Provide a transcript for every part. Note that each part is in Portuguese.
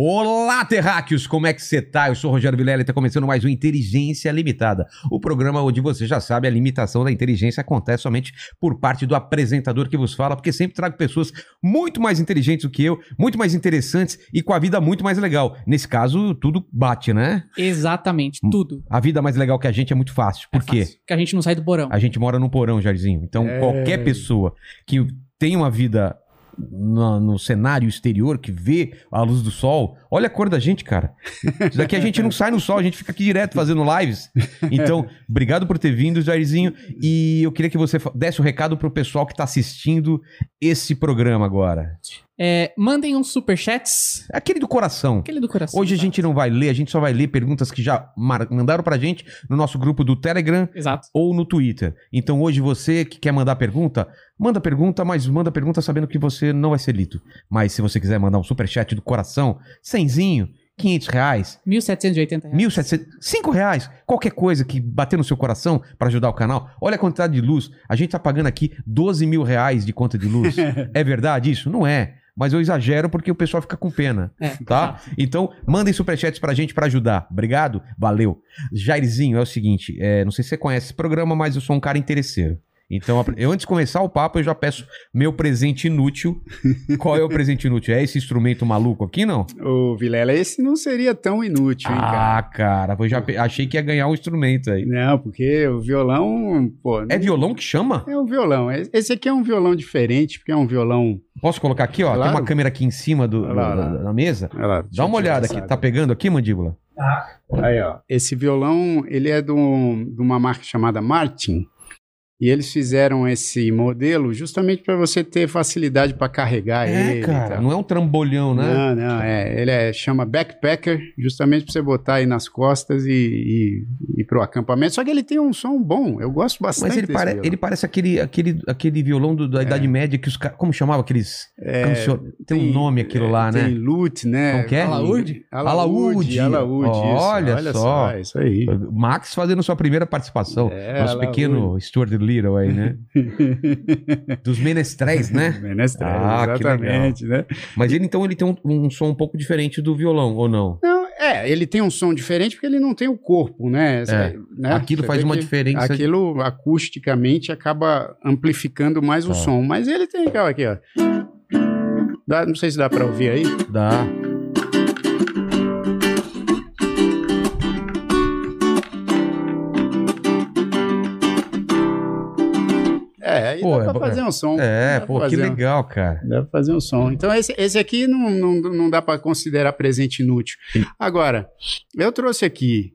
Olá, terráqueos! Como é que você tá? Eu sou o Rogério Vilela e tá começando mais um Inteligência Limitada. O programa onde você já sabe a limitação da inteligência acontece somente por parte do apresentador que vos fala, porque sempre trago pessoas muito mais inteligentes do que eu, muito mais interessantes e com a vida muito mais legal. Nesse caso, tudo bate, né? Exatamente, tudo. A vida mais legal que a gente é muito fácil. Por É quê? fácil, Porque a gente não sai do porão. A gente mora num porão, Jairzinho. Então, É. qualquer pessoa que tem uma vida no, no cenário exterior, que vê a luz do sol, olha a cor da gente, cara. Isso daqui a gente não sai no sol, a gente fica aqui direto fazendo lives. Então, obrigado por ter vindo, Jairzinho. E eu queria que você desse o recado pro pessoal que tá assistindo esse programa agora. É, mandem uns superchats. Aquele do coração. Aquele do coração. Hoje a gente não vai ler, a gente só vai ler perguntas que já mandaram pra gente no nosso grupo do Telegram Exato. ou no Twitter. Então hoje você que quer mandar pergunta, manda pergunta, mas manda pergunta sabendo que você não vai ser lido. Mas se você quiser mandar um superchat do coração, cenzinho, 500 reais, 1.780 reais. 1.700, 5 reais, qualquer coisa que bater no seu coração para ajudar o canal. Olha a quantidade de luz. A gente tá pagando aqui 12 mil reais de conta de luz. é verdade isso? Não é. Mas eu exagero porque o pessoal fica com pena. É, Tá? Então, mandem superchats pra gente pra ajudar. Obrigado? Valeu. Jairzinho, é o seguinte, é, não sei se você conhece esse programa, mas eu sou um cara interesseiro. Então, eu, antes de começar o papo, eu já peço meu presente inútil. Qual é o presente inútil? É esse instrumento maluco aqui, não? Ô, Vilela, esse não seria tão inútil, hein, Ah, cara? cara, eu já achei que ia ganhar um instrumento aí. Não, porque o violão, pô... É violão que chama? É um violão. Esse aqui é um violão diferente, porque é um violão... Posso colocar aqui, ó? Tem Claro. uma câmera aqui em cima do, lá, da, mesa. Lá, Dá uma olhada aqui. Tá pegando aqui, mandíbula? Aí, ó. Esse violão, ele é de, um- de uma marca chamada Martin. E eles fizeram esse modelo justamente para você ter facilidade para carregar É, ele. e cara. tal. Não é um trambolhão, né? Não, não, é. Ele é, chama backpacker, justamente para você botar aí nas costas e, e, e pro acampamento. Só que ele tem um som bom. Eu gosto bastante Mas ele, desse pare- violão. ele parece aquele, aquele, aquele violão do- da Idade Média que os caras. Como chamava aqueles. É, cancio- Tem, um nome aquilo lá, tem né? lute, né? Como que é? Alaúde? Alaúde, Alaúde. alaúde, isso. Olha Olha só. só. Isso aí. Max fazendo sua primeira participação. É, Nosso alaúde. pequeno Stuart Little aí, né? Dos menestréis, né? Menestréis, Ah, exatamente, né? Mas ele então ele tem um, um som um pouco diferente do violão, ou não? Não, é, ele tem um som diferente porque ele não tem o corpo, né? É. né? Aquilo Você faz uma diferença. Aquilo acusticamente acaba amplificando mais o Tá. som. Mas ele tem aqui, ó. Dá- não sei se dá pra ouvir aí. Dá. Aí Pô, dá é pra bo- fazer um som. É, pô, que um- legal, cara. Dá pra fazer um som. Então, esse, esse aqui não, não, não dá pra considerar presente inútil. Agora, eu trouxe aqui.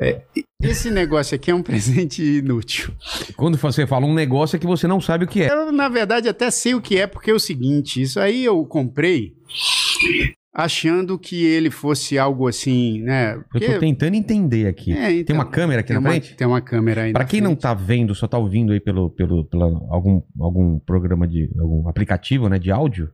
é, esse negócio aqui é um presente inútil. Quando você fala um negócio é que você não sabe o que é. Eu, na verdade, até sei o que é, porque é o seguinte: isso aí eu comprei achando que ele fosse algo assim, né? Eu Porque- tô tentando entender aqui. É, Tem então, uma câmera aqui tem na uma, frente? Tem uma câmera aí Pra na quem não tá vendo, só tá ouvindo aí pelo, pelo, pela algum, algum programa de. algum aplicativo, né? De áudio.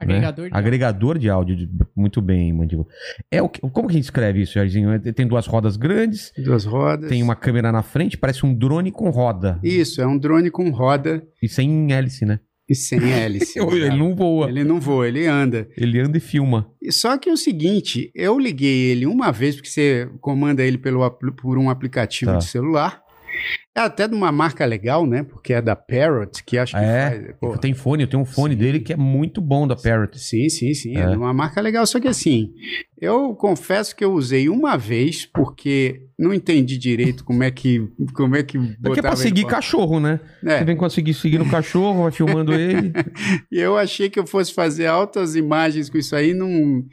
Agregador né? de Agregador de áudio. de- muito bem, Mandíbula. É o que- como que a gente escreve isso, Jairzinho? É, Tem duas rodas grandes, Duas rodas. tem uma câmera na frente, parece um drone com roda. Isso, é um drone com roda E sem hélice, né? E sem hélice. Ele não voa. Ele não voa, ele anda. Ele anda e filma. E Só que é o seguinte, eu liguei ele uma vez, porque você comanda ele pelo, por um aplicativo Tá. de celular. É até de uma marca legal, né? Porque é da Parrot, que acho que É, faz. Tem fone, eu tenho um fone Sim. dele que é muito bom da Parrot. Sim, sim, sim. É. É. uma marca legal. Só que assim, eu confesso que eu usei uma vez, porque não entendi direito como é que. Como é que. Daqui é pra botava ele seguir pra- cachorro, né? Você É, vem conseguir seguir no cachorro, vai filmando ele. eu achei que eu fosse fazer altas imagens com isso aí, não,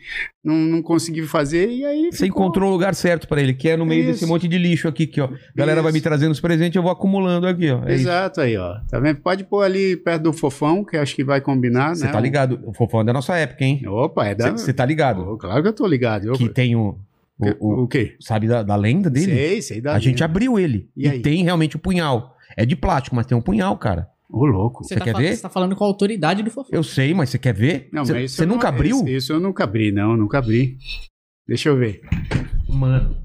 não, não consegui fazer, e aí. Você ficou- encontrou o lugar certo pra ele, que é no meio Isso. desse monte de lixo aqui, que, ó. Galera vai me Isso. trazendo os presentes, eu vou acumulando aqui, ó. É isso. Exato aí, ó. Tá vendo? Pode pôr ali perto do fofão, que acho que vai combinar, Você né? tá ligado? O fofão é da nossa época, hein? Opa, é da. Você tá ligado? Oh, claro que eu tô ligado. Eu... Que tem o. o- o- O quê? sabe da, da lenda dele? Sei, sei da a gente linha. abriu ele. E E, aí? tem realmente o punhal. É de plástico, mas tem um punhal, cara. Ô, louco. Você, tá quer ver? Você tá falando com a autoridade do fofão. Eu sei, mas você quer ver? Não, Você mas isso você nunca não- abriu? Isso, isso eu nunca abri, não, nunca abri. Deixa eu ver. Mano.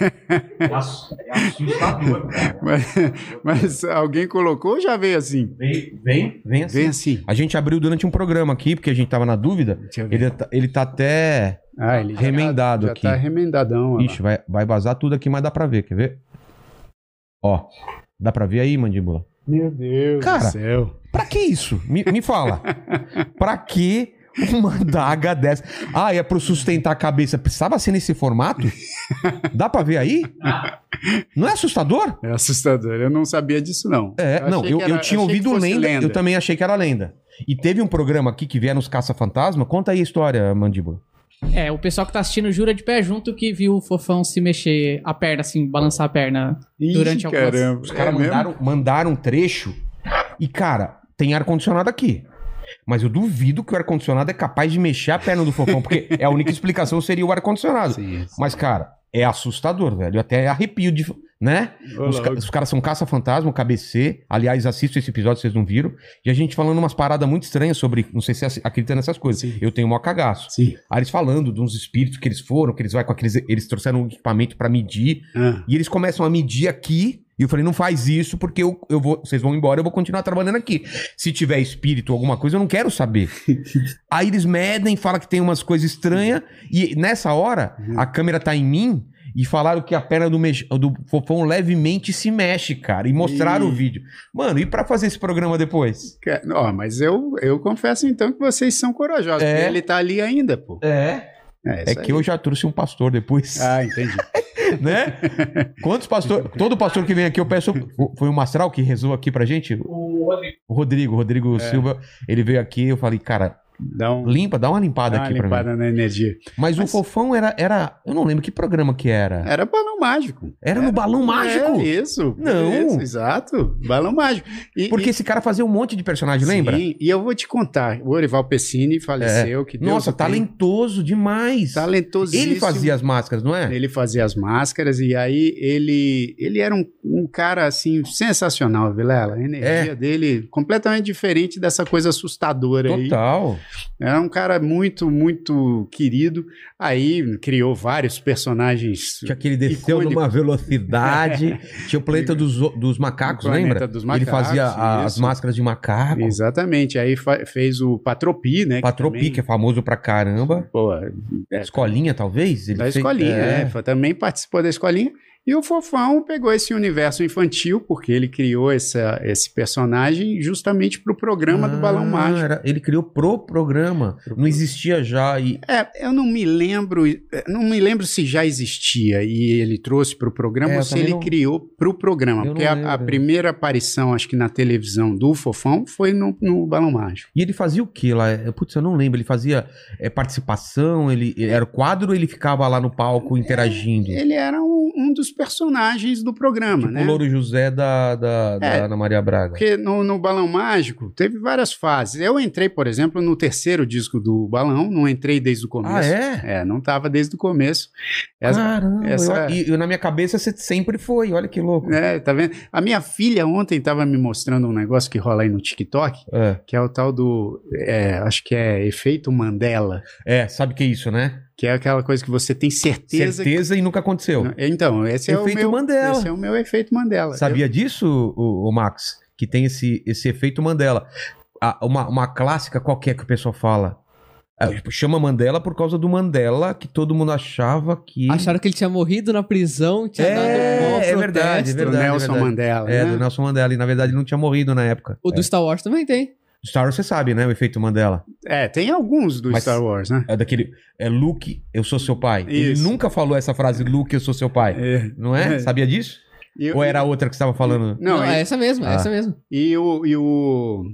É assustador. Mas, mas alguém colocou ou já veio assim? Vem, vem, vem assim. Vem assim. A gente abriu durante um programa aqui, porque a gente tava na dúvida. Ele tá, ele tá até. Ah, ele já- remendado já aqui. tá remendadão. Ixi, vai, vai vazar tudo aqui, mas dá pra ver, quer ver? Ó. Dá pra ver aí, mandíbula? Meu Deus Cara, do céu. Pra que isso? Me, me fala. pra que uma daga dessa? Ah, é pro sustentar a cabeça. Precisava ser nesse formato? Dá pra ver aí? Não é assustador? É assustador. Eu não sabia disso, não. É, achei não, eu, era- eu tinha ouvido fosse lenda, eu também achei que era lenda. E teve um programa aqui que vieram os caça-fantasma. Conta aí a história, mandíbula. É, o pessoal que tá assistindo jura de pé junto que viu o fofão se mexer a perna, assim, balançar a perna. Ih, durante algumas- caramba. Os caras É mandaram, mandaram um trecho. E, cara, tem ar-condicionado aqui. Mas eu duvido que o ar-condicionado é capaz de mexer a perna do fofão, porque é a única explicação seria o ar-condicionado. Mas, cara, é assustador, velho. Eu até arrepio de. Né? Os, ca- os caras são caça-fantasma, KBC. Aliás, assista esse episódio, vocês não viram. E a gente falando umas paradas muito estranhas sobre. Não sei se você acredita nessas coisas. Sim. Eu tenho um cagaço. Sim. Aí eles falando de uns espíritos que eles foram, que eles vai com aqueles. Eles trouxeram um equipamento pra medir. Ah, E eles começam a medir aqui. E eu falei, não faz isso, porque eu, eu vou, vocês vão embora, eu vou continuar trabalhando aqui. Se tiver espírito ou alguma coisa, eu não quero saber. Aí eles medem, falam que tem umas coisas estranhas. E nessa hora, a câmera tá em mim. E falaram que a perna do, mex- do fofão levemente se mexe, cara. E mostraram Ih. o vídeo. Mano, e pra fazer esse programa depois? que- ó, mas eu, eu confesso então que vocês são corajosos. É. Ele tá ali ainda, pô. É. É, É que aí. eu já trouxe um pastor depois. Ah, entendi. né? Quantos pastores. Todo pastor que vem aqui, eu peço. Foi o Mastral que rezou aqui pra gente? O Rodrigo. O Rodrigo, o Rodrigo É. Silva, ele veio aqui, eu falei, cara, Dá, um, limpa, dá uma limpada dá uma aqui pra mim. limpada na energia. Mas, o Mas- fofão era, era. Eu não lembro que programa que era. Era balão mágico. Era no balão mágico. É, isso. Não. Isso, exato. Balão mágico. E, Porque e- esse cara fazia um monte de personagem, lembra? Sim, e eu vou te contar. O Orival Pessini faleceu. Que Deus Nossa, o talentoso demais. Talentosíssimo. Ele fazia as máscaras, não é? Ele fazia as máscaras e aí ele, ele era um, um cara assim sensacional, Vilela. A energia É. dele completamente diferente dessa coisa assustadora aí. Total. Era um cara muito, muito querido. Aí criou vários personagens. Tinha que ele desceu numa velocidade. Tinha o planeta dos, dos macacos, O planeta lembra? dos ele macacos, fazia a- as isso. máscaras de macaco. Exatamente. Aí fez o Patropi, né? que Patropi, também- que é famoso pra caramba. Pô, é, Escolinha, talvez? Ele da fez- escolinha, é. Foi- Também participou da escolinha. E o Fofão pegou esse universo infantil, porque ele criou essa, esse personagem justamente para o programa do Balão Ah, Mágico. era- ele criou pro programa. Não existia já. E... É, eu não me lembro, eh, não me lembro se já existia e ele trouxe para o programa É, ou se ele não- criou para o programa. Eu Porque a, a lembro. primeira aparição, acho que na televisão do Fofão, foi no, no Balão Mágico. E ele fazia o que lá? É, Putz, eu não lembro. Ele fazia é, participação, ele ele era o quadro ou ele ficava lá no palco interagindo? Ele era um, um dos personagens do programa, tipo né? o Louro José da, da, da É, Ana Maria Braga. Porque no, no Balão Mágico teve várias fases. Eu entrei, por exemplo, no terceiro disco do Balão, não entrei desde o começo. Ah, é? É, não estava desde o começo. Essa- Caramba, essa- eu- e, e na minha cabeça você sempre foi, olha que louco. É, tá vendo? A minha filha ontem estava me mostrando um negócio que rola aí no TikTok, É, que é o tal do. é, acho que é efeito Mandela, É, sabe o que é isso, né? Que é aquela coisa que você tem certeza. Certeza e nunca aconteceu. que... Então, esse é o Efeito meu. Mandela. Esse é o meu efeito Mandela. Sabia disso, o, o Max? Que tem esse, esse efeito Mandela. Ah, uma, uma clássica qualquer que o pessoal fala. Tipo, chama Mandela por causa do Mandela, que todo mundo achava que. Acharam que ele tinha morrido na prisão, tinha É, dado um é verdade, é Do verdade, Nelson verdade. Mandela. É, né? do Nelson Mandela. E na verdade ele não tinha morrido na época. O do Star Wars também tem. Star Wars você sabe, né? O efeito Mandela. É, tem alguns do Mas- Star Wars, né? É daquele. É Luke, eu sou seu pai. Ele Isso. nunca falou essa frase, Luke, eu sou seu pai. É. Não é? É. Sabia disso? E- Ou era outra que você estava falando? Não, Não, é essa mesmo, é Ah. essa mesmo. E o, e o.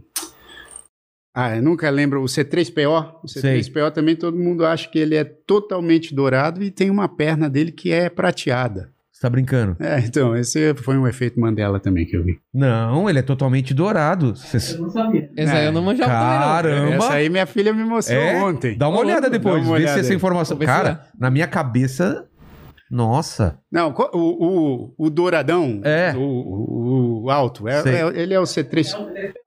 Ah, eu nunca lembro. O C3PO. O C3PO também todo mundo acha que ele é totalmente dourado e tem uma perna dele que é prateada. Você tá brincando? É, então, esse foi um efeito Mandela também que eu vi. Não, ele é totalmente dourado. Você- não sabia. Essa aí eu não manjava Caramba! Essa aí minha filha me mostrou É? ontem. Dá uma Ô, olhada depois, dá uma vê se olhada essa aí. informação. Se Cara, na minha cabeça. Nossa. Não, o, o, o douradão, É. o, o, o alto, é, é- ele é o C3,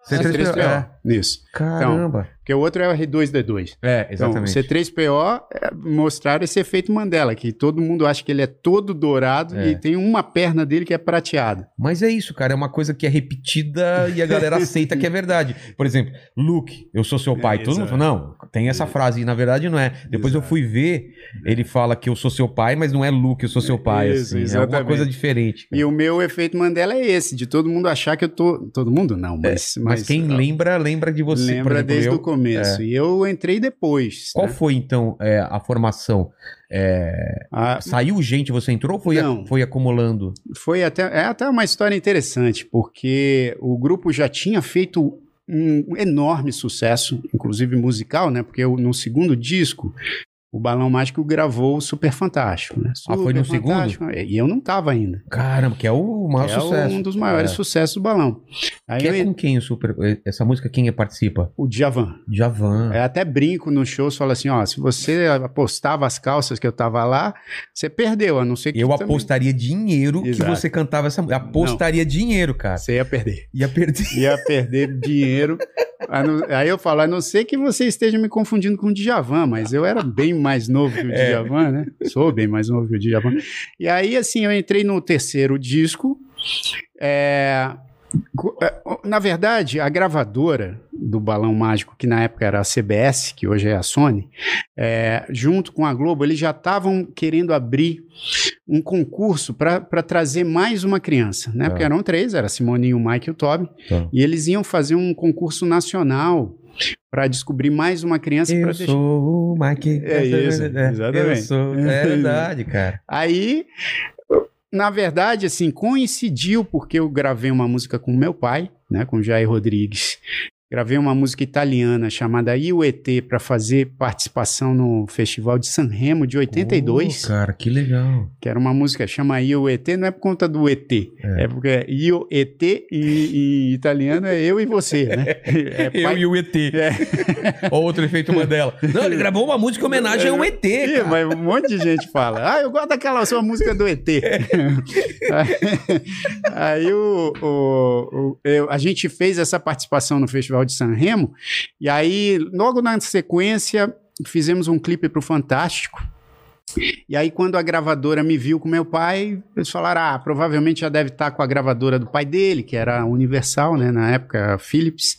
C3PO. É. Isso. Caramba. Porque o outro é o R2D2. é, Então, o exatamente. C3PO é, mostraram esse efeito Mandela, que todo mundo acha que ele é todo dourado É. e tem uma perna dele que é prateada. Mas é isso, cara. É uma coisa que é repetida e a galera aceita que é verdade. Por exemplo, Luke, eu sou seu pai. É, Todo mundo fala, não, tem essa frase. E na verdade não é. Depois eu Exato. fui ver, ele fala que eu sou seu pai, mas não é Luke, eu sou seu pai. Isso, assim. É alguma exatamente. coisa diferente. E o meu efeito Mandela é esse, de todo mundo achar que eu tô. Todo mundo não, mas. É, Mas, quem lembra, lembra de você. lembra exemplo, desde eu- o começo. E eu entrei depois. Qual né? foi, então, é, a formação? É, A- Saiu gente, você entrou ou foi, a- foi acumulando? foi até, é até uma história interessante, porque o grupo já tinha feito um enorme sucesso, inclusive musical, né? Porque o- no segundo disco, o Balão Mágico gravou o Super Fantástico, né? Ah, foi no Super Fantástico, E eu não tava ainda. Caramba, que é o maior é sucesso. um dos maiores É. sucessos do Balão. Aí Que eu, é com quem o Super... Essa música, quem participa? o Djavan. Javan. É, até brinco no show, fala assim, ó, se você apostava as calças que eu tava lá, você perdeu, a não ser que Eu tu também- apostaria dinheiro Exato. que você cantava essa música. Apostaria dinheiro, cara. Você ia perder. Ia perder. Ia perder dinheiro. Não- Aí eu falo, a não ser que você esteja me confundindo com o Djavan, mas eu era bem mais novo que o É. Djavan, né? Sou bem mais novo que o Djavan. E aí, assim, eu entrei no terceiro disco. é, é, Na verdade, a gravadora do Balão Mágico, que na época era a CBS, que hoje é a Sony, é, junto com a Globo, eles já estavam querendo abrir um concurso para trazer mais uma criança, né? Tá. Porque eram três, era Simoninho, o Mike e o Toby. Tá. E eles iam fazer um concurso nacional para descobrir mais uma criança Eu para deixar. sou o Mike. É isso, É, exatamente. Eu sou... É verdade, cara. Aí, na verdade, assim, coincidiu porque eu gravei uma música com meu pai, né, com Jair Rodrigues. Gravei uma música italiana chamada Iuet para fazer participação no Festival de Sanremo de 82, Pô, cara, que legal. que era uma música chama Iuet, não é por conta do ET, é, porque Io ET em, em italiano é eu e você, né? É Eu pai- e o ET. É. Ou outro efeito Mandela. Não, ele gravou uma música em homenagem ao ET, cara. mas um monte de gente fala. Ah, eu gosto daquela sua música do ET. aí aí o, o- o- eu- a gente fez essa participação no Festival de Sanremo, e aí, logo na sequência, fizemos um clipe para o Fantástico. E aí, quando a gravadora me viu com meu pai, eles falaram: ah, provavelmente já deve estar com a gravadora do pai dele, que era Universal, né? Na época, Philips.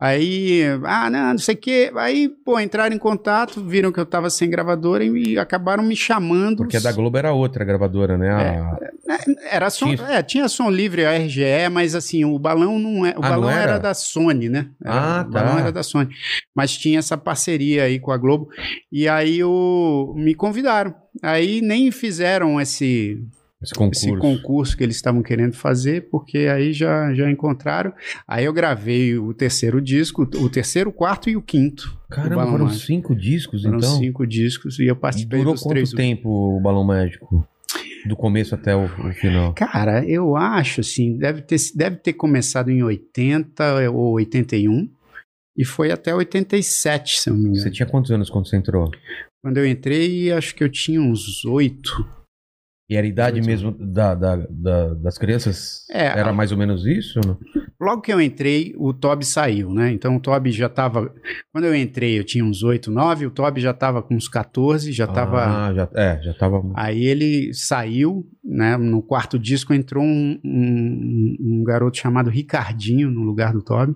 Aí, ah, não, não sei o quê. Aí, pô, entraram em contato, viram que eu tava sem gravadora e acabaram me chamando. Porque a da Globo era outra gravadora, né? A- Era som, Tinha- é, tinha som livre, a RGE, mas assim, o balão não é. O Ah, balão era? era? da Sony, né? Era- Ah, o balão tá. era da Sony. Mas tinha essa parceria aí com a Globo. E aí o, me convidaram. Aí nem fizeram esse, Esse concurso. esse concurso que eles estavam querendo fazer, porque aí já, já encontraram. Aí eu gravei o terceiro disco, o terceiro, o quarto e o quinto. Caramba, Balão foram Mágico. cinco discos, Foram então? cinco discos e eu participei durou dos quanto três. tempo o Balão Mágico? Do começo até o, o final. Cara, eu acho assim, deve ter, deve ter começado em 80 ou 81 e foi até 87, se eu não me engano. Você tinha quantos anos quando você entrou? Quando eu entrei, acho que eu tinha uns oito. E era a idade mesmo da, da- da- das crianças? É, Era a- mais ou menos isso? não? Logo que eu entrei, o Toby saiu, né? Então o Toby já tava. Quando eu entrei, eu tinha uns 8, 9, o Toby já tava com uns 14, já tava. Ah, já, é, já tava. Aí ele saiu, né? No quarto disco entrou um, um- um garoto chamado Ricardinho no lugar do Toby.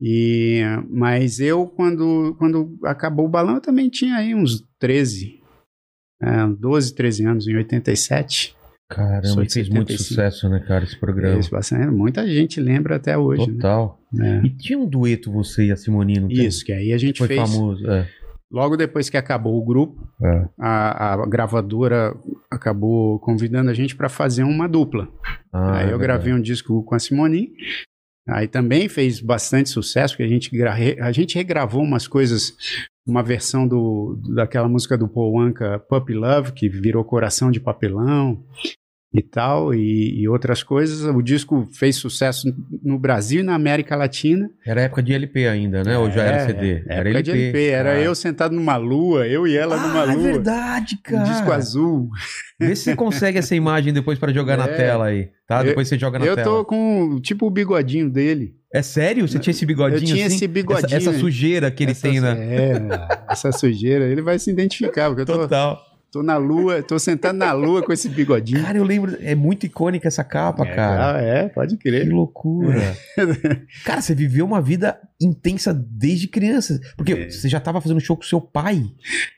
E, mas eu, quando, quando acabou o balão, eu também tinha aí uns 13, é, 12, 13 anos, em 87. Caramba, fez muito 75. sucesso, né, cara, esse programa. Isso, bastante- muita gente lembra até hoje. né? Total. É. E tinha um dueto você e a Simone, não tem? Isso, que aí a gente Foi fez. famoso. É. Logo depois que acabou o grupo, É. a, a gravadora acabou convidando a gente para fazer uma dupla. Ah, aí é eu gravei um disco com a Simone. Aí também fez bastante sucesso, porque a gente, a gente regravou umas coisas, uma versão do, daquela música do Paul Anka, Puppy Love, que virou Coração de Papelão. e tal, e, e outras coisas. O disco fez sucesso no Brasil e na América Latina. Era época de LP ainda, né? Ou já era CD? Era época de LP. Era Ah. eu sentado numa lua, eu e ela numa Ah, é lua. verdade, Um cara. disco azul. Vê se você consegue essa imagem depois pra jogar na É. tela aí, tá? Eu- Depois você joga na Eu tela. tô com tipo o bigodinho dele. É sério? Você tinha esse bigodinho Eu tinha assim? esse bigodinho, Essa, essa sujeira que ele Essa- tem, né? É, essa sujeira. Ele vai se identificar, porque eu tô, Total. tô na lua, tô sentado na lua com esse bigodinho. Cara, eu lembro, é muito icônica essa capa, é, cara. É, pode Que crer. loucura. cara, você viveu uma vida intensa desde criança. Porque É. você já tava fazendo show com seu pai.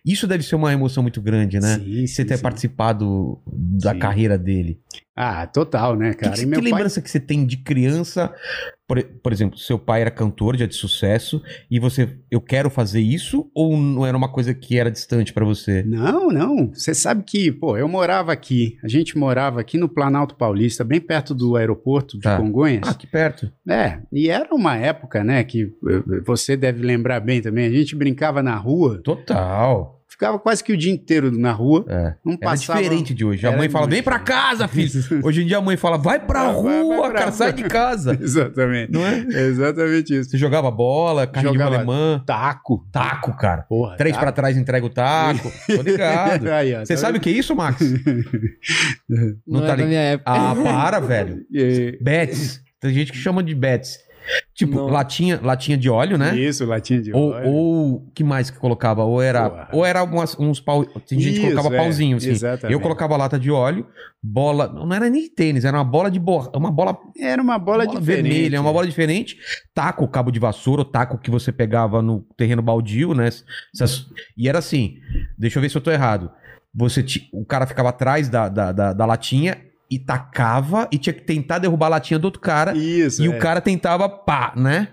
Isso deve ser uma emoção muito grande, né? Sim, você sim, ter sim. participado da Sim. carreira dele. Ah, total, né, Que, cara? que- que pai lembrança que você tem de criança? Por, por exemplo, seu pai era cantor já de sucesso e você, eu quero fazer isso? Ou não era uma coisa que era distante pra você? Não, não. Você sabe que, pô, eu morava aqui. A gente morava aqui no Planalto Paulista, bem perto do aeroporto de Tá. Congonhas. Ah, aqui perto. É, e era uma época, né, que eh, você deve lembrar bem também. A gente brincava na rua, Total. Ficava quase que o dia inteiro na rua. É. Não Era passava. diferente de hoje. A Era mãe fala, vem pra casa, filho. Hoje em dia a mãe fala, vai pra Vai, rua, vai pra cara, rua. sai de casa. Exatamente. Não é? Exatamente isso. Você jogava bola, carrinho de Jogava alemã, Taco. taco, cara. Porra. Três pra trás entrega o taco. Tô ligado. Aí, ó, Você tá sabe o que é isso, Max? Não, tá é minha época. Ah, para, velho. Bets. Tem gente que chama de bets. Tipo, Não. latinha, latinha de óleo, né? Isso, latinha de Ou, óleo. ou que mais que colocava? Ou era, Porra. ou era umas, uns pau. Tem gente que colocava é, pauzinho, assim. exatamente. Eu colocava lata de óleo, bola. Não era nem tênis, era uma bola de borra. Uma bola, Era uma bola, bola vermelha, uma bola diferente. Taco, cabo de vassoura, o taco que você pegava no terreno baldio, né? Essas- E era assim. Deixa eu ver se eu tô errado. Você o cara ficava atrás da, da, da, da latinha e tacava e tinha que tentar derrubar a latinha do outro cara. Isso. E é. o cara tentava pá, né?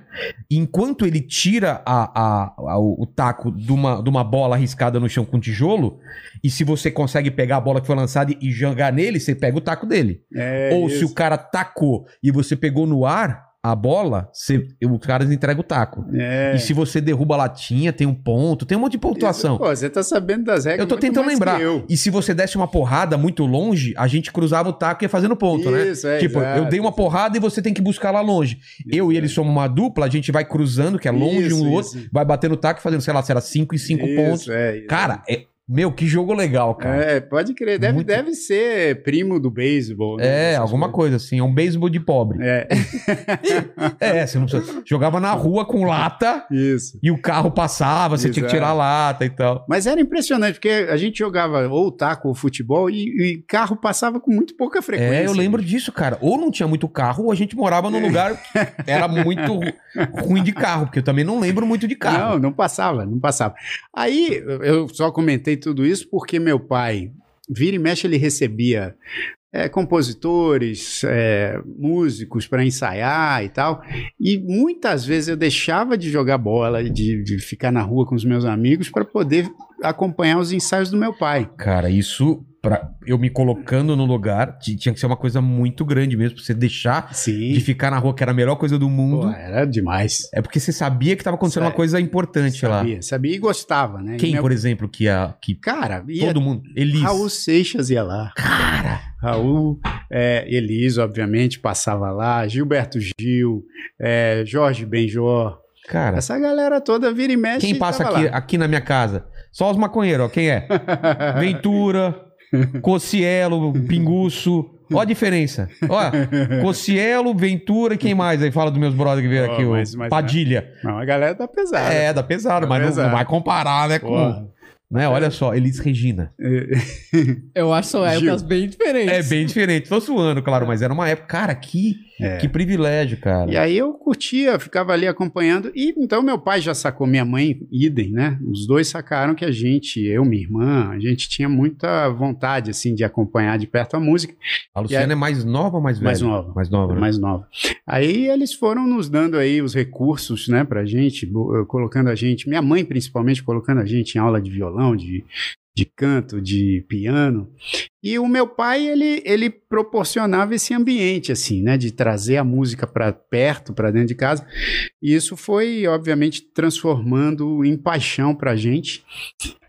Enquanto ele tira a, a- a- o, taco de uma, de uma bola arriscada no chão com tijolo, e se você consegue pegar a bola que foi lançada e, jogar nele, você pega o taco dele. É Ou se isso. o cara tacou e você pegou no ar a bola, você, o cara entrega o taco. É. E se você derruba a latinha, tem um ponto, tem um monte de pontuação. Pô, você tá sabendo das regras. Eu tô tentando lembrar. E se você desse uma porrada muito longe, a gente cruzava o taco e ia fazendo ponto, né? Isso, é, tipo, exato. eu dei uma porrada e você tem que buscar lá longe. Eu e ele somos uma dupla, a gente vai cruzando, que é longe Isso, um do outro, isso. vai batendo o taco e fazendo, sei lá, será 5 e 5 Isso, pontos. é, isso. Cara, é, meu, que jogo legal, cara. É, pode crer. Deve, Muito- deve ser primo do beisebol. né? É, alguma coisa assim, é um beisebol de pobre. É, É, você não precisa. Jogava na rua com lata isso. e o carro passava, você tinha que tirar a lata e tal. Mas era impressionante, porque a gente jogava ou taco ou futebol e, e carro passava com muito pouca frequência. É, eu lembro disso, cara. Ou não tinha muito carro, ou a gente morava num lugar que era muito ru- ruim de carro, porque eu também não lembro muito de carro. Não, não passava, não passava. Aí eu só comentei tudo isso porque meu pai, vira e mexe, ele recebia é, compositores, é, músicos para ensaiar e tal. E muitas vezes eu deixava de jogar bola, de, de ficar na rua com os meus amigos para poder acompanhar os ensaios do meu pai. Cara, isso, pra eu me colocando no lugar, ti- tinha que ser uma coisa muito grande mesmo, pra você deixar Sim. de ficar na rua, que era a melhor coisa do mundo. Pô, era demais. É porque você sabia que tava acontecendo uma coisa importante lá. Sabia, sabia e gostava, né? Quem, meu- por exemplo, que ia. Que Cara, ia todo mundo. Elis. Raul Seixas ia lá. Cara, Raul, é, Elis, obviamente, passava lá, Gilberto Gil, é, Jorge Benjor, cara. essa galera toda vira e mexe. Quem passa aqui, lá. aqui na minha casa? Só os maconheiros, ó. Quem é? Ventura, Cocielo, Pinguço. Ó a diferença. Ó, Cocielo, Ventura, quem mais aí? Fala dos meus brothers que veio aqui, mas- o mas- Padilha. Não, a galera tá pesada. É, dá pesado, Tá mas não- Não, vai comparar, né, com... Né? Olha só, Elis Regina. Eu acho que são Gil. épocas bem diferentes. É bem diferente. Tô suando, claro, mas era uma época... Cara, que, É. que privilégio, cara. E aí eu curtia, ficava ali acompanhando. E então meu pai já sacou, minha mãe, idem, né? Os dois sacaram que a gente, eu, minha irmã, a gente tinha muita vontade, assim, de acompanhar de perto a música. A Luciana é mais nova ou mais velha? Mais nova. Mais nova, né? mais nova. Aí eles foram nos dando aí os recursos, né, pra gente, colocando a gente, minha mãe principalmente, colocando a gente em aula de violão, de, de canto, de piano. E o meu pai, ele, ele proporcionava esse ambiente, assim, né? De trazer a música para perto, para dentro de casa. E isso foi, obviamente, transformando em paixão pra gente.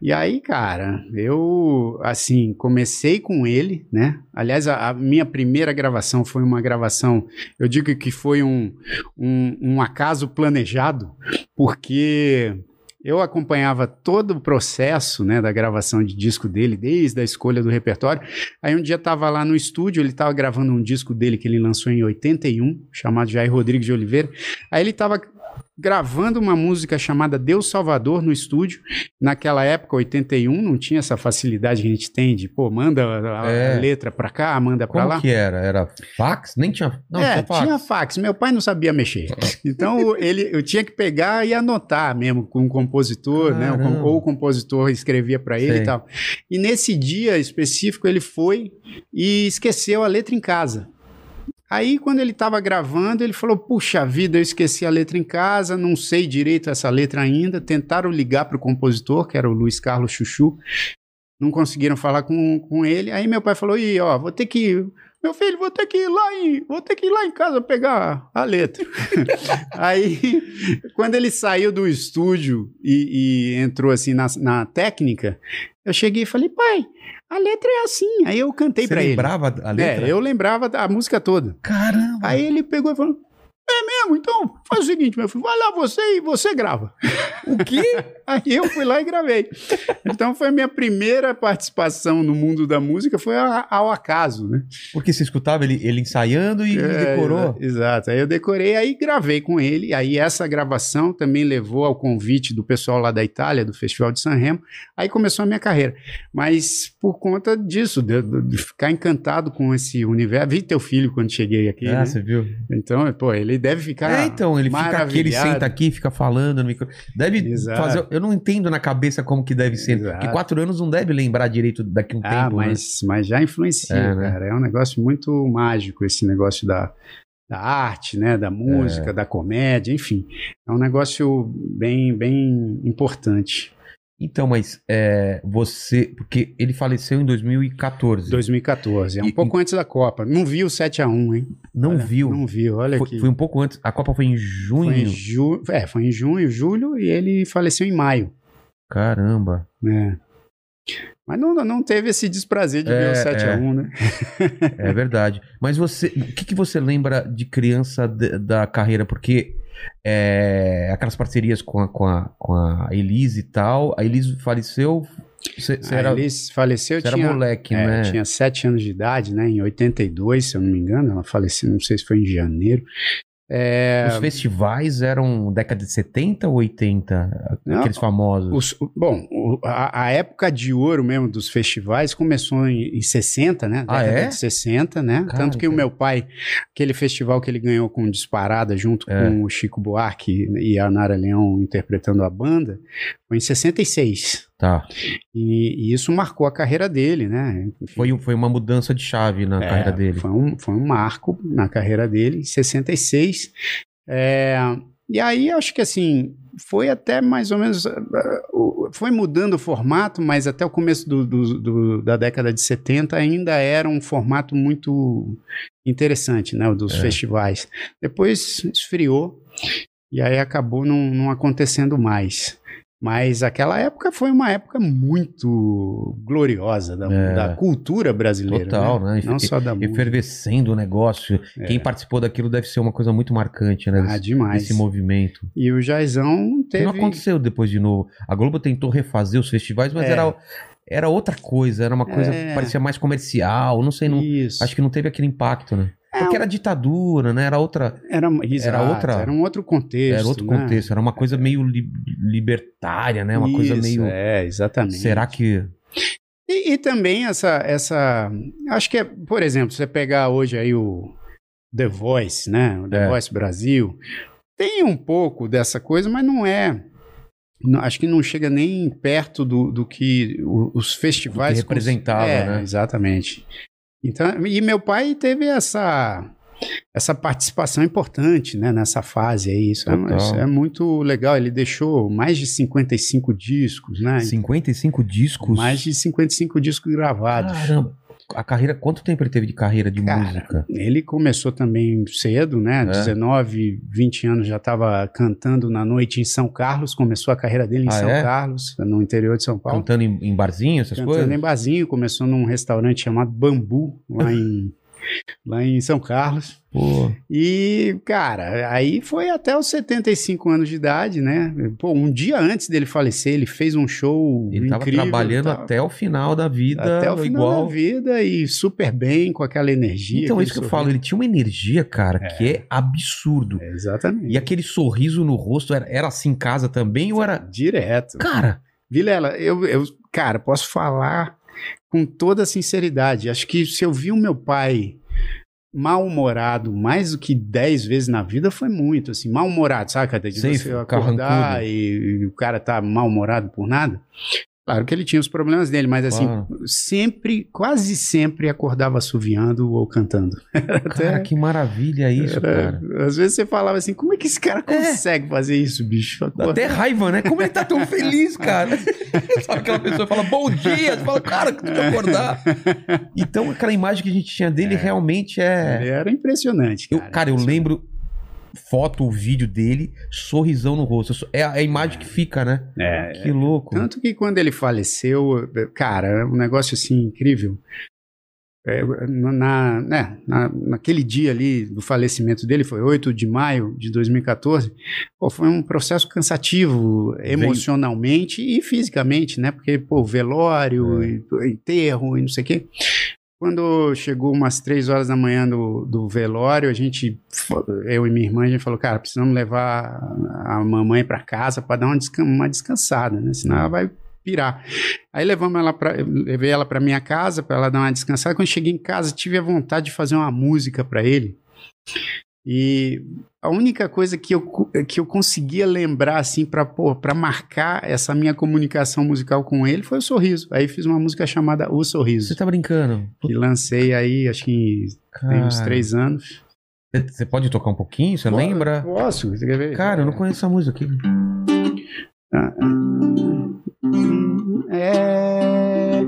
E aí, cara, eu, assim, comecei com ele, né? Aliás, a, a minha primeira gravação foi uma gravação, eu digo que foi um, um, um acaso planejado, porque eu acompanhava todo o processo né, da gravação de disco dele, desde a escolha do repertório. Aí um dia estava lá no estúdio, ele estava gravando um disco dele que ele lançou em 81, chamado Jair Rodrigues de Oliveira. Aí ele estava gravando uma música chamada Deus Salvador no estúdio. Naquela época, 81, não tinha essa facilidade que a gente tem de, pô, manda a, É. letra pra cá, manda pra Como lá. que era? Era fax? Nem tinha. Não, é, só fax. tinha fax. Meu pai não sabia mexer. Então ele, eu tinha que pegar e anotar mesmo com o compositor, né? Caramba. Ou o compositor escrevia para ele e tal. E nesse dia específico ele foi e esqueceu a letra em casa. Aí, quando ele estava gravando, ele falou: Puxa vida, eu esqueci a letra em casa, não sei direito essa letra ainda. Tentaram ligar para o compositor, que era o Luiz Carlos Chuchu, não conseguiram falar com, com ele. Aí meu pai falou: Ih, ó, vou ter que. Meu filho, vou ter que ir lá em, vou ter que ir lá em casa pegar a letra. Aí, quando ele saiu do estúdio e, e entrou assim na, na técnica, eu cheguei e falei, pai, a letra é assim. Aí eu cantei Você pra ele. lembrava a letra? É, eu lembrava da música toda. Caramba! Aí ele pegou e falou: É mesmo? Então faz o seguinte, meu filho, vai lá você e você grava. O quê? Aí eu fui lá e gravei. Então foi a minha primeira participação no mundo da música, foi a- ao acaso, né? Porque você escutava ele, ele ensaiando e É, decorou. exa- Exato. Aí eu decorei, aí gravei com ele. Aí essa gravação também levou ao convite do pessoal lá da Itália, do Festival de Sanremo. Aí começou a minha carreira. Mas por conta disso, de, de- de ficar encantado com esse universo. Vi teu filho quando cheguei aqui. Ah, né? você viu? Então, pô, ele deve ficar. é, então, ele fica aqui, ele senta aqui, fica falando no micro. Deve Exato. fazer. Eu não entendo na cabeça como que deve ser. Exato. Porque quatro anos não deve lembrar direito daqui um Ah, tempo. né? mas, mas já influencia, É, né? cara. É um negócio muito mágico esse negócio da, da arte, né? Da música, É. da comédia, enfim. É um negócio bem, bem importante. Então, mas é, você. Porque ele faleceu em 2014. 2014, é um E- pouco antes da Copa. Não vi o 7x1, hein? Não Olha, viu. Não viu, olha foi, aqui. foi um pouco antes. A Copa foi em junho. Foi em ju... É, foi em junho, julho, e ele faleceu em maio, Caramba. né? Mas não, não teve esse desprazer de ver É, o 7x1, né? É verdade. Mas você, o que, que você lembra de criança de- da carreira? Porque é, aquelas parcerias com a, com, a, com a Elise e tal. A Elise faleceu. Você você Aí era, ele faleceu, você era tinha... moleque, É, né? tinha sete anos de idade, né? Em 82, se eu não me engano, ela faleceu, não sei se foi em janeiro. É, Os festivais eram década de 70 ou 80? Não, Aqueles famosos. os- bom, o- a, a época de ouro mesmo dos festivais começou em, em 60, né? Ah, Década é? de 60, né? Cara, Tanto que o cara. meu pai, aquele festival que ele ganhou com Disparada, junto É. com o Chico Buarque e a Nara Leão interpretando a banda, foi em 66. Tá. E, e isso marcou a carreira dele, né? Foi, foi uma mudança de chave na É, carreira dele. Foi um, foi um marco na carreira dele, em 66. É, e aí, acho que assim, foi até mais ou menos. eh, o- Foi mudando o formato, mas até o começo do- do- do- da década de 70 ainda era um formato muito interessante, né? O dos É. festivais. Depois esfriou e aí acabou não, não acontecendo mais. Mas aquela época foi uma época muito gloriosa da, É. da cultura brasileira. Total, né? Não só da música. Efervescendo o negócio. É. Quem participou daquilo deve ser uma coisa muito marcante, né? Ah, demais. desse movimento. E o Jaizão teve. não aconteceu depois de novo. A Globo tentou refazer os festivais, mas É. era, era outra coisa. Era uma coisa É. que parecia mais comercial. Não sei, não, Isso. acho que não teve aquele impacto, né? É, Porque era ditadura, né? Era outra. era, exato, outra- Era um outro contexto. Era outro né? contexto. Era uma coisa meio li- libertária, né? Uma coisa Isso, meio. É, exatamente. Será que. E, e também essa, essa. Acho que é, por exemplo, você pegar hoje aí o The Voice, né? O The É. Voice Brasil. Tem um pouco dessa coisa, mas não é. não- Acho que não chega nem perto do, do que os festivais. Do que representava, é, né? Exatamente. Então, e meu pai teve essa essa participação importante né, nessa fase aí. Isso é, isso é muito legal. Ele deixou mais de 55 discos, né? 55 discos. Mais de 55 discos gravados. Caramba. A carreira, quanto tempo ele teve de carreira de Cara, música? Ele começou também cedo, né? É. 19, 20 anos já estava cantando na noite em São Carlos. Começou a carreira dele em Ah, São é? Carlos, no interior de São Paulo. Cantando em, em barzinho, essas Cantando coisas? em barzinho. Começou num restaurante chamado Bambu, lá em, lá em São Carlos. Pô, E, cara, aí foi até os 75 anos de idade, né? Pô, um dia antes dele falecer, ele fez um show ele tava incrível. trabalhando tava- até o final da vida, até o final igual. da vida e super bem, com aquela energia. Então, isso que eu sorriso. falo, ele tinha uma energia, cara, que é absurdo. É, Exatamente. E aquele sorriso no rosto, era, era assim em casa também ou era. Direto. Cara, Vilela, eu, eu, cara, posso falar com toda sinceridade. Acho que se eu vi o meu pai mal-humorado mais do que 10 vezes na vida, foi muito, assim, mal-humorado, sabe, cara? De Sei, você acordar e, e o cara tá mal-humorado por nada. Claro que ele tinha os problemas dele, mas assim, Claro. sempre, quase sempre acordava assoviando ou cantando. cara, que maravilha isso, Era- cara. às vezes você falava assim, como é que esse cara É. consegue fazer isso, bicho? Dá até raiva, né? Como ele tá tão feliz, cara? Sabe aquela pessoa fala bom dia, tu fala, cara, que tu acordar. Então, aquela imagem que a gente tinha dele realmente é. Ele era impressionante, Eu, cara. cara, eu lembro foto, o vídeo dele, sorrisão no rosto. É a, é a imagem que fica, né? É, Que louco. Tanto que quando ele faleceu, cara, é um negócio assim incrível. É, na, né, na- naquele dia ali do falecimento dele, foi 8 de maio de 2014, pô, foi um processo cansativo emocionalmente e fisicamente, né? Porque, pô, velório, É. e, enterro e não sei o quê. Quando chegou umas três horas da manhã do, do velório, a gente, eu e minha irmã, a gente falou, cara, precisamos levar a mamãe para casa para dar uma, descan- uma descansada, né? Senão ela vai pirar. Aí levamos ela para, levei ela para minha casa para ela dar uma descansada. Quando cheguei em casa, tive a vontade de fazer uma música para ele. E a única coisa que eu, que eu conseguia lembrar assim para marcar essa minha comunicação musical com ele foi o sorriso. Aí fiz uma música chamada O Sorriso Você tá brincando? que lancei aí, acho que tem uns Cara, três anos. Você você pode tocar um pouquinho? Você lembra? Posso? Você quer ver? Cara, eu não conheço essa música aqui. É,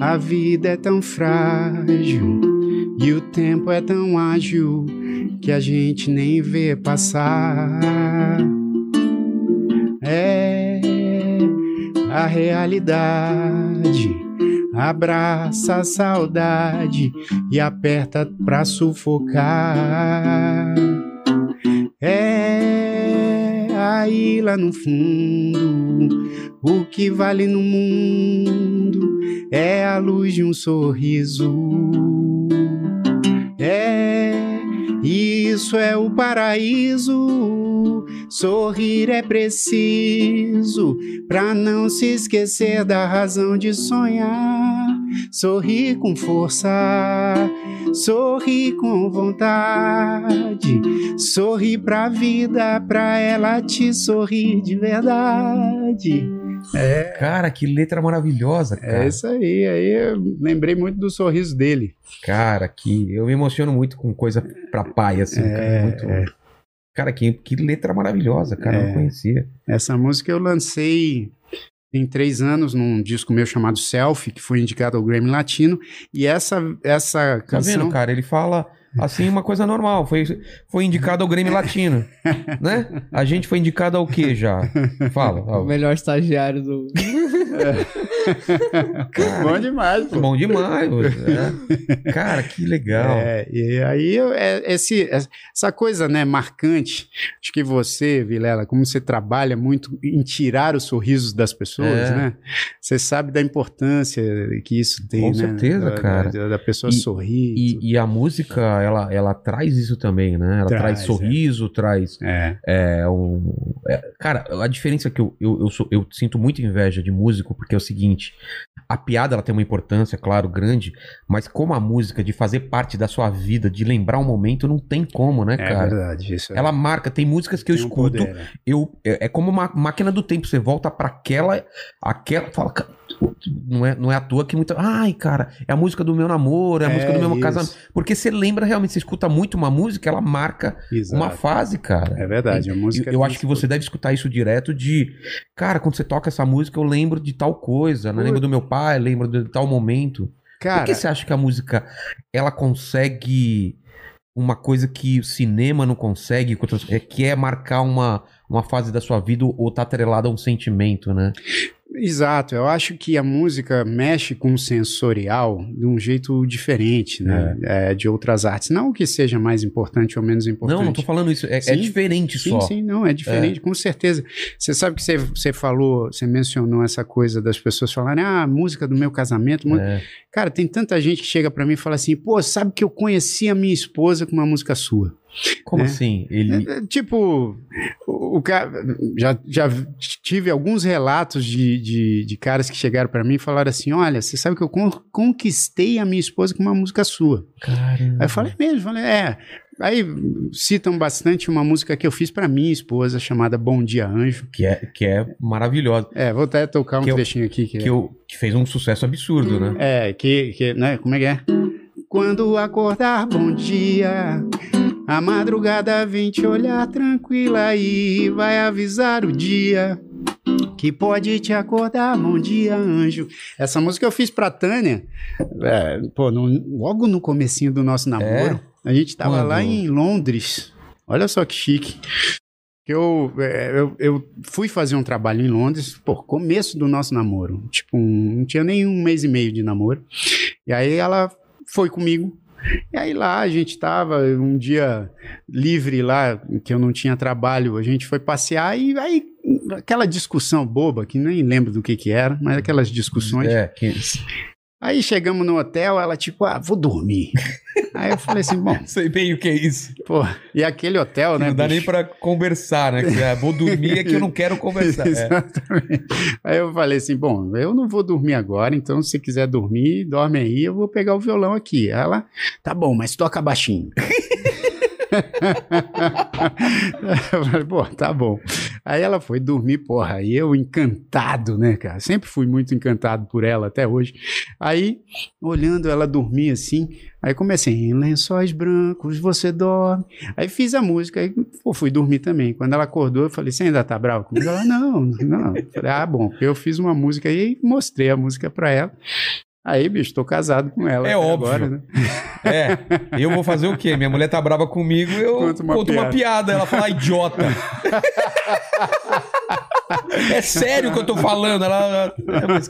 a vida é tão frágil e o tempo é tão ágil que a gente nem vê passar. É a realidade. Abraça a saudade e aperta pra sufocar. É aí lá no fundo, o que vale no mundo é a luz de um sorriso. É, isso é o paraíso. Sorrir é preciso pra não se esquecer da razão de sonhar. Sorrir com força, sorrir com vontade, sorrir pra vida, pra ela te sorrir de verdade. É, Cara, que letra maravilhosa, cara. é isso aí. Aí eu lembrei muito do sorriso dele. Cara, que eu me emociono muito com coisa pra pai, assim. cara, É, muito... é. Cara, que, que letra maravilhosa, cara. Eu É. não conhecia. Essa música eu lancei tem três anos num disco meu chamado Selfie, que foi indicado ao Grammy Latino. E essa, essa Tá canção. vendo, cara? Ele fala assim uma coisa normal. Foi, foi indicado ao Grêmio Latino, né? A gente foi indicado ao quê já? Fala. O melhor estagiário do. Bom demais, pô. Bom demais. é. Cara, que legal. É, e aí é, esse, essa coisa né, marcante, acho que você, Vilela, como você trabalha muito em tirar os sorrisos das pessoas, É. né? Você sabe da importância que isso tem, Com né? certeza, da, cara. Da, da pessoa E- sorrir. E, e a música, ela, ela traz isso também, né? Ela traz, Traz, é. sorriso, traz É, é, um... é, cara, a diferença é que eu, eu, eu, sou- eu sinto muita inveja de músico, porque é o seguinte, a piada ela tem uma importância, claro, grande, mas como a música de fazer parte da sua vida, de lembrar um momento, não tem como, né, É cara? verdade, isso. é- Ela marca, tem músicas que eu tem um escuto, poder, né? eu é, é como uma máquina do tempo, você volta pra aquela aquela fala, "Ca- não é não é à toa que muita, ai, cara, é a música do meu namoro, é a É música do meu casamento, porque você lembra realmente, você escuta muito uma música, ela marca Exato. uma fase, cara. É verdade, a música Eu, eu acho que você deve escutar isso direto de, cara, quando você toca essa música, eu lembro de tal coisa, né? Lembro do meu pai, lembro de tal momento. Cara, Por que você acha que a música ela consegue uma coisa que o cinema não consegue, é que é marcar uma, uma fase da sua vida ou tá atrelada a um sentimento, né? Exato, eu acho que a música mexe com o sensorial de um jeito diferente, né? É, de outras artes. Não que seja mais importante ou menos importante. Não, não tô falando isso. É, é Sim, diferente Sim, só. sim, não, é diferente, com certeza. Você sabe que você, você falou, você mencionou essa coisa das pessoas falarem, ah, música do meu casamento. mu-" É. Cara, tem tanta gente que chega pra mim e fala assim, pô, sabe que eu conheci a minha esposa com uma música sua. Como É. assim? Ele. É, é, Tipo, o, o cara. Já, já tive alguns relatos de, de, de caras que chegaram pra mim e falaram assim: Olha, você sabe que eu con- conquistei a minha esposa com uma música sua. Caramba. Aí eu falei mesmo, falei, é. Aí citam bastante uma música que eu fiz pra minha esposa, chamada Bom Dia Anjo. Que é, que é maravilhosa. É, vou até tocar um Que eu- trechinho aqui. Que, Que, eu, que fez um sucesso absurdo, né? É, que, que, né, como é que é? Quando acordar, bom dia. A madrugada vem te olhar tranquila e vai avisar o dia que pode te acordar. Bom dia, anjo. Essa música eu fiz pra Tânia, é, pô, no- logo no comecinho do nosso namoro. A gente tava Quando? lá em Londres. Olha só que chique. Que Eu, é, eu, eu fui fazer um trabalho em Londres, por começo do nosso namoro. Tipo, um- não tinha nem um mês e meio de namoro. E aí ela foi comigo. E aí lá a gente tava um dia livre lá, que eu não tinha trabalho, a gente foi passear e aí aquela discussão boba, que nem lembro do que que era, mas aquelas discussões. É, que, Aí chegamos no hotel, ela tipo, ah, vou dormir. aí eu falei assim, bom, sei bem o que é isso. pô, e aquele hotel, né? não dá nem bicho? pra conversar, né? Que, ah, vou dormir é que eu não quero conversar. É. Exatamente. Aí eu falei assim: bom, eu não vou dormir agora, então se quiser dormir, dorme aí, eu vou pegar o violão aqui. Ela, tá bom, mas toca baixinho. Eu falei, pô, tá bom. Aí ela foi dormir, porra, aí eu encantado, né, cara? Sempre fui muito encantado por ela até hoje. Aí, olhando ela dormir assim, aí comecei, em lençóis brancos você dorme. Aí fiz a música, aí pô, fui dormir também. Quando ela acordou, eu falei, você ainda tá bravo comigo? Ela, não, não. Eu falei, ah, bom, eu fiz uma música aí e mostrei a música pra ela. Aí, bicho, tô casado com ela. É óbvio. Agora, né? É, eu vou fazer o quê? Minha mulher tá brava comigo, eu Conta uma conto uma piada. piada. Ela fala, "Ah, idiota. é sério que eu tô falando. Ela, é, mas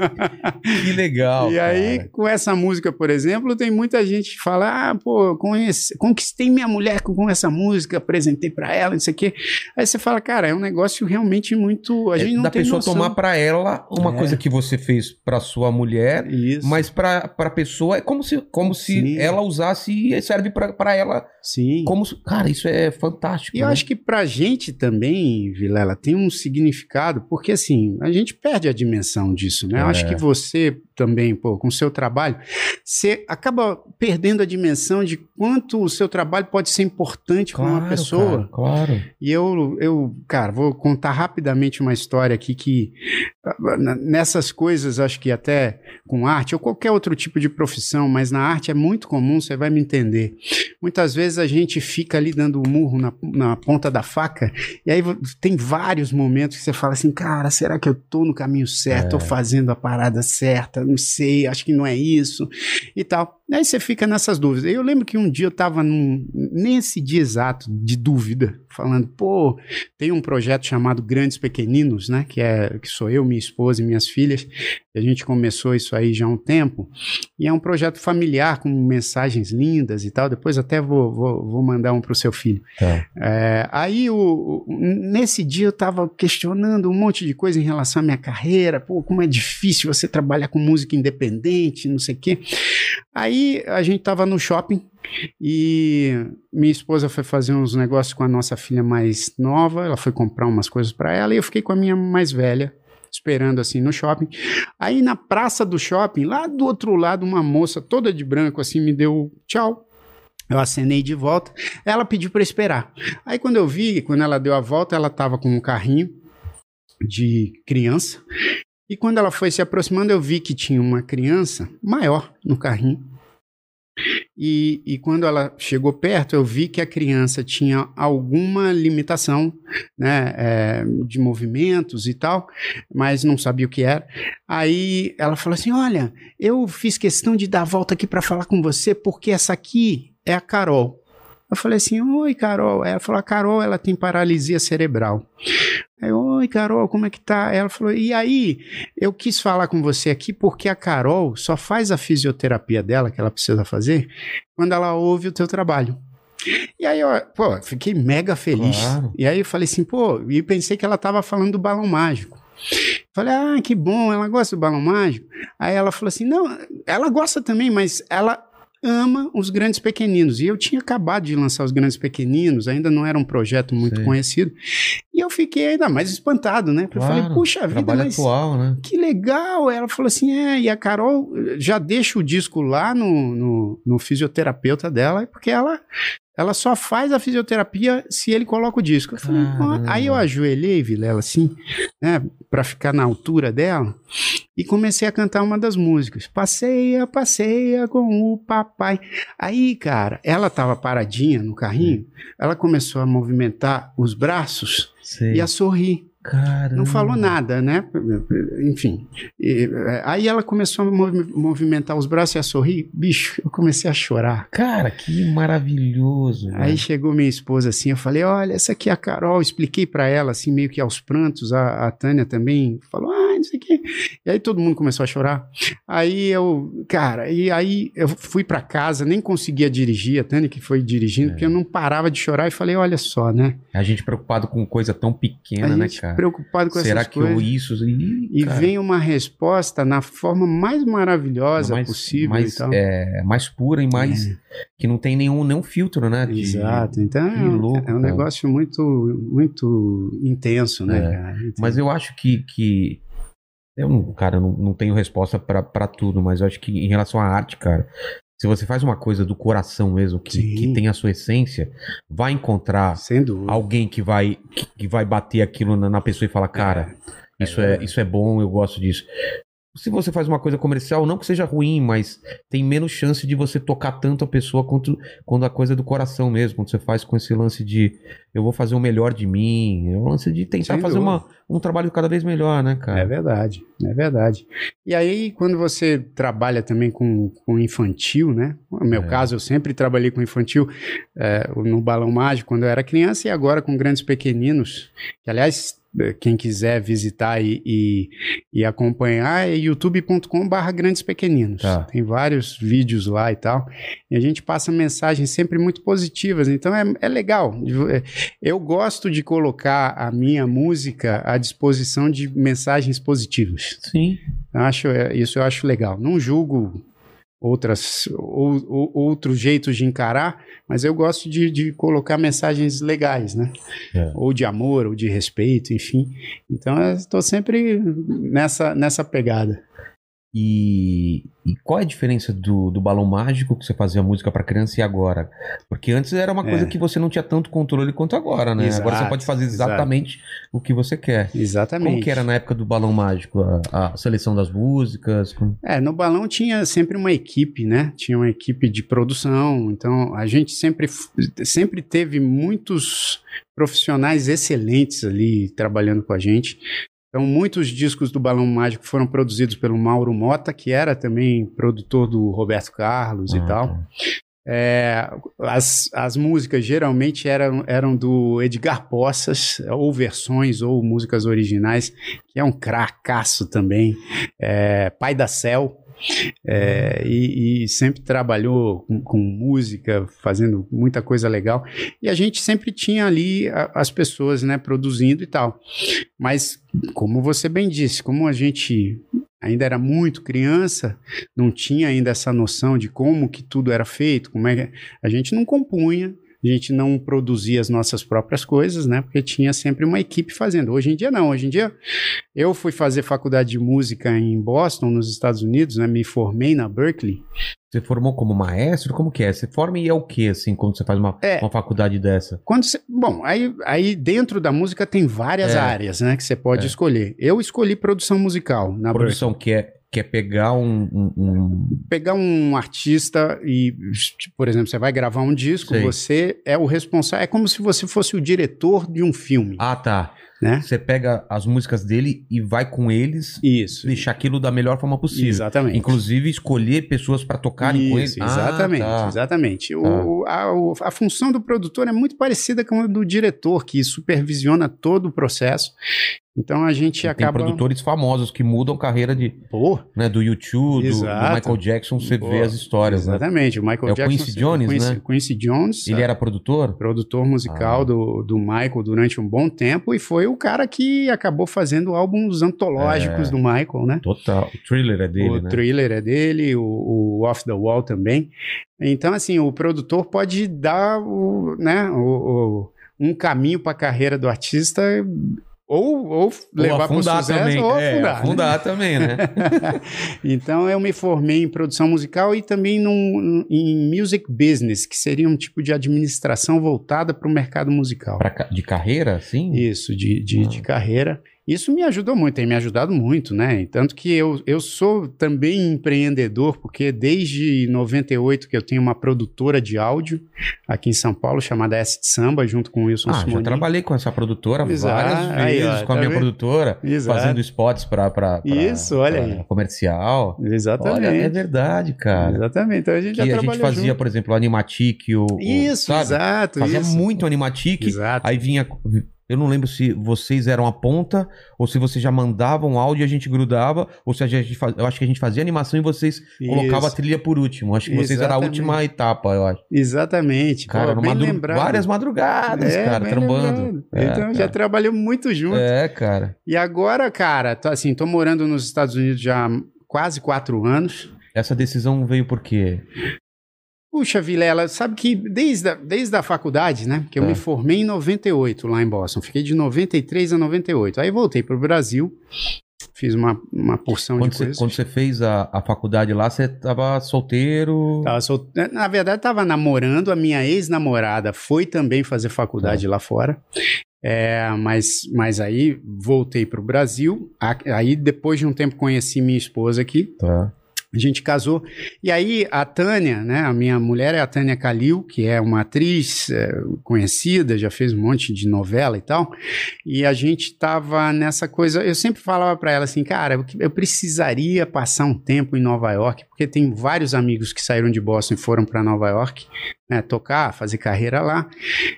que legal. E aí, cara. com essa música, por exemplo, tem muita gente que fala: ah, pô, conheci, conquistei minha mulher com, essa música, apresentei pra ela, isso aqui. Aí você fala, cara, é um negócio realmente muito. A É gente não da tem pessoa noção. tomar pra ela uma É. coisa que você fez pra sua mulher, Isso. mas pra, pra pessoa é como se, como se Sim. ela usasse e serve pra, pra ela. Sim. Como cara, isso é fantástico. E eu né? acho que pra gente também, Vilela, tem um significado, porque assim, a gente perde a dimensão disso, né? Eu É. acho que você também, pô, com o seu trabalho, você acaba perdendo a dimensão de quanto o seu trabalho pode ser importante para uma pessoa. cara, claro. E eu, eu, cara, vou contar rapidamente uma história aqui que nessas coisas, acho que até com arte ou qualquer outro tipo de profissão, mas na arte é muito comum, você vai me entender. Muitas vezes a gente fica ali dando o murro na, na ponta da faca, e aí tem vários momentos que você fala assim, cara, será que eu tô no caminho certo, tô fazendo a parada certa, não sei, acho que não é isso, e tal. Aí você fica nessas dúvidas. Eu lembro que um dia eu tava num, nesse dia exato de dúvida, falando, pô, tem um projeto chamado Grandes Pequeninos, né, que é que sou eu, minha esposa e minhas filhas. A gente começou isso aí já há um tempo. E é um projeto familiar com mensagens lindas e tal. Depois até vou, vou, vou mandar um pro seu filho. Tá. É, aí, o, o- nesse dia, eu tava questionando um monte de coisa em relação à minha carreira. Pô, como é difícil você trabalhar com música independente, não sei o quê. Aí, a gente tava no shopping e minha esposa foi fazer uns negócios com a nossa filha mais nova. Ela foi comprar umas coisas para ela e eu fiquei com a minha mais velha. esperando assim no shopping. Aí na praça do shopping, lá do outro lado, uma moça toda de branco assim me deu tchau. Eu acenei de volta. Ela pediu para esperar. Aí quando eu vi, quando ela deu a volta, ela estava com um carrinho de criança. E quando ela foi se aproximando, eu vi que tinha uma criança maior no carrinho. E, e, quando ela chegou perto, eu vi que a criança tinha alguma limitação né, é, de movimentos e tal, mas não sabia o que era. Aí ela falou assim: Olha, eu fiz questão de dar a volta aqui para falar com você, porque essa aqui é a Carol. Eu falei assim, oi, Carol. Ela falou, a Carol, ela tem paralisia cerebral. Aí, oi, Carol, como é que tá? Ela falou, e aí, eu quis falar com você aqui porque a Carol só faz a fisioterapia dela, que ela precisa fazer, quando ela ouve o teu trabalho. E aí, eu, pô, fiquei mega feliz. Claro. E aí eu falei assim, pô, e pensei que ela tava falando do balão mágico. Falei, ah, que bom, ela gosta do balão mágico. Aí ela falou assim, não, ela gosta também, mas ela ama os grandes pequeninos. E eu tinha acabado de lançar os grandes pequeninos, ainda não era um projeto muito conhecido. E eu fiquei ainda mais espantado, né? Porque claro, eu falei, puxa vida, mas atual, né? que legal. Ela falou assim: é, e a Carol já deixa o disco lá no, no, no fisioterapeuta dela, porque ela ela só faz a fisioterapia se ele coloca o disco. Eu falei, aí eu ajoelhei, Vilela, assim, né, pra ficar na altura dela, e comecei a cantar uma das músicas. Passeia, passeia com o papai. Aí, cara, ela tava paradinha no carrinho, ela começou a movimentar os braços Sei. e a sorrir. Caramba. Não falou nada, né? Enfim. E, é, aí ela começou a movimentar os braços e a sorrir. Bicho, eu comecei a chorar. Cara, que maravilhoso. Aí chegou minha esposa assim, eu falei: olha, essa aqui é a Carol. Expliquei para ela, assim, meio que aos prantos. A, a Tânia também falou: não sei o quê. E aí todo mundo começou a chorar. Aí eu, cara, e aí eu fui para casa, nem conseguia dirigir. A Tânia que foi dirigindo, é. porque eu não parava de chorar e falei: olha só, né? A gente preocupado com coisa tão pequena, né, cara? preocupado com Será essas coisas. Será que eu isso? Ih, e cara. vem uma resposta na forma mais maravilhosa mais, possível. Mais, então. é, mais pura e mais. É. Que não tem nenhum, nenhum filtro, né? De, Exato. Então é, louco, é, um negócio muito, muito intenso, né, é. cara? Então... Mas eu acho que. que... Eu, cara, não, não tenho resposta para tudo, mas eu acho que em relação à arte, cara, se você faz uma coisa do coração mesmo, que, que tem a sua essência, vai encontrar alguém que vai, que, que, vai bater aquilo na, na pessoa e falar, cara, é, isso, é, é, isso é bom, eu gosto disso se você faz uma coisa comercial, não que seja ruim, mas tem menos chance de você tocar tanto a pessoa quanto quando a coisa é do coração mesmo. Quando você faz com esse lance de eu vou fazer o melhor de mim, é o lance de tentar Sem fazer uma, um trabalho cada vez melhor, né, cara? É verdade, é verdade. E aí, quando você trabalha também com, com infantil, né? No meu é. caso, eu sempre trabalhei com infantil é, no Balão Mágico quando eu era criança e agora com grandes pequeninos, que aliás quem quiser visitar e, e, e acompanhar é youtube.com/barra grandes pequeninos. Tá. Tem vários vídeos lá e tal. E a gente passa mensagens sempre muito positivas. Então é, é legal. Eu gosto de colocar a minha música à disposição de mensagens positivas. Sim. Acho, é, isso eu acho legal. Não julgo outras ou, ou, outros jeitos de encarar, mas eu gosto de, de colocar mensagens legais, né? É. Ou de amor, ou de respeito, enfim. Então eu estou sempre nessa, nessa pegada. E, e, qual é a diferença do, do balão mágico que você fazia música para criança e agora? Porque antes era uma coisa é. que você não tinha tanto controle quanto agora, né? Exato, agora você pode fazer exatamente exato. o que você quer. Exatamente. Como que era na época do balão mágico? A, a seleção das músicas? Como... É, no balão tinha sempre uma equipe, né? Tinha uma equipe de produção. Então a gente sempre, sempre teve muitos profissionais excelentes ali trabalhando com a gente. Então, muitos discos do Balão Mágico foram produzidos pelo Mauro Mota, que era também produtor do Roberto Carlos ah, e tal. Tá. É, as, as músicas geralmente eram, eram do Edgar Poças, ou versões ou músicas originais, que é um cracaço também. É, Pai da Céu, é, e, e, sempre trabalhou com, com, música, fazendo muita coisa legal. E a gente sempre tinha ali a, as pessoas né, produzindo e tal. Mas, como você bem disse, como a gente ainda era muito criança, não tinha ainda essa noção de como que tudo era feito, como é que a gente não compunha, a gente não produzia as nossas próprias coisas, né? Porque tinha sempre uma equipe fazendo. Hoje em dia não. Hoje em dia eu fui fazer faculdade de música em Boston, nos Estados Unidos, né? Me formei na Berkeley. Você formou como maestro? Como que é? Você forma e é o que, assim, quando você faz uma, É. uma faculdade dessa? Quando você- bom, aí, aí dentro da música tem várias É. áreas, né? Que você pode É. escolher. Eu escolhi produção musical na Berkeley. Produção que é, que é pegar um, um- um- pegar um artista e, tipo, por exemplo, você vai gravar um disco, Sei. você é o responsável, é como se você fosse o diretor de um filme, Ah, tá. né? Você pega as músicas dele e vai com eles Isso. deixar aquilo da melhor forma possível. Exatamente. Inclusive escolher pessoas pra tocarem com ele. Isso, Ah, exatamente, tá. exatamente. O- a, a função do produtor é muito parecida com a do diretor, que supervisiona todo o processo. Então a gente Tem acaba. produtores famosos que mudam carreira de, Pô, né, do YouTube, do, do. Michael Jackson, você Pô, vê as histórias, né? exatamente. O Michael É o Jackson. Quincy Jones, Quincy, né? Quincy Jones. Ele era produtor? produtor musical Ah. do, do Michael durante um bom tempo e foi o cara que acabou fazendo álbuns antológicos É. do Michael, né? Total. O thriller é dele, o né? Thriller é dele, o, o Off the Wall também. Então, assim, o produtor pode dar o, né, o, o- um caminho para a carreira do artista ou, ou levar para o afundar sucesso também. ou é, afundar. né? afundar também, né? então eu me formei em produção musical e também num, em music business, que seria um tipo de administração voltada para o mercado musical. Pra de carreira, assim? Isso, de, de, de carreira. Isso me ajudou muito, tem me ajudado muito, né? Tanto que eu, eu sou também empreendedor, porque desde 98 que eu tenho uma produtora de áudio aqui em São Paulo, chamada S de Samba, junto com o Wilson Ah, já Simoni. trabalhei com essa produtora Exato. várias Aí, vezes, ó, com a tá minha vendo? produtora, Exato. fazendo spots pra- Isso, olha pra aí. comercial. Exatamente. Olha, é verdade, cara. Exatamente. Então a gente Que já a gente fazia, junto. por exemplo, o Animatic, o, o- Isso, sabe? exato. Fazia isso. muito Animatic, Exato. aí vinha... Eu não lembro se vocês eram a ponta ou se vocês já mandavam áudio e a gente grudava, ou se a gente faz... eu acho que a gente fazia animação e vocês colocavam a Isso. trilha por último. Acho que vocês eram a Exatamente. última etapa, eu acho. Exatamente. Cara, Pô, madru- várias madrugadas, É, cara, trambando. É, então já cara. trabalhamos muito junto. É, cara. E agora, cara, tô, assim, tô morando nos Estados Unidos já há quase quatro anos. Essa decisão veio por quê? Puxa, Vilela, sabe que desde a, desde a faculdade, né? Que eu É. me formei em 98 lá em Boston. Fiquei de 93 a 98. Aí voltei pro Brasil, fiz uma, uma porção Quando de você, coisas. quando você fez a, a faculdade lá, você tava solteiro. Tava sol- Na verdade, tava namorando. A minha ex-namorada foi também fazer faculdade Tá. lá fora. É, mas, mas aí voltei pro Brasil. A- Aí, depois de um tempo, conheci minha esposa aqui. Tá. A gente casou. E aí, a Tânia, né? A minha mulher é a Tânia Kalil, que é uma atriz é, conhecida, já fez um monte de novela e tal. E a gente tava nessa coisa. Eu sempre falava para ela assim, cara, eu, eu precisaria passar um tempo em Nova York, porque tem vários amigos que saíram de Boston e foram para Nova York. Né, tocar, fazer carreira lá.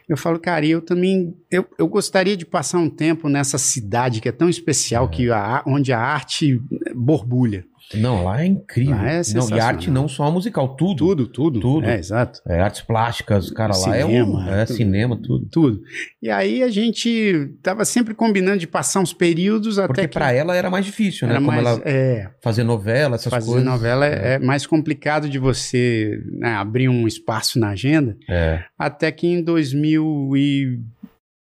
Eu falo, cara, eu também, eu, eu gostaria de passar um tempo nessa cidade que é tão especial, que a, onde a arte borbulha. Não, lá é incrível. Lá é não, e arte não só musical, tudo. Tudo, tudo. Tudo. É, exato. É, artes plásticas, cara, lá é um. Cinema, É tudo. cinema, tudo. Tudo. E aí a gente tava sempre combinando de passar uns períodos Porque até que pra ela era mais difícil, né? era Como mais, ela é, fazer novela, essas fazer coisas. novela é, é mais complicado de você né, abrir um espaço na agenda. É. Até que em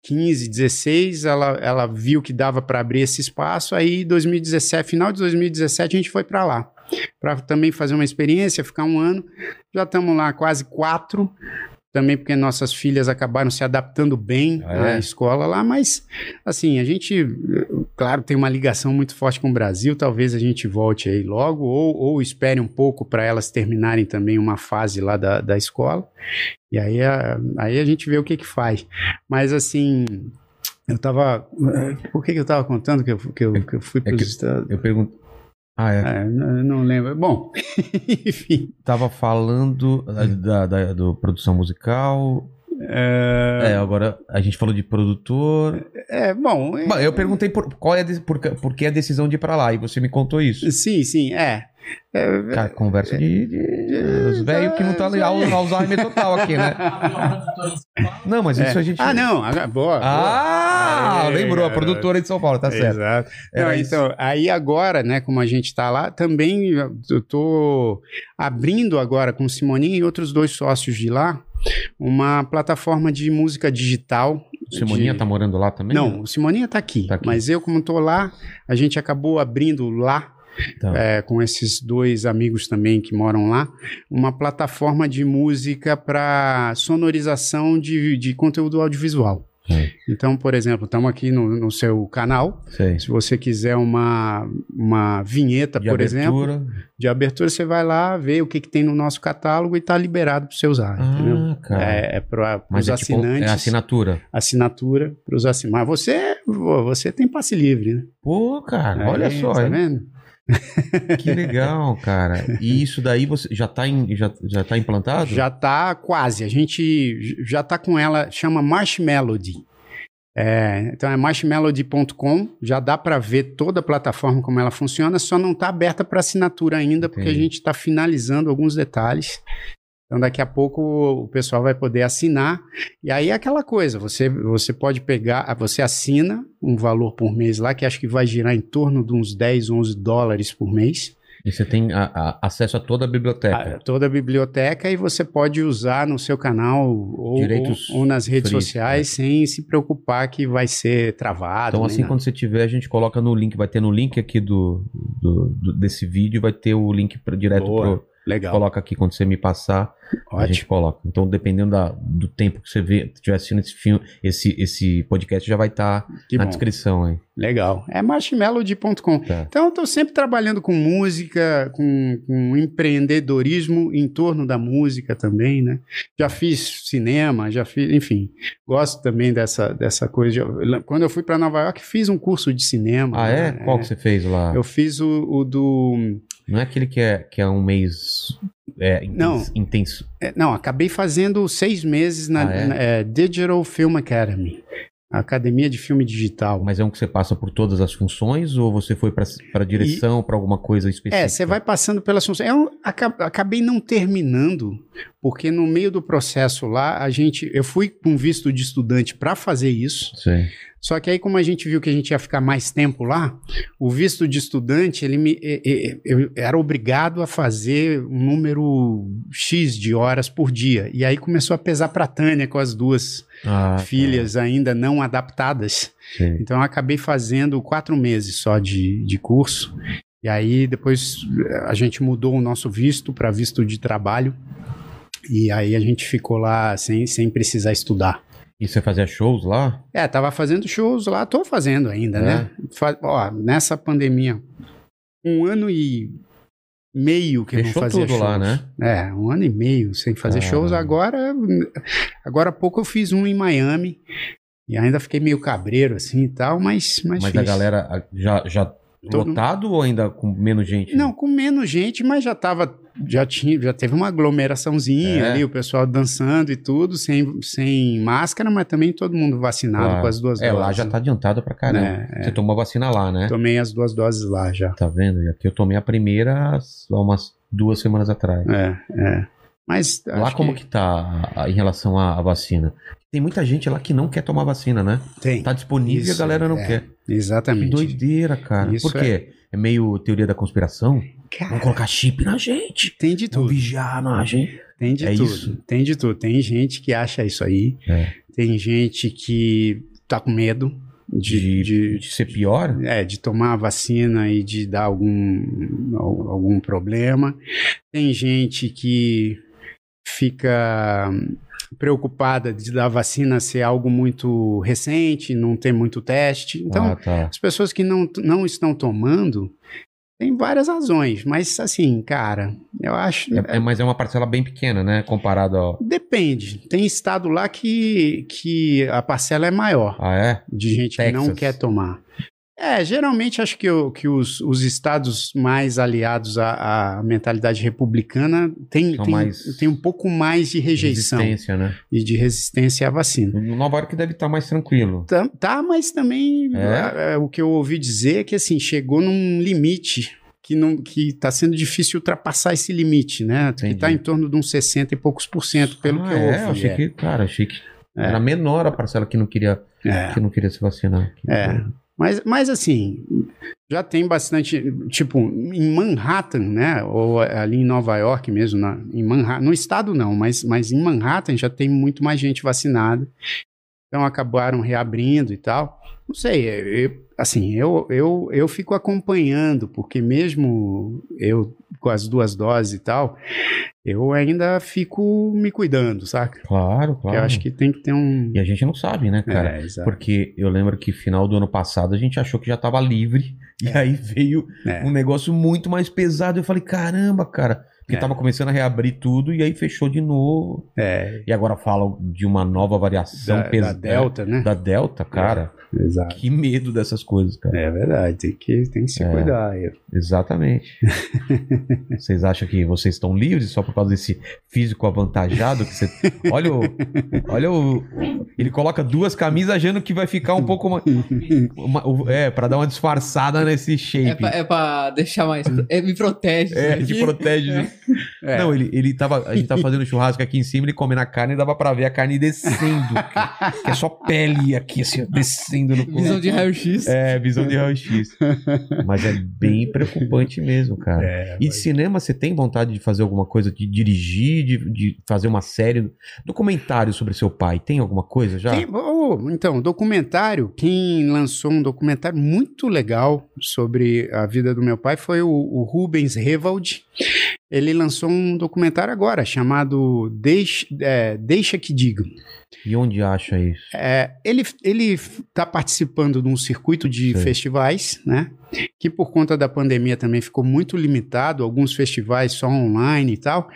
2015, 16, ela, ela viu que dava para abrir esse espaço. Aí, 2017, final de 2017, a gente foi para lá. Para também fazer uma experiência, ficar um ano. Já estamos lá quase quatro. Também porque nossas filhas acabaram se adaptando bem é? à escola lá, mas assim, a gente, claro, tem uma ligação muito forte com o Brasil, talvez a gente volte aí logo, ou, ou espere um pouco para elas terminarem também uma fase lá da, da escola, e aí a, aí a gente vê o que que faz. Mas assim, eu tava. eh, Por que, que eu tava contando que eu, que eu, que eu fui para os que- Estados Eu pergunto. Ah, é. é, não, lembro. Bom, enfim. Tava falando da, da- da- do produção musical. É, É, agora a gente falou de produtor. é, bom. é- Bom, eu perguntei por, qual é de- por, por que a decisão de ir pra lá e você me contou isso. Sim, sim, é. É, Cara, conversa de, de, os velhos que não tá ali, Al- Alzheimer total aqui, né? Não, mas isso É. a gente. Ah, não, agora- boa. Ah, boa. lembrou, a É, produtora de São Paulo, tá certo. Exato. Não, então, aí agora, né, como a gente tá lá, também eu tô abrindo agora com o Simoninho e outros dois sócios de lá uma plataforma de música digital. Simoninha de... tá morando lá também? Não, o Simoninha tá aqui, Tá aqui. Mas eu, como tô lá, a gente acabou abrindo lá Tá. é, com esses dois amigos também que moram lá, uma plataforma de música para sonorização de, de conteúdo audiovisual. É. Então, por exemplo, estamos aqui no, no seu canal. Sei. Se você quiser uma, uma vinheta, De por exemplo, abertura. de abertura, você vai lá, vê o que, que tem no nosso catálogo e está liberado para você usar. Ah. É, é para os é tipo, assinantes. é assinatura. assinatura para os assinantes. Mas você, você tem passe livre, né? Pô, cara, olha só, Tá vendo? Que legal, cara. E isso daí você já tá, em, já, já tá implantado? Já tá quase. A gente já tá com ela, chama Marshmelody. É, então é marshmelody.com, já dá para ver toda a plataforma como ela funciona, só não está aberta para assinatura ainda, porque a gente está finalizando alguns detalhes. Então daqui a pouco o pessoal vai poder assinar. E aí é aquela coisa, você, você pode pegar, você assina um valor por mês lá, que acho que vai girar em torno de uns 10, 11 dólares por mês. E você tem a- a- acesso a toda a biblioteca. a- toda a biblioteca e você pode usar no seu canal ou, ou, ou nas redes sociais sem se preocupar que vai ser travado. Então, assim, nada. quando você tiver, a gente coloca no link. Vai ter no link aqui do, do- do- desse vídeo, vai ter o link pra, direto pro. Legal, Coloca aqui quando você me passar, a ótimo. gente coloca. Então, dependendo da- do tempo que você vê, estiver assistindo esse filme, esse, esse podcast já vai estar Que na bom, descrição aí. legal. É marshmelody.com. Tá. Então, eu estou sempre trabalhando com música, com, com empreendedorismo em torno da música também, né? Já fiz cinema, já fiz, enfim, gosto também dessa, dessa coisa. quando eu fui para Nova York, fiz um curso de cinema. Ah, é? né? Qual que você fez lá? Eu fiz o, o do Não é aquele que é, que é um mês é, intenso, Não. intenso. É, não, acabei fazendo seis meses na, Ah, é? na- é, Digital Film Academy, Academia de Filme Digital. Mas é um que você passa por todas as funções ou você foi para direção, pra alguma coisa específica? É, você vai passando pelas funções. Eu aca- acabei não terminando, porque no meio do processo lá, a gente, eu fui com visto de estudante para fazer isso. Sei. Só que aí, como a gente viu que a gente ia ficar mais tempo lá, o visto de estudante, ele me, eu era obrigado a fazer um número X de horas por dia. E aí começou a pesar para Tânia com as duas Ah, tá. filhas ainda não adaptadas. Sei. Então eu acabei fazendo quatro meses só de, de curso. E aí depois a gente mudou o nosso visto para visto de trabalho. E aí a gente ficou lá sem, sem precisar estudar. E você fazia shows lá? É, tava fazendo shows lá, tô fazendo ainda, É? né? Fa- ó, nessa pandemia, um ano e meio que eu não fazia tudo shows. lá, né? É, um ano e meio sem fazer Caramba. shows. Agora, agora há pouco eu fiz um em Miami. E ainda fiquei meio cabreiro assim e tal, mas, mas, Mas fiz. a galera já, já Todo- lotado ou ainda com menos gente? Não, com menos gente, mas já tava. Já, tinha, já teve uma aglomeraçãozinha É. ali, o pessoal dançando e tudo, sem, sem máscara, mas também todo mundo vacinado Claro. com as duas É, doses. lá já tá adiantado pra caramba. É, Você tomou a vacina lá, né? Tomei as duas doses lá já. Tá vendo? E aqui eu tomei a primeira há umas duas semanas atrás. É, é. Mas. Lá como que, tá a- a- em relação à, à vacina? Tem muita gente lá que não quer tomar vacina, né? Tem. Tá disponível e a Isso, galera não é. quer. Que Exatamente. doideira, cara. Isso Por quê? É. meio teoria da conspiração? Cara, Vão colocar chip na gente. tem de Vão tudo. vigiar na gente. Tem de É tudo. isso? Tem de tudo. Tem gente que acha isso aí. É. Tem gente que tá com medo de, De, de, de ser pior? é, de tomar a vacina e de dar algum, al- algum problema. Tem gente que fica preocupada de dar a vacina ser algo muito recente, não ter muito teste. Então, ah, tá. as pessoas que não, não estão tomando tem várias razões, mas assim, cara, eu acho. É, é- mas é uma parcela bem pequena, né? Comparado ao. Depende. Tem estado lá que, que a parcela é maior Ah, é? de gente que não Texas. quer tomar. É, geralmente acho que, o- que os, os estados mais aliados à, à mentalidade republicana São tem, mais- tem um pouco mais de rejeição Resistência, né? e de resistência à vacina. No Nova York deve estar mais tranquilo. Tá, tá, mas também É? é, o que eu ouvi dizer é que assim, chegou num limite que não que está sendo difícil ultrapassar esse limite, né? Que Entendi. está em torno de uns 60 e poucos por cento, pelo Ah, que eu é? ouvi. Eu achei é. que, cara, achei que É. era menor a parcela que não queria, É. que não queria se vacinar. Que É. Mas, mas assim, já tem bastante, tipo, em Manhattan, né? Ou ali em Nova York mesmo, na, em Manhattan, no estado não, mas, mas em Manhattan já tem muito mais gente vacinada. Então acabaram reabrindo e tal. Não sei, eu, assim, eu, eu, eu fico acompanhando, porque mesmo eu com as duas doses e tal, eu ainda fico me cuidando, saca? Claro, Porque claro. eu acho que tem que ter um. E a gente não sabe, né, cara? É, exato. Porque eu lembro que final do ano passado a gente achou que já tava livre. E aí veio É. um negócio muito mais pesado. Eu falei, caramba, cara. Porque É. tava começando a reabrir tudo e aí fechou de novo. É, E agora falam de uma nova variação da, da pesada. Delta, né? Da Delta, cara. Exato. Que medo dessas coisas, cara. É verdade, tem que, tem que se É. cuidar. Eu- Exatamente. vocês acham que vocês estão livres só por causa desse físico avantajado? Que você... Olha o. Olha o. Ele coloca duas camisas achando que vai ficar um pouco. mais- uma- é, pra dar uma disfarçada nesse É shape. pra, é pra deixar mais. É, me protege. É, isso te protege. né? É. Não, ele, ele tava. A gente tava fazendo churrasco aqui em cima, ele comendo a carne e dava pra ver a carne descendo. que é só pele aqui, assim, ó, no corpo. Visão de raio-x. É, visão de raio-x. Mas é bem preocupante mesmo, cara. É, E de cinema, você tem vontade de fazer alguma coisa, de dirigir, de, de fazer uma série, documentário sobre seu pai? Tem alguma coisa já? Tem- oh, então, documentário, quem lançou um documentário muito legal sobre a vida do meu pai foi o, o Rubens Revald. Ele lançou um documentário agora chamado Deixa, é, Deixa que Digam. E onde acha isso? É, ele ele está participando de um circuito de Sei. festivais, né? Que por conta da pandemia também ficou muito limitado, alguns festivais só online e tal.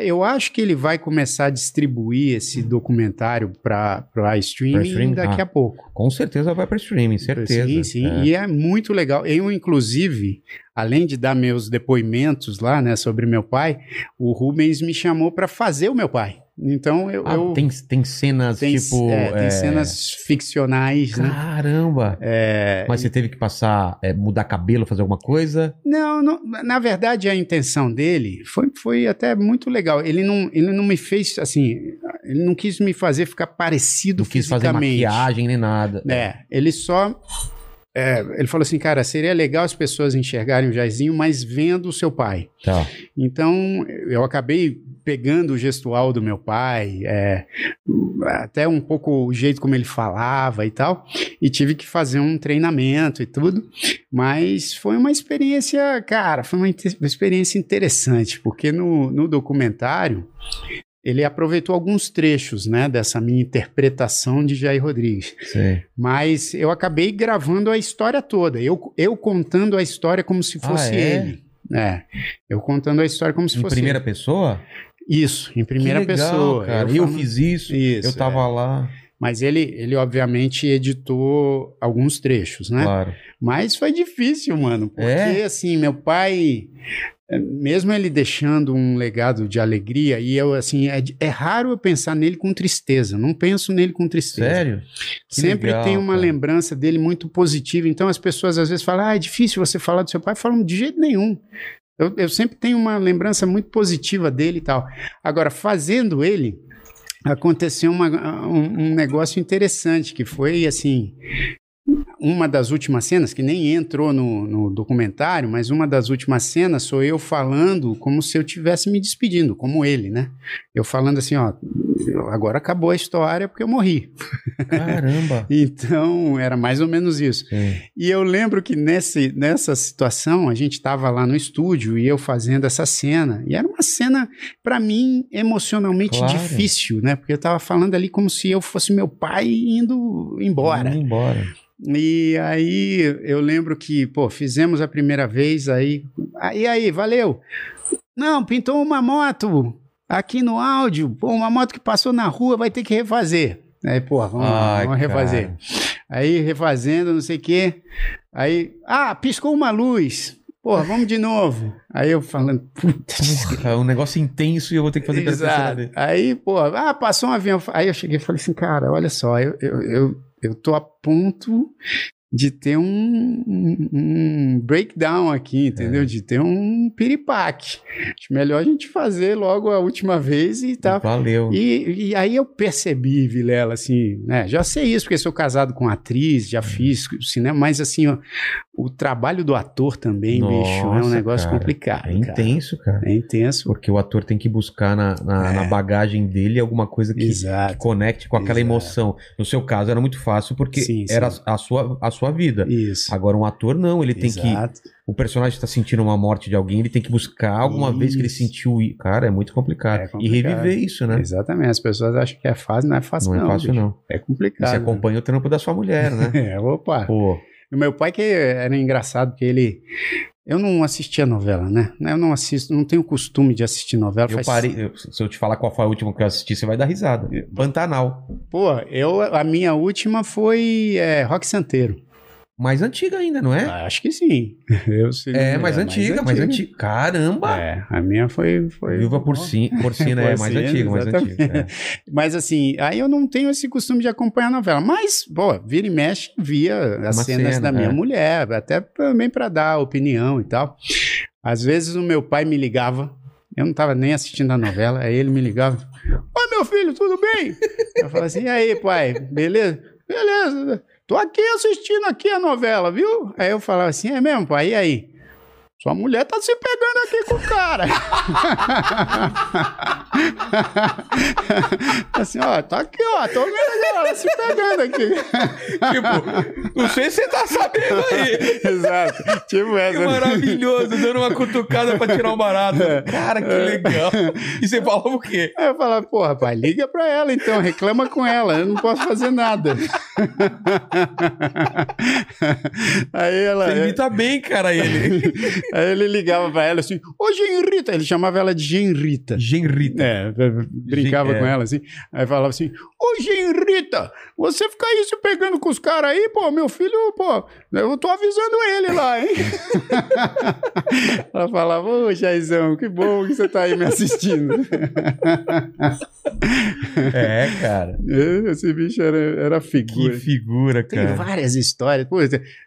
Eu acho que ele vai começar a distribuir esse documentário para streaming, streaming? daqui Ah. a pouco. Com certeza vai para streaming, certeza. Sim, sim. É. E é muito legal. Eu, inclusive, além de dar meus depoimentos lá, né, sobre meu pai, o Rubens me chamou para fazer o meu pai. Então eu. Ah, eu- tem, tem cenas tem, tipo. é, tem é, cenas ficcionais, né? Caramba! É, Mas você teve que passar, é, mudar cabelo, fazer alguma coisa? Não, não, na verdade a intenção dele foi, foi até muito legal. Ele não, ele não me fez assim, ele não quis me fazer ficar parecido Não quis fazer maquiagem nem nada. É, ele só é, ele falou assim, cara, seria legal as pessoas enxergarem o Jairzinho, mas vendo o seu pai. Tá. Então, eu acabei pegando o gestual do meu pai, é, até um pouco o jeito como ele falava e tal, e tive que fazer um treinamento e tudo, mas foi uma experiência, cara, foi uma, uma experiência interessante, porque no, no documentário ele aproveitou alguns trechos, né, dessa minha interpretação de Jair Rodrigues. Sei. Mas eu acabei gravando a história toda. Eu, eu contando a história como se Ah, fosse é? ele. É. Eu contando a história como se Em fosse primeira ele. pessoa? Isso, em primeira legal, pessoa. Cara. Eu, falando- fiz isso, Isso, eu tava é. lá. Mas ele, ele, obviamente, editou alguns trechos, né? Claro. Mas foi difícil, mano. Porque, É? assim, meu pai, eh, mesmo ele deixando um legado de alegria, e eu, assim, é, é raro eu pensar nele com tristeza. Não penso nele com tristeza. Sério? Que Sempre legal, tem uma cara. lembrança dele muito positiva. Então as pessoas às vezes falam, ah, é difícil você falar do seu pai. Falam de jeito nenhum. Eu, eu sempre tenho uma lembrança muito positiva dele e tal. Agora, fazendo ele, aconteceu uma- um, um negócio interessante, que foi assim. Uma das últimas cenas, que nem entrou no, no documentário, mas uma das últimas cenas sou eu falando como se eu estivesse me despedindo, como ele, né? Eu falando assim, ó, agora acabou a história porque eu morri. Caramba. Então, era mais ou menos isso. Sim. E eu lembro que nesse, nessa situação, a gente estava lá no estúdio e eu fazendo essa cena. E era uma cena, para mim, emocionalmente Claro. difícil, né? Porque eu estava falando ali como se eu fosse meu pai indo embora. Indo embora. E aí eu lembro que, pô, fizemos a primeira vez, aí. Aí, aí, valeu. Não, pintou uma moto aqui no áudio. Pô, uma moto que passou na rua vai ter que refazer. Aí, pô, vamos, Ai, vamos refazer. Aí refazendo, não sei o quê. Aí, ah, piscou uma luz. Porra, vamos de novo. Aí eu falando, putz. É um negócio intenso e eu vou ter que fazer Exato. Aí, pô, ah, passou um avião. Aí eu cheguei e falei assim, cara, olha só, eu, eu, eu, eu tô a ponto de ter um, um- breakdown aqui, entendeu? De ter um piripaque. Acho melhor a gente fazer logo a última vez e tá. Valeu. E, e aí eu percebi, Vilela, assim, né? Já sei isso, porque sou casado com atriz, É. já fiz cinema, mas assim, ó, o trabalho do ator também, bicho, é um Nossa, negócio cara. complicado. É cara. intenso, cara. É intenso. Porque o ator tem que buscar na, na, É. na bagagem dele alguma coisa que, que conecte com aquela Exato. emoção. No seu caso era muito fácil porque Sim, sim. era a sua, a sua vida. Isso. Agora um ator não, ele tem que Exato. o personagem está sentindo uma morte de alguém, ele tem que buscar alguma vez que ele Isso. sentiu, cara, é muito complicado. É E complicado. reviver isso, né? Exatamente. As pessoas acham que é fácil, não é fácil, Não não. é fácil bicho. não. É E complicado. você né? acompanha o trampo da sua mulher, né? É, opa. Pô, O meu pai que era engraçado, porque ele. Eu não assistia novela, né? Eu não assisto, não tenho costume de assistir novela. eu faz- parei, eu- se eu te falar qual foi a última que eu assisti, você vai dar risada. Pantanal. Pô, eu, a minha última foi é, Rock Santeiro. Mais antiga ainda, não é? Ah, Acho que sim. Eu sei É, mais antiga, mais antiga. Caramba! É, a minha foi. foi Viva por si, porcina é mais Porcina, antiga, mais antiga. é. Mas assim, aí eu não tenho esse costume de acompanhar a novela. Mas, pô, vira e mexe, via as Uma cenas cena, da minha é. mulher, até também para dar opinião e tal. Às vezes o meu pai me ligava, eu não estava nem assistindo a novela, aí ele me ligava: Oi, meu filho, tudo bem? Eu falava assim: e aí, pai, beleza? Beleza, tô aqui assistindo aqui a novela, viu? Aí eu falava assim: é mesmo, pai, e aí? Sua mulher tá se pegando aqui com o cara. assim, ó, tá aqui, ó, tô vendo ela se pegando aqui. Tipo, não sei se você tá sabendo aí. Exato. Tipo Que essa. maravilhoso, dando uma cutucada pra tirar um barato. Cara, que legal. E você falava o quê? Aí eu falava, pô, rapaz, liga pra ela então, reclama com ela, eu não posso fazer nada. aí ela. Você imita bem, cara, ele. Aí ele ligava pra ela assim, ô Genrita, ele chamava ela de Genrita. Genrita. É, brincava Gen- é. com ela assim. Aí falava assim: Ô Genrita, você fica aí se pegando com os caras aí, pô, meu filho, pô, eu tô avisando ele lá, hein? ela falava: Ô Jaizão, que bom que você tá aí me assistindo. É, cara. Esse bicho era, era Que figura. figura, Tem cara. várias histórias. Pô,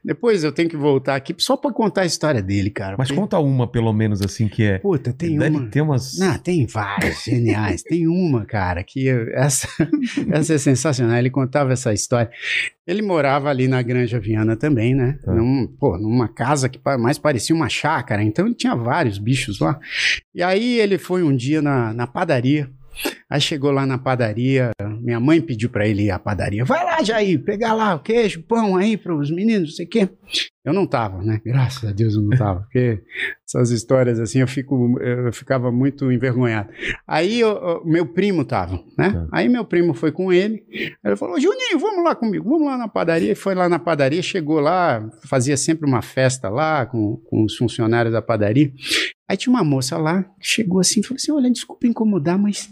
depois eu tenho que voltar aqui só pra contar a história dele, cara. Mas Porque- conta uma, pelo menos, assim, que é. Puta, tem Deve uma. ter umas. Não, tem várias geniais. Tem uma, cara, que essa, essa é sensacional. Ele contava essa história. Ele morava ali na Granja Viana também, né? Tá. Num- pô, numa casa que mais parecia uma chácara. Então ele tinha vários bichos lá. E aí ele foi um dia na, na padaria. Aí chegou lá na padaria, minha mãe pediu pra ele ir à padaria. Vai lá, Jair, pegar lá o queijo, pão aí pros meninos, não sei o quê. Eu não tava, né? Graças a Deus eu não tava, porque essas histórias assim eu, fico, eu ficava muito envergonhado. Aí o meu primo tava, né? Tá. Aí meu primo foi com ele. Ele falou: Juninho, vamos lá comigo, vamos lá na padaria. E foi lá na padaria, chegou lá, fazia sempre uma festa lá com, com os funcionários da padaria. Aí tinha uma moça lá que chegou assim e falou assim: Olha, desculpa incomodar, mas.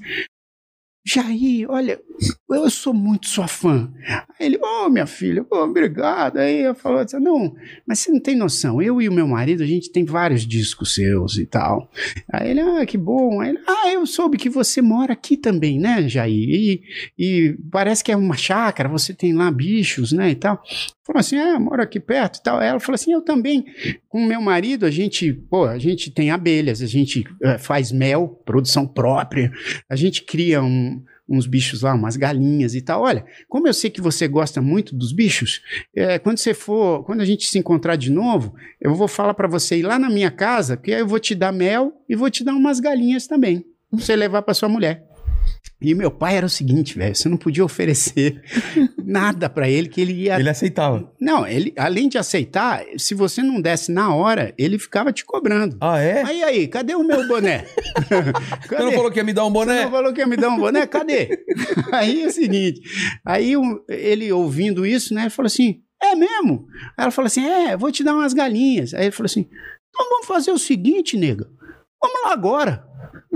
Jair, olha, eu sou muito sua fã. Aí ele, ô minha filha, ô, obrigado. Aí eu falou assim: não, mas você não tem noção, eu e o meu marido, a gente tem vários discos seus e tal. Aí ele, ah, que bom. Aí ele, ah, eu soube que você mora aqui também, né, Jair? E, e parece que é uma chácara, você tem lá bichos, né, e tal. Falou assim, ah, moro aqui perto e tal. Ela falou assim, eu também. Com meu marido, a gente, pô, a gente tem abelhas, a gente eh, faz mel, produção própria, a gente cria um- uns bichos lá, umas galinhas e tal. Olha, como eu sei que você gosta muito dos bichos, eh, quando você for, quando a gente se encontrar de novo, eu vou falar para você ir lá na minha casa, que aí eu vou te dar mel e vou te dar umas galinhas também, pra você levar para sua mulher. E meu pai era o seguinte, velho, você não podia oferecer nada para ele que ele ia Ele aceitava. não, ele, além de aceitar, se você não desse na hora, ele ficava te cobrando. Ah, é? Aí, aí, cadê o meu boné? Você cadê? não falou que ia me dar um Você boné? não falou que ia me dar um boné? Cadê? aí é o seguinte, aí o- ele ouvindo isso, né, ele falou assim, é mesmo? Aí ela falou assim, é, vou te dar umas galinhas. Aí ele falou assim, então vamos fazer o seguinte, nega, vamos lá agora.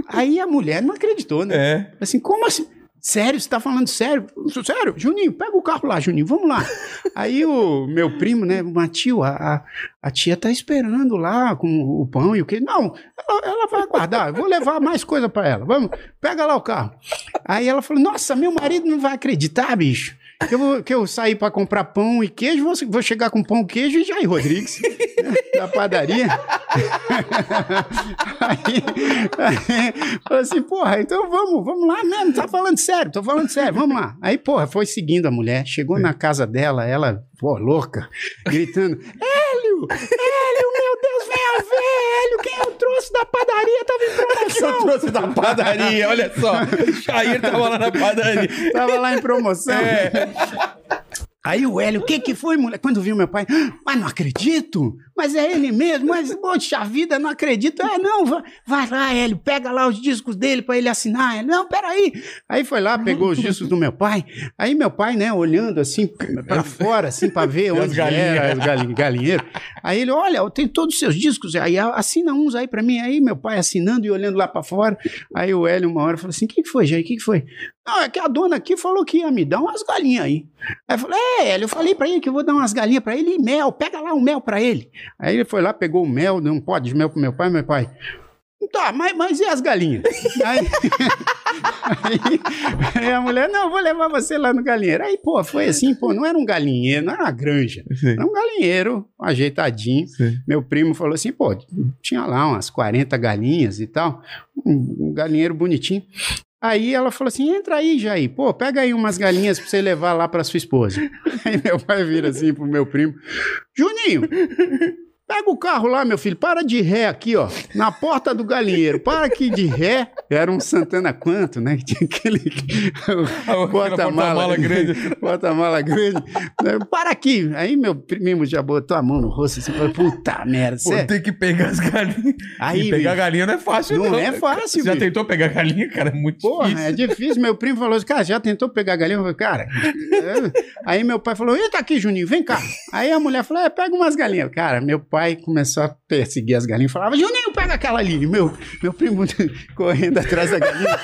Aí a mulher não acreditou, né? É. Assim, como assim? Sério, você tá falando sério? Sério? Juninho, pega o carro lá, Juninho, vamos lá. Aí o meu primo, né, o Matio, a, a, tia tá esperando lá com o pão e o que? Não, ela, ela vai aguardar, eu vou levar mais coisa pra ela. Vamos, pega lá o carro. Aí ela falou: Nossa, meu marido não vai acreditar, bicho. Que eu, vou, que eu saí para comprar pão e queijo, vou, vou chegar com pão, queijo e Jair Rodrigues, né, da padaria. aí, aí, falou assim, porra, então vamos, vamos lá mesmo, tá falando sério, tô falando sério, vamos lá. Aí, porra, foi seguindo a mulher, chegou na casa dela, ela, pô, louca, gritando, Hélio, Hélio, meu Deus, ver, Hélio, quem eu trouxe da padaria tava em promoção. Eu trouxe da padaria, olha só. Jair tava lá na padaria. Tava lá em promoção. É. Aí o Hélio, o que que foi, mulher? Quando viu meu pai, "Ah, mas não acredito, mas é ele mesmo, mas, poxa vida, não acredito. É, não, vai, vai lá, Hélio, pega lá os discos dele pra ele assinar. Ele, não, peraí. Aí foi lá, pegou os discos do meu pai. Aí meu pai, né, olhando assim pra fora, assim, pra ver onde galinhas. era os galin- galinheiros. Aí ele, olha, eu tenho todos os seus discos, aí assina uns aí pra mim. Aí meu pai assinando e olhando lá pra fora. Aí o Hélio, uma hora, falou assim: o que que foi, Jair? O que que foi? Não, é que a dona aqui falou que ia me dar umas galinhas aí. Aí eu falei, é, Hélio, eu falei pra ele que eu vou dar umas galinhas pra ele e mel, pega lá um mel pra ele. Aí ele foi lá, pegou o mel, deu um pote de mel pro meu pai, meu pai. Tá, mas, mas e as galinhas? aí, aí- aí a mulher, não, vou levar você lá no galinheiro. Aí, pô, foi assim, pô, não era um galinheiro, não era uma granja. Era um galinheiro, ajeitadinho. Sim. Meu primo falou assim, pô, tinha lá umas 40 galinhas e tal, um, um galinheiro bonitinho. Aí ela falou assim: entra aí, Jair. Pô, pega aí umas galinhas pra você levar lá pra sua esposa. Aí meu pai vira assim pro meu primo: Juninho, pega o carro lá, meu filho, para de ré aqui, ó, na porta do galinheiro. Para aqui de ré. Era um Santana quanto, né? Tinha aquele. Porta-mala grande. Porta-mala grande. Para aqui. Aí meu primo já botou a mão no rosto assim falou: puta merda, Pô, cê... tem que pegar as galinhas. Aí, e pegar bicho. galinha não é fácil, Não não. é fácil, Você já tentou pegar galinha, cara? É muito Porra, difícil. é difícil. Meu primo falou assim, cara, já tentou pegar galinha? Eu falei, cara. é. Aí meu pai falou, eita aqui, Juninho, vem cá. Aí a mulher falou, é, pega umas galinhas. Cara, meu pai começou a perseguir as galinhas. Falava, Juninho, pega aquela ali. Meu, meu primo correndo atrás da galinha.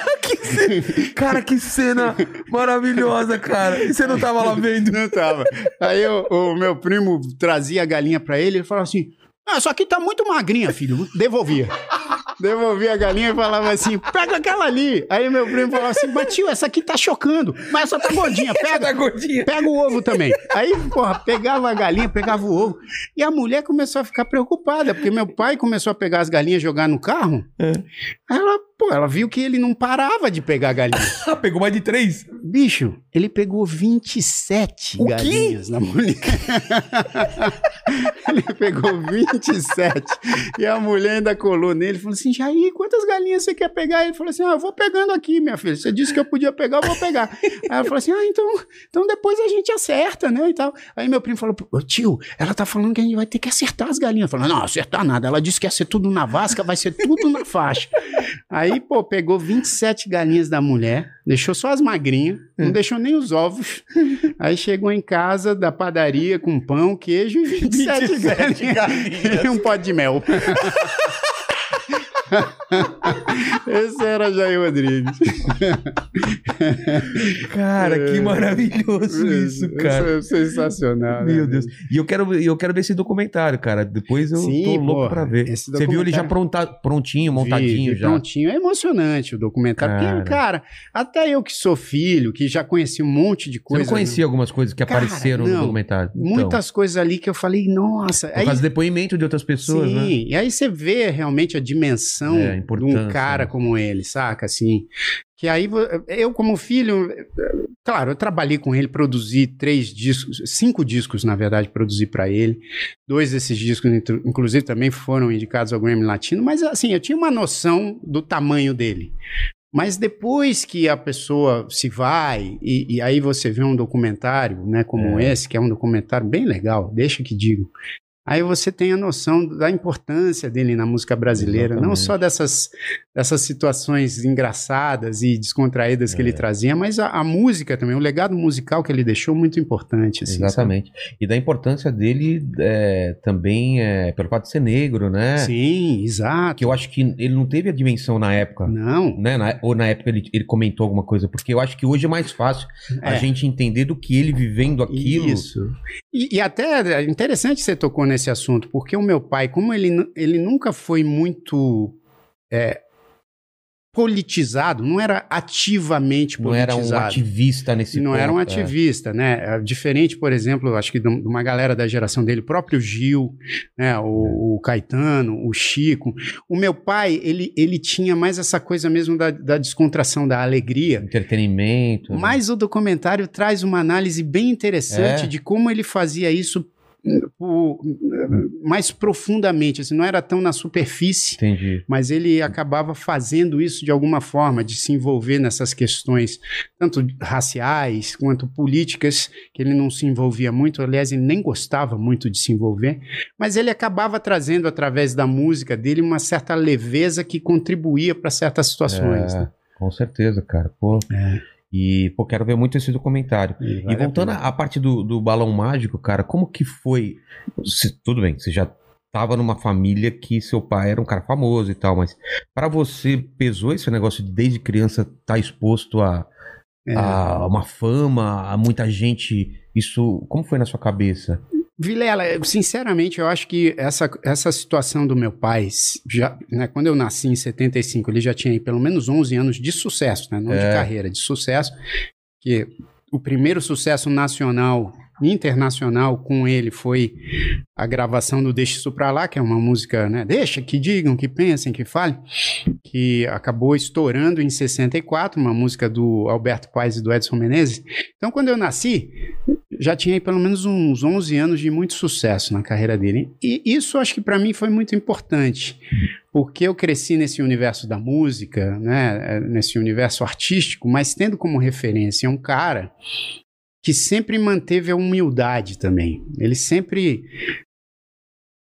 Cara, que cena maravilhosa, cara. E você não tava lá vendo? Não tava. Aí o, o meu primo trazia a galinha pra ele, ele falava assim, ah, isso aqui tá muito magrinha, filho. Devolvia. Devolvia a galinha e falava assim, pega aquela ali. Aí meu primo falava assim, mas tio, essa aqui tá chocando. Mas essa tá gordinha, pega. Tá gordinha. Pega o ovo também. Aí, porra, pegava a galinha, pegava o ovo. E a mulher começou a ficar preocupada, porque meu pai começou a pegar as galinhas e jogar no carro. É. Ela, pô, ela viu que ele não parava de pegar galinha. Ah, pegou mais de três. Bicho, ele pegou 27 O quê? galinhas na mulher. ele pegou 27. E a mulher ainda colou nele e falou assim: Jair, quantas galinhas você quer pegar? Ele falou assim: Ah, eu vou pegando aqui, minha filha. Você disse que eu podia pegar, eu vou pegar. Aí ela falou assim: Ah, então, então depois a gente acerta, né? E tal. Aí meu primo falou: "Ô, Tio, ela tá falando que a gente vai ter que acertar as galinhas. Falou: Não, acertar nada. Ela disse que ia ser tudo na vasca, vai ser tudo na faixa. Aí, pô, pegou 27 galinhas da mulher, deixou só as magrinhas, não deixou nem os ovos. Aí chegou em casa da padaria com pão, queijo e 27, 27 galinhas. galinhas. E um pote de mel. Esse era Jair Rodrigues. Cara, que maravilhoso isso, cara. Isso é sensacional. né? Meu Deus. E eu quero, eu quero ver esse documentário, cara. Depois eu Sim, tô louco porra, pra ver. Você viu ele já pronta, prontinho, montadinho Vi, vi já. Prontinho. É emocionante o documentário. Cara. Porque, cara, até eu que sou filho, que já conheci um monte de Você coisa. não conhecia algumas coisas que Cara, apareceram no não. documentário? Então, Muitas coisas ali que eu falei, nossa. Por aí- causa do depoimento de outras pessoas, Sim, né? e aí você vê realmente a dimensão É, de um cara né? como ele, saca? Assim, que aí eu como filho, claro, eu trabalhei com ele, produzi três discos, cinco discos na verdade, produzi para ele. Dois desses discos, inclusive, também foram indicados ao Grammy Latino, mas assim, eu tinha uma noção do tamanho dele. Mas depois que a pessoa se vai, e, e aí você vê um documentário, né, como É. esse, que é um documentário bem legal, deixa que digo. Aí você tem a noção da importância dele na música brasileira, não Exatamente. só dessas, dessas situações engraçadas e descontraídas que É. ele trazia, mas a, a música também, o legado musical que ele deixou muito importante. Assim, Exatamente. E da importância dele é, também é, pelo fato de ser negro, né? sabe? Sim, exato. Que eu acho que ele não teve a dimensão na época. Não, Né? Na- ou na época ele, ele comentou alguma coisa, porque eu acho que hoje é mais fácil a É. gente entender do que ele vivendo aquilo. Isso. E, e até é interessante você tocou nesse assunto, porque o meu pai, como ele, ele nunca foi muito é, politizado, não era ativamente Não era politizado. um ativista nesse não ponto, era um é. ativista, né? É Diferente, por exemplo, acho que de um, uma galera da geração dele, o próprio Gil, né? O, o Caetano, o Chico. O meu pai, ele, ele tinha mais essa coisa mesmo da, da descontração, da alegria. Entretenimento. né? Mas o documentário traz uma análise bem interessante É. de como ele fazia isso o- mais profundamente, assim, não era tão na superfície, Entendi. mas ele acabava fazendo isso de alguma forma, de se envolver nessas questões, tanto raciais quanto políticas, que ele não se envolvia muito, aliás, ele nem gostava muito de se envolver, mas ele acabava trazendo através da música dele uma certa leveza que contribuía para certas situações. É, né? Com certeza, cara. Pô. É. E, pô, quero ver muito esse documentário. E E vale a voltando à parte do, do balão mágico, cara, como que foi? Se- tudo bem, você já tava numa família que seu pai era um cara famoso e tal, mas pra você pesou esse negócio de desde criança estar exposto a, É. a uma fama, a muita gente? Isso, como foi na sua cabeça? Vilela, sinceramente, eu acho que essa, essa situação do meu pai, já, né, quando eu nasci em 75, ele já tinha pelo menos 11 anos de sucesso, né, não de É. carreira, de sucesso, que o primeiro sucesso nacional, internacional com ele foi a gravação do Deixa Isso Pra Lá, que é uma música, né, deixa que digam, que pensem, que falem, que acabou estourando em 64, uma música do Alberto Paes e do Edson Menezes. Então, quando eu nasci, já tinha pelo menos uns 11 anos de muito sucesso na carreira dele. E isso acho que para mim foi muito importante, porque eu cresci nesse universo da música, né, nesse universo artístico, mas tendo como referência um cara que sempre manteve a humildade também. Ele sempre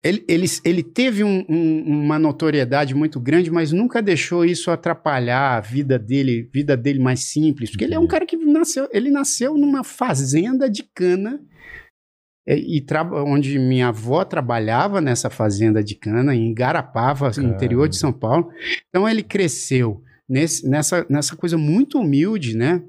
ele, ele, ele teve um- um- uma notoriedade muito grande, mas nunca deixou isso atrapalhar a vida dele, vida dele mais simples, porque ele é um cara que nasceu, ele nasceu numa fazenda de cana é, e onde minha avó trabalhava nessa fazenda de cana em Garapava, no interior de São Paulo. Então ele cresceu nesse- nessa, nessa coisa muito humilde, né?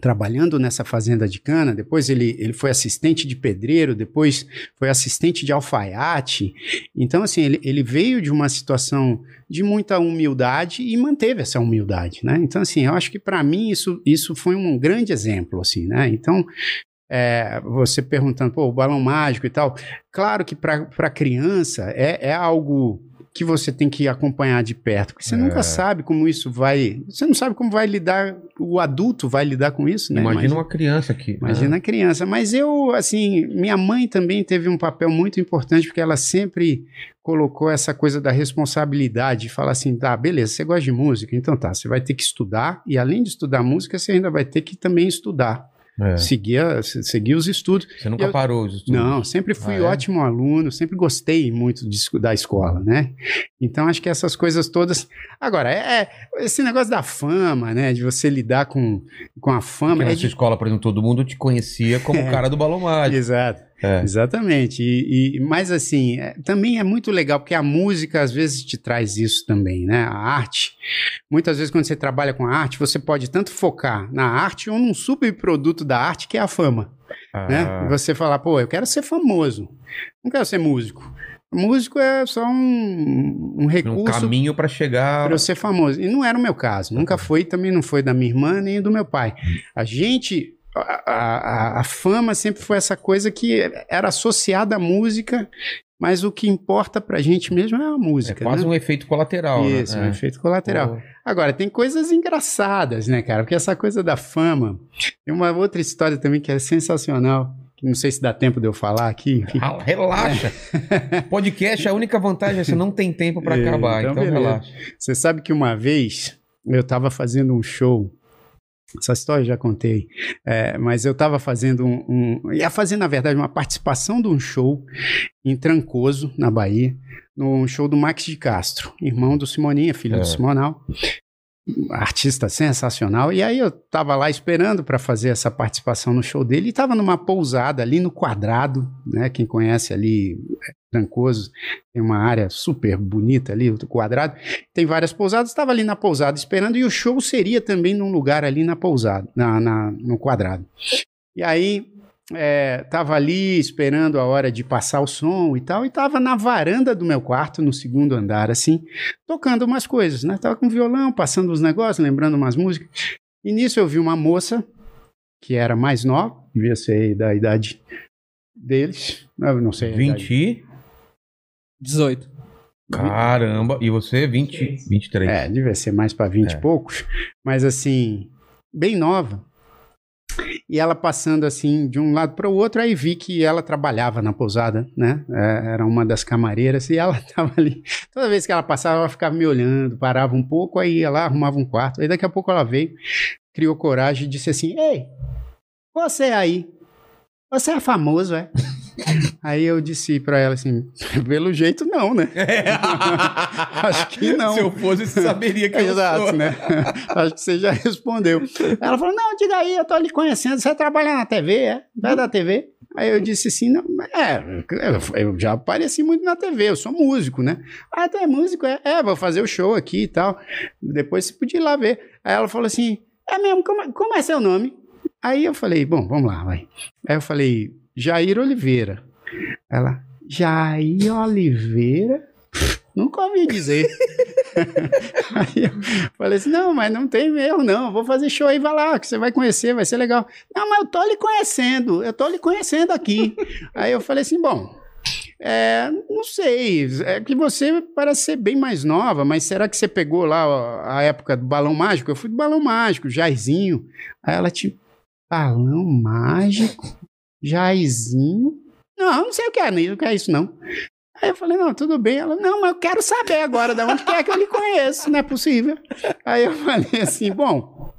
Trabalhando nessa fazenda de cana, depois ele, ele foi assistente de pedreiro, depois foi assistente de alfaiate. Então, assim, ele, ele veio de uma situação de muita humildade e manteve essa humildade, né? Então, assim, eu acho que para mim isso, isso foi um grande exemplo, assim, né? Então, é, você perguntando, pô, o balão mágico e tal. Claro que para criança é, é algo que você tem que acompanhar de perto, porque você É. nunca sabe como isso vai. Você não sabe como vai lidar, o adulto vai lidar com isso, né? Imagina Mas- uma criança que. Imagina a criança. Mas eu, assim, minha mãe também teve um papel muito importante, porque ela sempre colocou essa coisa da responsabilidade, de falar assim, tá, beleza, você gosta de música, então tá, você vai ter que estudar, e além de estudar música, você ainda vai ter que também estudar, É. seguir, a- se- seguir os estudos. Você nunca Eu- parou os estudos? Não, sempre fui Ah, é? ótimo aluno, sempre gostei muito de da escola, né? Então acho que essas coisas todas. Agora, é, é esse negócio da fama, né? De você lidar com, com a fama. Porque na É sua de... escola, por exemplo, todo mundo te conhecia como o cara do balão mágico. Exato. É. Exatamente. E, e- mas assim, é- também é muito legal, porque a música às vezes te traz isso também, né? A arte. Muitas vezes, quando você trabalha com a arte, você pode tanto focar na arte ou num subproduto da arte, que é a fama. Né? Ah, E você falar, pô, eu quero ser famoso, não quero ser músico. Músico é só um, um um recurso caminho pra chegar. para eu ser famoso. E não era o meu caso. Nunca foi, também não foi da minha irmã nem do meu pai. A gente. A, a- a fama sempre foi essa coisa que era associada à música, mas o que importa pra gente mesmo é a É música. quase né? um efeito colateral. né? Isso, um É. efeito colateral. Pô. Agora, tem coisas engraçadas, né, cara? Porque essa coisa da fama. Tem uma outra história também que é sensacional. que Não sei se dá tempo de eu falar aqui. Ah, Relaxa. Podcast, a única vantagem é que você não tem tempo pra É, acabar, então então, relaxa. Você sabe que uma vez eu estava fazendo um show. Essa história eu já contei. É, mas eu estava fazendo um, um. Ia fazer, na verdade, uma participação de um show em Trancoso, na Bahia, num show do Max de Castro, irmão do Simoninha, filho É. do Simonal. Artista sensacional. E aí eu estava lá esperando para fazer essa participação no show dele e estava numa pousada ali no quadrado, né? Quem conhece ali é, Trancoso, tem uma área super bonita ali, o quadrado tem várias pousadas, estava ali na pousada esperando e o show seria também num lugar ali na pousada, na, na- no quadrado. E aí é, tava ali esperando a hora de passar o som e tal, e tava na varanda do meu quarto, no segundo andar, assim, tocando umas coisas, né? Tava com violão, passando os negócios, lembrando umas músicas. E nisso eu vi uma moça, que era mais nova, devia ser da idade deles, eu não sei. a idade. 20. 18. Caramba. E você, 20, 23. É, devia ser mais para 20 É. e poucos, mas assim, bem nova. E ela passando assim de um lado para o outro, aí vi que ela trabalhava na pousada, né? É, era uma das camareiras e ela estava ali. Toda vez que ela passava, ela ficava me olhando, parava um pouco, aí ia lá, arrumava um quarto. Aí daqui a pouco ela veio, criou coragem e disse assim: Ei, você aí, você é famoso, é? Aí eu disse para ela assim: pelo jeito não, né? Acho que não. Se eu fosse, você saberia que eu Exato, sou. né? Acho que você já respondeu. Ela falou: Não, diga aí, eu tô lhe conhecendo. Você trabalha na TV, é? Vai da TV? Aí eu disse assim: Não, é, eu já apareci muito na TV, eu sou músico, né? Ah, tu é músico? É, é vou fazer o show aqui e tal. Depois você podia ir lá ver. Aí ela falou assim: É mesmo, como, como é seu nome? Aí eu falei: Bom, vamos lá, vai. Aí eu falei: Jair Oliveira. Ela: Jair Oliveira? Nunca ouvi dizer. aí eu falei assim: não, mas não tem erro, não. Vou fazer show aí, vai lá, que você vai conhecer, vai ser legal. Não, mas eu tô lhe conhecendo, eu tô lhe conhecendo aqui. aí eu falei assim: bom. É, não sei, é que você parece ser bem mais nova, mas será que você pegou lá ó, a época do balão mágico? Eu fui do balão mágico, Jairzinho. Aí ela, tipo, balão mágico? Jairzinho? Não, não sei o que é, não é isso não. Aí eu falei, não, tudo bem. Ela, não, mas eu quero saber agora de onde que é que eu lhe conheço, não é possível. Aí eu falei assim, bom,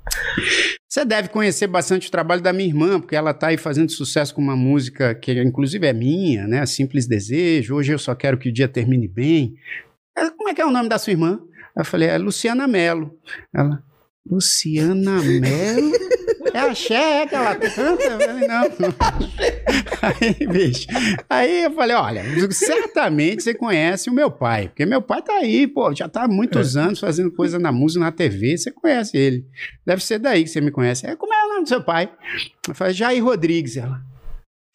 você deve conhecer bastante o trabalho da minha irmã, porque ela está aí fazendo sucesso com uma música que inclusive é minha, né? Simples Desejo, Hoje Eu Só Quero Que o Dia Termine Bem. Ela, como é que é o nome da sua irmã? Eu falei, é Luciana Mello. Ela, Luciana Mello? É axé, é que ela canta? Eu falei, não. Aí, bicho, aí eu falei, olha, certamente você conhece o meu pai, porque meu pai tá aí, pô, já tá há muitos anos fazendo coisa na música, na TV, você conhece ele. Deve ser daí que você me conhece. É, como é o nome do seu pai? Eu falei, Jair Rodrigues. Ela,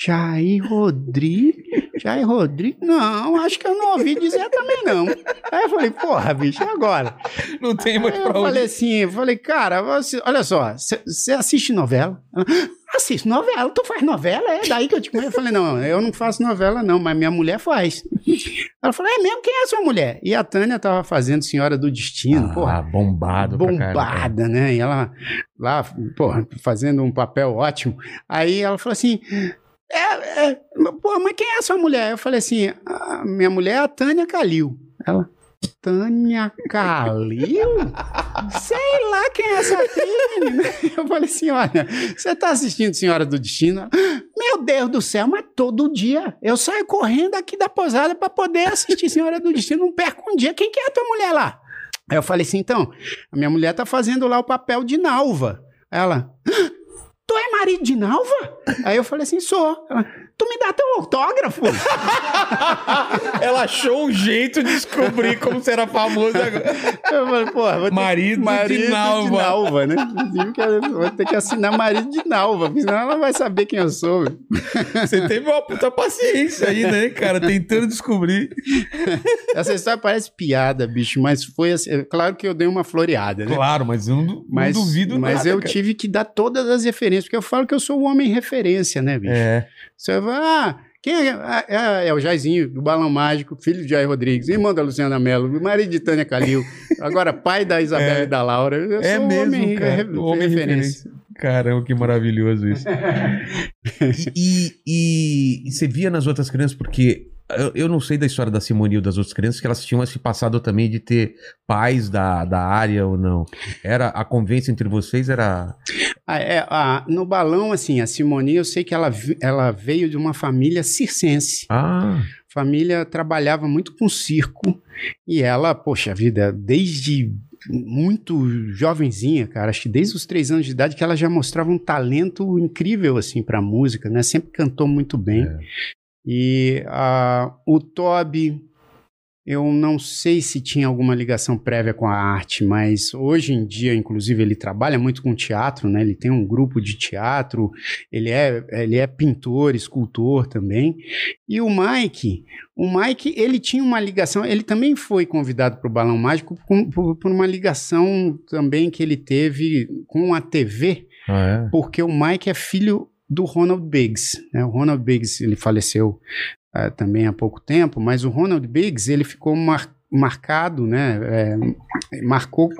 Jair Rodrigues? Jair Rodrigues? Não, acho que eu não ouvi dizer também, não. Aí eu falei, porra, bicho, e agora? Não tem mais Aí pra eu falei assim, eu falei, cara, você- olha só, você assiste novela? Ela, Assisto novela, tu faz novela? É daí que eu te conheço. Eu falei, não, eu não faço novela não, mas minha mulher faz. Ela falou, é mesmo? Quem é a sua mulher? E a Tânia tava fazendo Senhora do Destino, Ah, porra. bombado pra. Bombada, né? E ela lá, porra, fazendo um papel ótimo. Aí ela falou assim: é, é, pô, mas quem é sua mulher? Eu falei assim: a minha mulher é a Tânia Calil. Ela, Tânia Calil? Sei lá quem é essa menina. Eu falei assim: olha, você tá assistindo Senhora do Destino? Meu Deus do céu, mas todo dia eu saio correndo aqui da posada pra poder assistir Senhora do Destino. Não perco um dia. Quem que é a tua mulher lá? Aí eu falei assim: então, a minha mulher tá fazendo lá o papel de Nalva. Ela. "Ah, Tu é marido de Nalva? Aí eu falei assim, sou. Tu me dá teu autógrafo? Ela achou um jeito de descobrir como você era famoso agora. Eu falei, porra, vou ter Marido de Nalva. de Nalva, né? Vou ter que assinar marido de Nalva, porque senão ela vai saber quem eu sou. Você teve uma puta paciência aí, né, cara? Tentando descobrir. Essa história parece piada, bicho, mas foi assim. é Claro que eu dei uma floreada, né? Claro, mas eu não, du- não Mas, duvido mas nada, eu cara. tive que dar todas as referências, porque eu falo que eu sou o homem referência, né, bicho? É. Você ah, quem é? Ah, é, é o Jairzinho, do Balão Mágico, filho de Jair Rodrigues, irmão da Luciana Mello, marido de Tânia Calil, agora pai da Isabela É. e da Laura. Eu É sou mesmo, homem, cara. re- homem referência. Caramba, que maravilhoso isso. e, e- e- e você via nas outras crianças, porque eu, eu não sei da história da Simone ou das outras crianças, que elas tinham esse passado também de ter pais da, da área ou não. Era a convivência entre vocês era. Ah, é, ah, no balão, assim, a Simone, eu sei que ela, ela veio de uma família circense. Ah, família trabalhava muito com circo e ela, poxa vida, desde muito jovenzinha, cara, acho que desde os três anos de idade que ela já mostrava um talento incrível assim para música, né? Sempre cantou muito bem. É. E ah, o Toby, eu não sei se tinha alguma ligação prévia com a arte, mas hoje em dia, inclusive, ele trabalha muito com teatro, né? Ele tem um grupo de teatro, ele é, ele é pintor, escultor também. E o Mike, o Mike, ele tinha uma ligação, ele também foi convidado para o Balão Mágico por, por, por uma ligação também que ele teve com a TV, Ah, é? porque o Mike é filho do Ronald Biggs. Né? O Ronald Biggs ele faleceu ah, também há pouco tempo, mas o Ronald Biggs ele ficou mar- marcado, né? é, marcou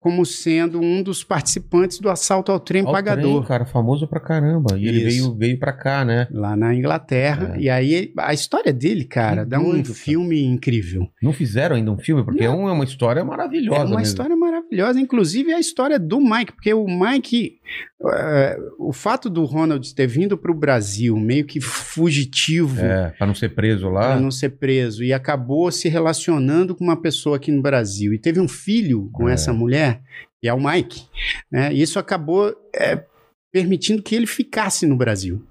como sendo um dos participantes do assalto ao trem Ó, o pagador. trem, cara, famoso pra caramba. E ele Isso. veio, veio pra cá, né? Lá na Inglaterra. É. E aí, a história dele, cara, Que dá um doido, cara. filme incrível. Não fizeram ainda um filme, porque é uma, é uma história maravilhosa. É uma mesmo. história maravilhosa, inclusive a história do Mike, porque o Mike, o fato do Ronald ter vindo para o Brasil meio que fugitivo, É, pra não ser preso lá. para não ser preso, e acabou se relacionando com uma pessoa aqui no Brasil e teve um filho com É. essa mulher, e é o Mike, né? E isso acabou eh, permitindo que ele ficasse no Brasil.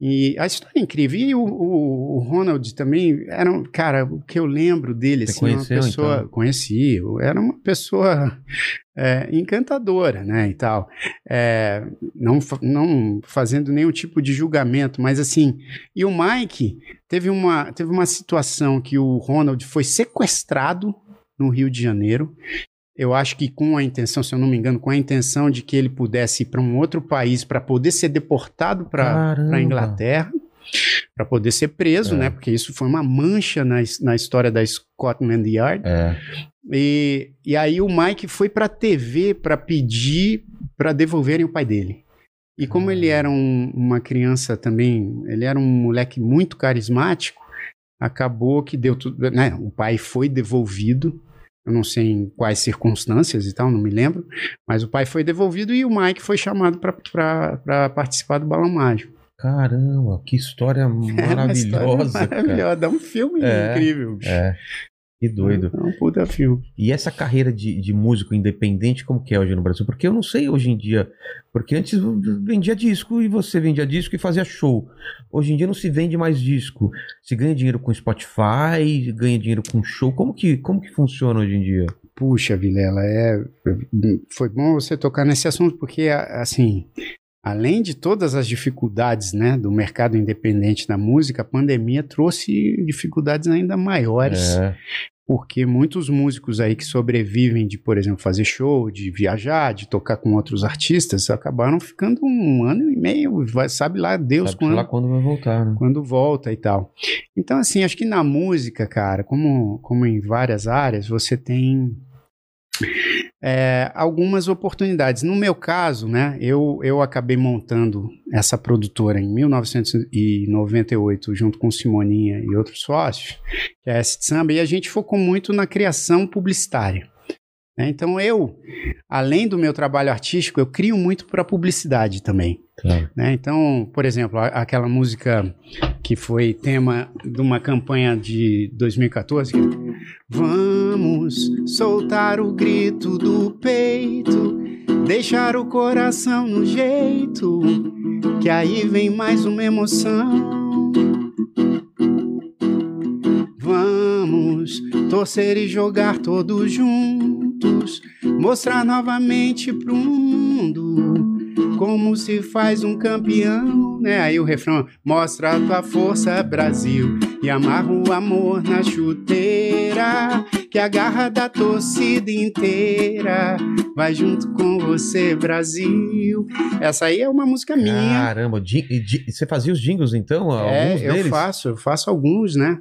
E a história é incrível. E o, o- o Ronald também era um cara, o que eu lembro dele, Você assim, uma conheceu, pessoa. então? Conheci, era uma pessoa é, encantadora, né? E tal. É, não, não fazendo nenhum tipo de julgamento, mas assim. E o Mike teve uma, teve uma situação que o Ronald foi sequestrado no Rio de Janeiro. Eu acho que com a intenção, se eu não me engano, com a intenção de que ele pudesse ir para um outro país para poder ser deportado para a Inglaterra, para poder ser preso, É. né? Porque isso foi uma mancha na, na história da Scotland Yard. É. E, e aí o Mike foi para a TV para pedir para devolverem o pai dele. E como ele era um- uma criança também, ele era um moleque muito carismático, acabou que deu tudo, né? O pai foi devolvido. Eu não sei em quais circunstâncias e tal, não me lembro. Mas o pai foi devolvido e o Mike foi chamado para participar do Balão Mágico. Caramba, que história É uma história maravilhosa. cara. Maravilhosa. Dá um filme É, incrível. bicho. É. Que doido. É um puta filme. E essa carreira de, de músico independente, como que é hoje no Brasil? Porque eu não sei hoje em dia. Porque antes vendia disco e você vendia disco e fazia show. Hoje em dia não se vende mais disco. Se ganha dinheiro com Spotify, ganha dinheiro com show. Como que, como que funciona hoje em dia? Puxa, Vilela, é, foi bom você tocar nesse assunto, porque, assim, além de todas as dificuldades né, do mercado independente da música, a pandemia trouxe dificuldades ainda maiores, É, porque muitos músicos aí que sobrevivem de, por exemplo, fazer show, de viajar, de tocar com outros artistas, acabaram ficando um ano e meio, vai- sabe lá Deus sabe quando lá quando vai voltar, né? quando volta e tal. Então, assim, acho que na música, cara, como, como em várias áreas, você tem é, algumas oportunidades. No meu caso, né, eu, eu acabei montando essa produtora em 1998, junto com Simoninha e outros sócios, que é a S de Samba, e a gente focou muito na criação publicitária. né? Então, eu, além do meu trabalho artístico, eu crio muito para publicidade também Claro. né? Então, por exemplo, aquela música que foi tema de uma campanha de 2014, que Vamos soltar o grito do peito, deixar o coração no jeito, que aí vem mais uma emoção. Vamos torcer e jogar todos juntos, mostrar novamente pro mundo como se faz um campeão, né? Aí o refrão, mostra a tua força, Brasil, e amarra o amor na chuteira, que a garra da torcida inteira vai junto com você, Brasil. Essa aí é uma música minha. Caramba, e você fazia os jingles então? é, eu deles? faço, eu faço alguns, né?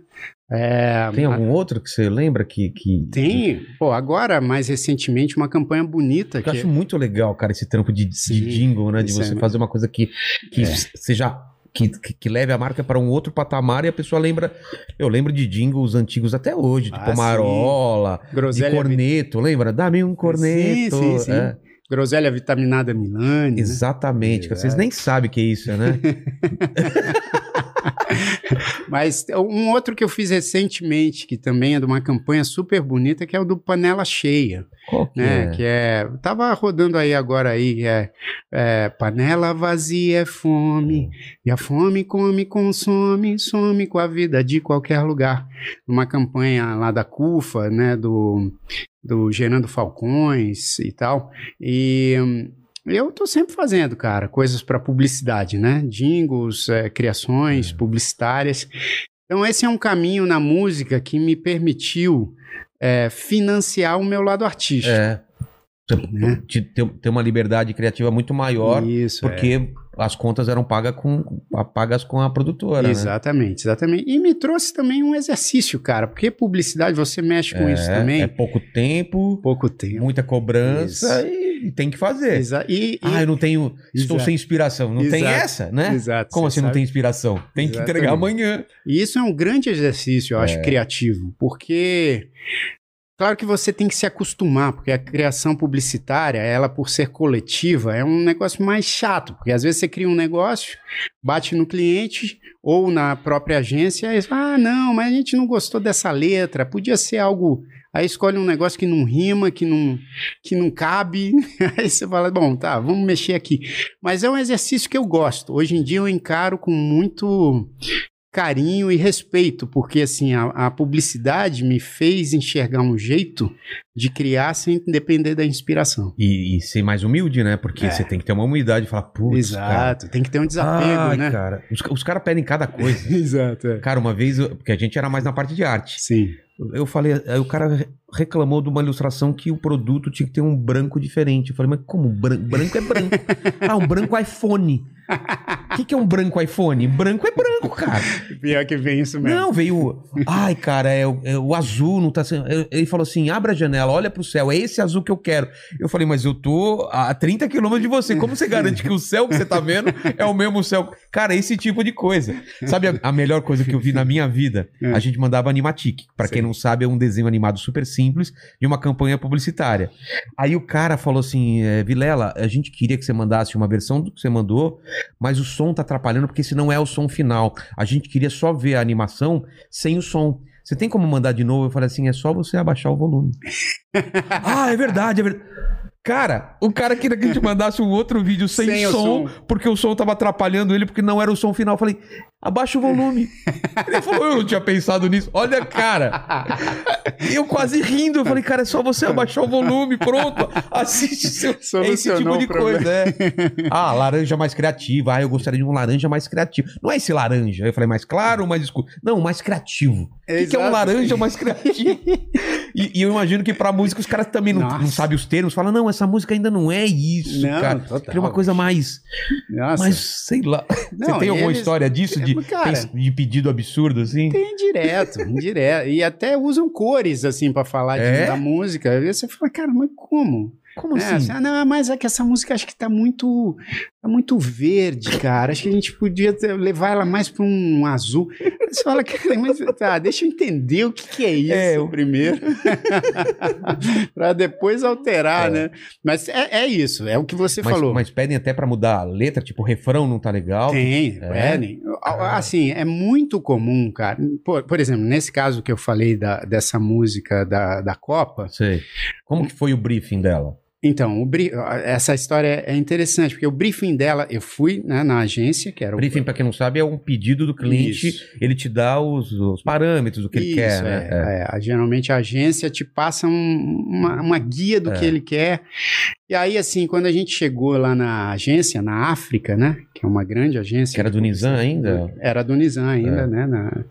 É, Tem algum outro que você lembra que. que Tem, pô, agora, mais recentemente, uma campanha bonita Que eu que acho muito legal, cara, esse trampo de, de Sim, jingle, né? De isso você é- fazer uma coisa que, que É. seja. Que, que, que leve a marca para um outro patamar e a pessoa lembra. Eu lembro de jingles antigos até hoje, Ah, tipo Marola, de corneto, lembra? Dá-me um corneto. sim, sim. é. groselha vitaminada Milani, né? Exatamente, cara, vocês É. nem sabem o que é isso, né? Mas um outro que eu fiz recentemente, que também é de uma campanha super bonita, que é o do Panela Cheia. Qual que né? é? Que é. Tava rodando aí agora aí, é, é panela vazia é fome, e a fome come, consome, some com a vida de qualquer lugar. Uma campanha lá da CUFA, né? Do, do Gerando Falcões e tal. E. eu tô sempre fazendo, cara, coisas para publicidade, né? Jingles, é, criações publicitárias. Então, esse é um caminho na música que me permitiu é, financiar o meu lado artístico. É. Né? te- ter, uma liberdade criativa muito maior, Isso, é. porque as contas eram pagas com, pagas com a produtora. né? Exatamente, exatamente. E me trouxe também um exercício, cara, porque publicidade você mexe com isso também. É pouco tempo, Pouco tempo. muita cobrança Isso. e, tem que fazer. Exa e, e- Ah, eu não tenho. Estou sem inspiração. Não tem essa, né? Exato, Como assim não sabe? tem inspiração? Tem que entregar Exatamente. amanhã. E isso é um grande exercício, eu acho, criativo, porque claro que você tem que se acostumar, porque a criação publicitária, ela por ser coletiva, é um negócio mais chato, porque às vezes você cria um negócio, bate no cliente ou na própria agência, e fala, ah, não, mas a gente não gostou dessa letra, podia ser algo Aí escolhe um negócio que não rima, que não, que não cabe. Aí você fala, bom, tá, vamos mexer aqui. Mas é um exercício que eu gosto. Hoje em dia eu encaro com muito carinho e respeito, porque assim, a, a publicidade me fez enxergar um jeito de criar sem depender da inspiração. E, e ser mais humilde, né? Porque É. você tem que ter uma humildade e falar, putz, cara. Exato, tem que ter um desapego, Ai, né? cara. Os, os caras pedem cada coisa. Exato. é. Cara, uma vez, porque a gente era mais na parte de arte. Sim. Eu falei, aí o cara re- reclamou de uma ilustração que o produto tinha que ter um branco diferente. Eu falei, mas como branco? Branco é branco. ah, um branco iPhone. O que, que é um branco iPhone? Branco é branco, cara. Pior que vem isso mesmo. Não, veio. Ai, cara, é, o- é o azul não tá sendo. Ele falou assim: abre a janela, olha pro céu, é esse azul que eu quero. Eu falei, mas eu tô a 30 quilômetros de você. Como você garante que o céu que você tá vendo é o mesmo céu? Cara, esse tipo de coisa. Sabe a, a melhor coisa que eu vi na minha vida? É. A gente mandava Animatic. Pra quem. Não sabe, é um desenho animado super simples de uma campanha publicitária. Aí o cara falou assim: é, Vilela, a gente queria que você mandasse uma versão do que você mandou, mas o som tá atrapalhando porque esse não é o som final. A gente queria só ver a animação sem o som. Você tem como mandar de novo? Eu falei assim: é só você abaixar o volume. ah, é verdade, é verdade. Cara, o cara queria que gente mandasse um outro vídeo sem, Sem som, som. porque o som tava atrapalhando ele, porque não era o som final. Eu falei, abaixa o volume. ele falou, eu não tinha pensado nisso. Olha, cara. Eu quase rindo. Eu falei, cara, é só você abaixar o volume, pronto. Assiste seu... esse tipo de coisa, é. Ah, laranja mais criativa. Ah, eu gostaria de um laranja mais criativo. Não é esse laranja. Eu falei, mais claro, mais escuro. Não, mais criativo. O que, que é um laranja mais criativo? e, e eu imagino que pra música os caras também não, Nossa. não sabem os termos. Falam, não, essa música ainda não é isso, Não, cara. total. Queria uma coisa mais. Nossa. Mas sei lá. Não, Você tem alguma eles- história disso de, Cara, de pedido absurdo assim? Tem direto, direto. E até usam cores, assim, pra falar de- É? da música. Você fala, cara, mas como? Como É, assim? assim, ah, não, mas é que essa música acho que tá muito, tá muito verde, cara. Acho que a gente podia levar ela mais pra um azul. Você fala, cara, mas tá, deixa eu entender o que, que é isso É, eu- primeiro. pra depois alterar, né? Mas é, é isso, é o que você mas, falou. mas pedem até pra mudar a letra, tipo, o refrão não tá legal. Tem, É? pedem. Assim, é muito comum, cara. Por, por exemplo, nesse caso que eu falei da, dessa música da, da Copa, Sei. Como que foi o briefing dela? Então, essa história é interessante, porque o briefing dela, eu fui né, na agência, que era o. Briefing, pra quem não sabe, é um pedido do cliente. Isso. Ele te dá os, os parâmetros do que ele Isso, quer, é, né? É. é. Geralmente a agência te passa um- uma, uma guia do É. que ele quer. E aí, assim, quando a gente chegou lá na agência, na África, né? Que é uma grande agência. Que era do Nizam ainda? Era do Nizam ainda, É. né? na-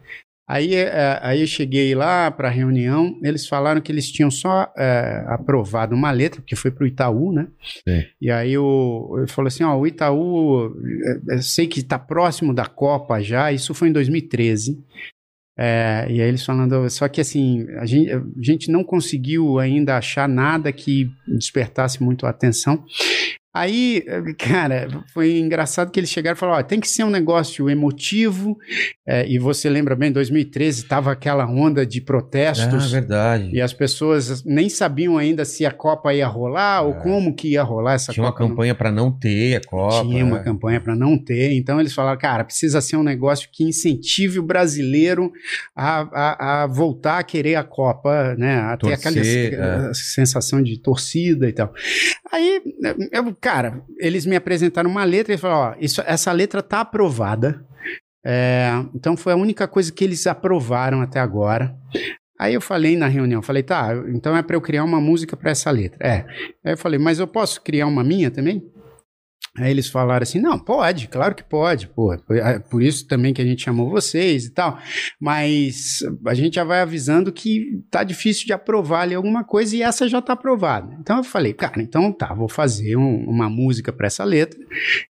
Aí, é, aí eu cheguei lá para a reunião, eles falaram que eles tinham só é, aprovado uma letra, porque foi para o Itaú, né? Sim. E aí o, ele falou assim, ó, o Itaú, eu sei que está próximo da Copa já, isso foi em 2013. É, e aí eles falando, só que assim, a gente, a gente não conseguiu ainda achar nada que despertasse muito a atenção. Aí, cara, foi engraçado que eles chegaram e falaram: ó, tem que ser um negócio emotivo. É, e você lembra bem, em 2013 estava aquela onda de protestos. verdade. e as pessoas nem sabiam ainda se a Copa ia rolar ou É. como que ia rolar essa Tinha uma Copa. no- campanha pra não ter a Copa. tinha uma é. campanha para não ter, então eles falaram, cara, precisa ser um negócio que incentive o brasileiro a, a, a voltar a querer a Copa, né? A ter aquela Torcer, aquela sensação de torcida e tal. Aí, eu, cara, eles me apresentaram uma letra e falaram, ó, isso, essa letra tá aprovada. É, então foi a única coisa que eles aprovaram até agora. Aí eu falei na reunião, falei, tá, então é para eu criar uma música para essa letra. É. Aí eu falei, mas eu posso criar uma minha também? Aí eles falaram assim: não, pode, claro que pode, pô. é Por isso também que a gente chamou vocês e tal. Mas a gente já vai avisando que tá difícil de aprovar ali alguma coisa e essa já tá aprovada. Então eu falei, cara, então tá, vou fazer um- uma música para essa letra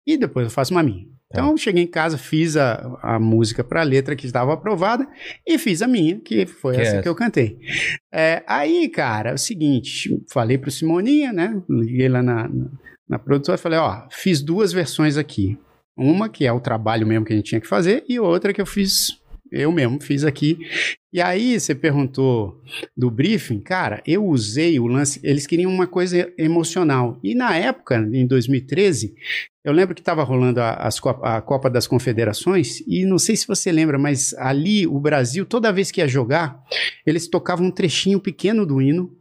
e depois eu faço uma minha. Então eu cheguei em casa, fiz a, a música para a letra que estava aprovada e fiz a minha, que foi Que é essa essa. que eu cantei. É, aí, cara, é o seguinte, falei pro Simoninha, né? Liguei lá na, na, na produtora e falei, ó, fiz duas versões aqui. Uma que é o trabalho mesmo que a gente tinha que fazer e outra que eu fiz, eu mesmo fiz aqui. E aí você perguntou do briefing, cara, eu usei o lance, eles queriam uma coisa emocional. E na época, em 2013, eu lembro que estava rolando a, Copa, a Copa das Confederações, e não sei se você lembra, mas ali o Brasil, toda vez que ia jogar, eles tocavam um trechinho pequeno do hino,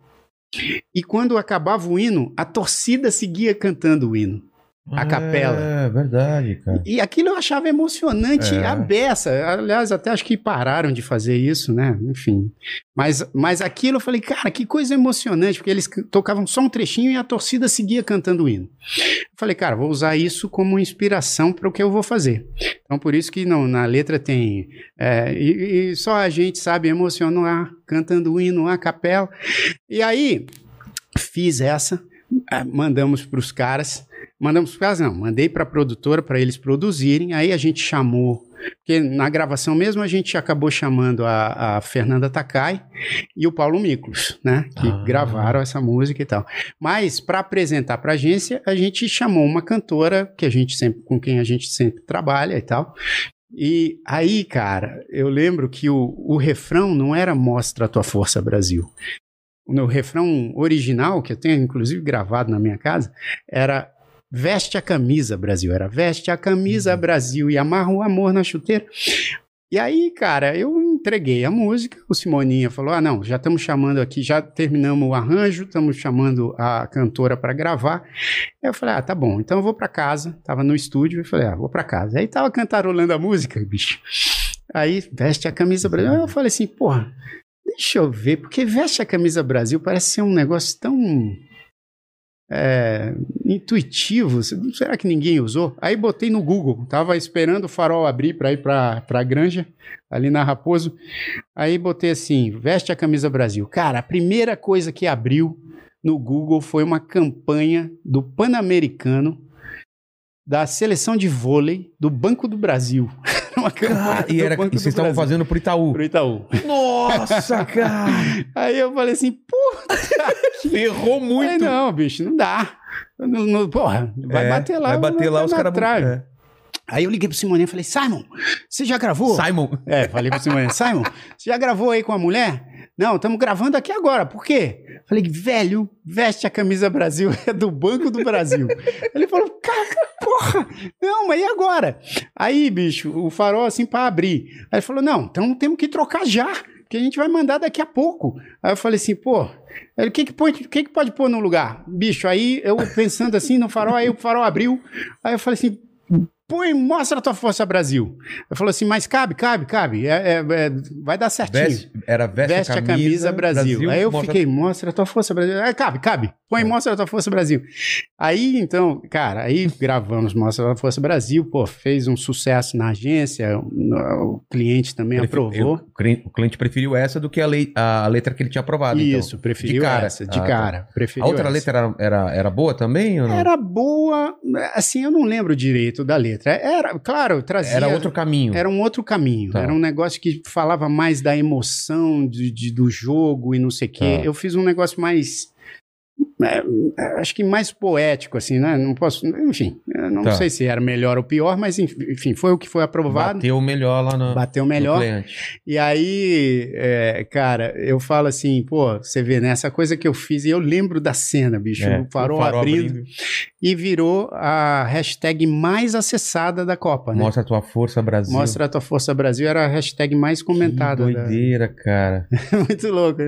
e quando acabava o hino, a torcida seguia cantando o hino. A capela. É, verdade, cara. E aquilo eu achava emocionante É. a beça. Aliás, até acho que pararam de fazer isso, né? Enfim. Mas, mas aquilo eu falei, cara, que coisa emocionante, porque eles tocavam só um trechinho e a torcida seguia cantando o hino. Eu falei, cara, vou usar isso como inspiração para o que eu vou fazer. Então, por isso que não, na letra tem. é, e, e só a gente sabe emocionar cantando o hino, a capela. E aí, fiz essa, ah, mandamos para os caras. Mandamos para caras, não, mandei para a produtora para eles produzirem. Aí a gente chamou, porque na gravação mesmo a gente acabou chamando a, a Fernanda Takai e o Paulo Miklos, né? Que Ah. gravaram essa música e tal. Mas para apresentar para a agência, a gente chamou uma cantora que a gente sempre, com quem a gente sempre trabalha e tal. E aí, cara, eu lembro que o, o refrão não era Mostra a tua força, Brasil. O meu refrão original, que eu tenho inclusive gravado na minha casa, era Veste a camisa, Brasil. Era veste a camisa, Brasil, e amarra o amor na chuteira. E aí, cara, eu entreguei a música, o Simoninha falou: ah, não, já estamos chamando aqui, já terminamos o arranjo, estamos chamando a cantora para gravar. Aí eu falei: ah, tá bom, então eu vou para casa. Tava no estúdio e falei: ah, vou para casa. Aí tava cantarolando a música, bicho. Aí, veste a camisa Brasil. Aí eu falei assim: porra, deixa eu ver, porque veste a camisa Brasil parece ser um negócio tão é, intuitivo. Será que ninguém usou? Aí botei no Google. Tava esperando o farol abrir para ir para a granja, ali na Raposo. Aí botei assim: veste a camisa Brasil. Cara, a primeira coisa que abriu no Google foi uma campanha do Pan-Americano da seleção de vôlei do Banco do Brasil. uma campanha e era, e vocês estavam fazendo pro Itaú. pro Itaú. Nossa, cara! Aí eu falei assim, puta Ferrou muito. não, bicho, não dá. Não, não- porra, vai É, bater lá. Vai bater lá, os caras. É. Aí eu liguei pro Simoninha e falei, Simon, você já gravou? Simon. É, falei pro Simoninha, Simon, você já gravou aí com a mulher? Não, estamos gravando aqui agora, por quê? Falei, velho, veste a camisa Brasil, é do Banco do Brasil. Ele falou, cara, porra, não, mas e agora? Aí, bicho, o farol assim pra abrir. Aí ele falou, não, então temos que trocar já, que a gente vai mandar daqui a pouco. Aí eu falei assim, pô, o que que, o que que pode pôr no lugar? Bicho, aí eu pensando assim no farol, aí o farol abriu, aí eu falei assim, põe, mostra a tua força Brasil. Ele falou assim, mas cabe, cabe, cabe, é, é, é, vai dar certinho. Veste, era veste, Veste, a camisa, Brasil. Aí eu mostra- fiquei, mostra a tua força Brasil. Aí, cabe, cabe. Põe, mostra a tua força Brasil. Aí, então, cara, aí gravamos Mostra a tua força Brasil, pô, fez um sucesso na agência, o, cliente também aprovou. eu- o cliente- preferiu essa do que a, lei- a letra que ele tinha aprovado. então. Isso, preferiu De cara. essa, de Ah, tá. cara. A Preferiu outra essa. letra era, era, era boa também ou não? Era boa, assim, eu não lembro direito da letra. Era, claro, trazia... Era outro caminho. Era um outro caminho. Tá. Era um negócio que falava mais da emoção de, de- do jogo e não sei o quê. Tá. Eu fiz um negócio mais é, é, acho que mais poético, assim, né? Não posso. Enfim, não Tá. sei se era melhor ou pior, mas enfim, foi o que foi aprovado. Bateu melhor lá no, Bateu melhor. E aí, é, cara, eu falo assim, pô, você vê, né? Essa coisa que eu fiz, e eu lembro da cena, bicho, É, o farol, abrindo, e virou a hashtag mais acessada da Copa, né? Mostra a tua força, Brasil. Mostra a tua força Brasil era a hashtag mais comentada. Que da- doideira, cara. Muito louco.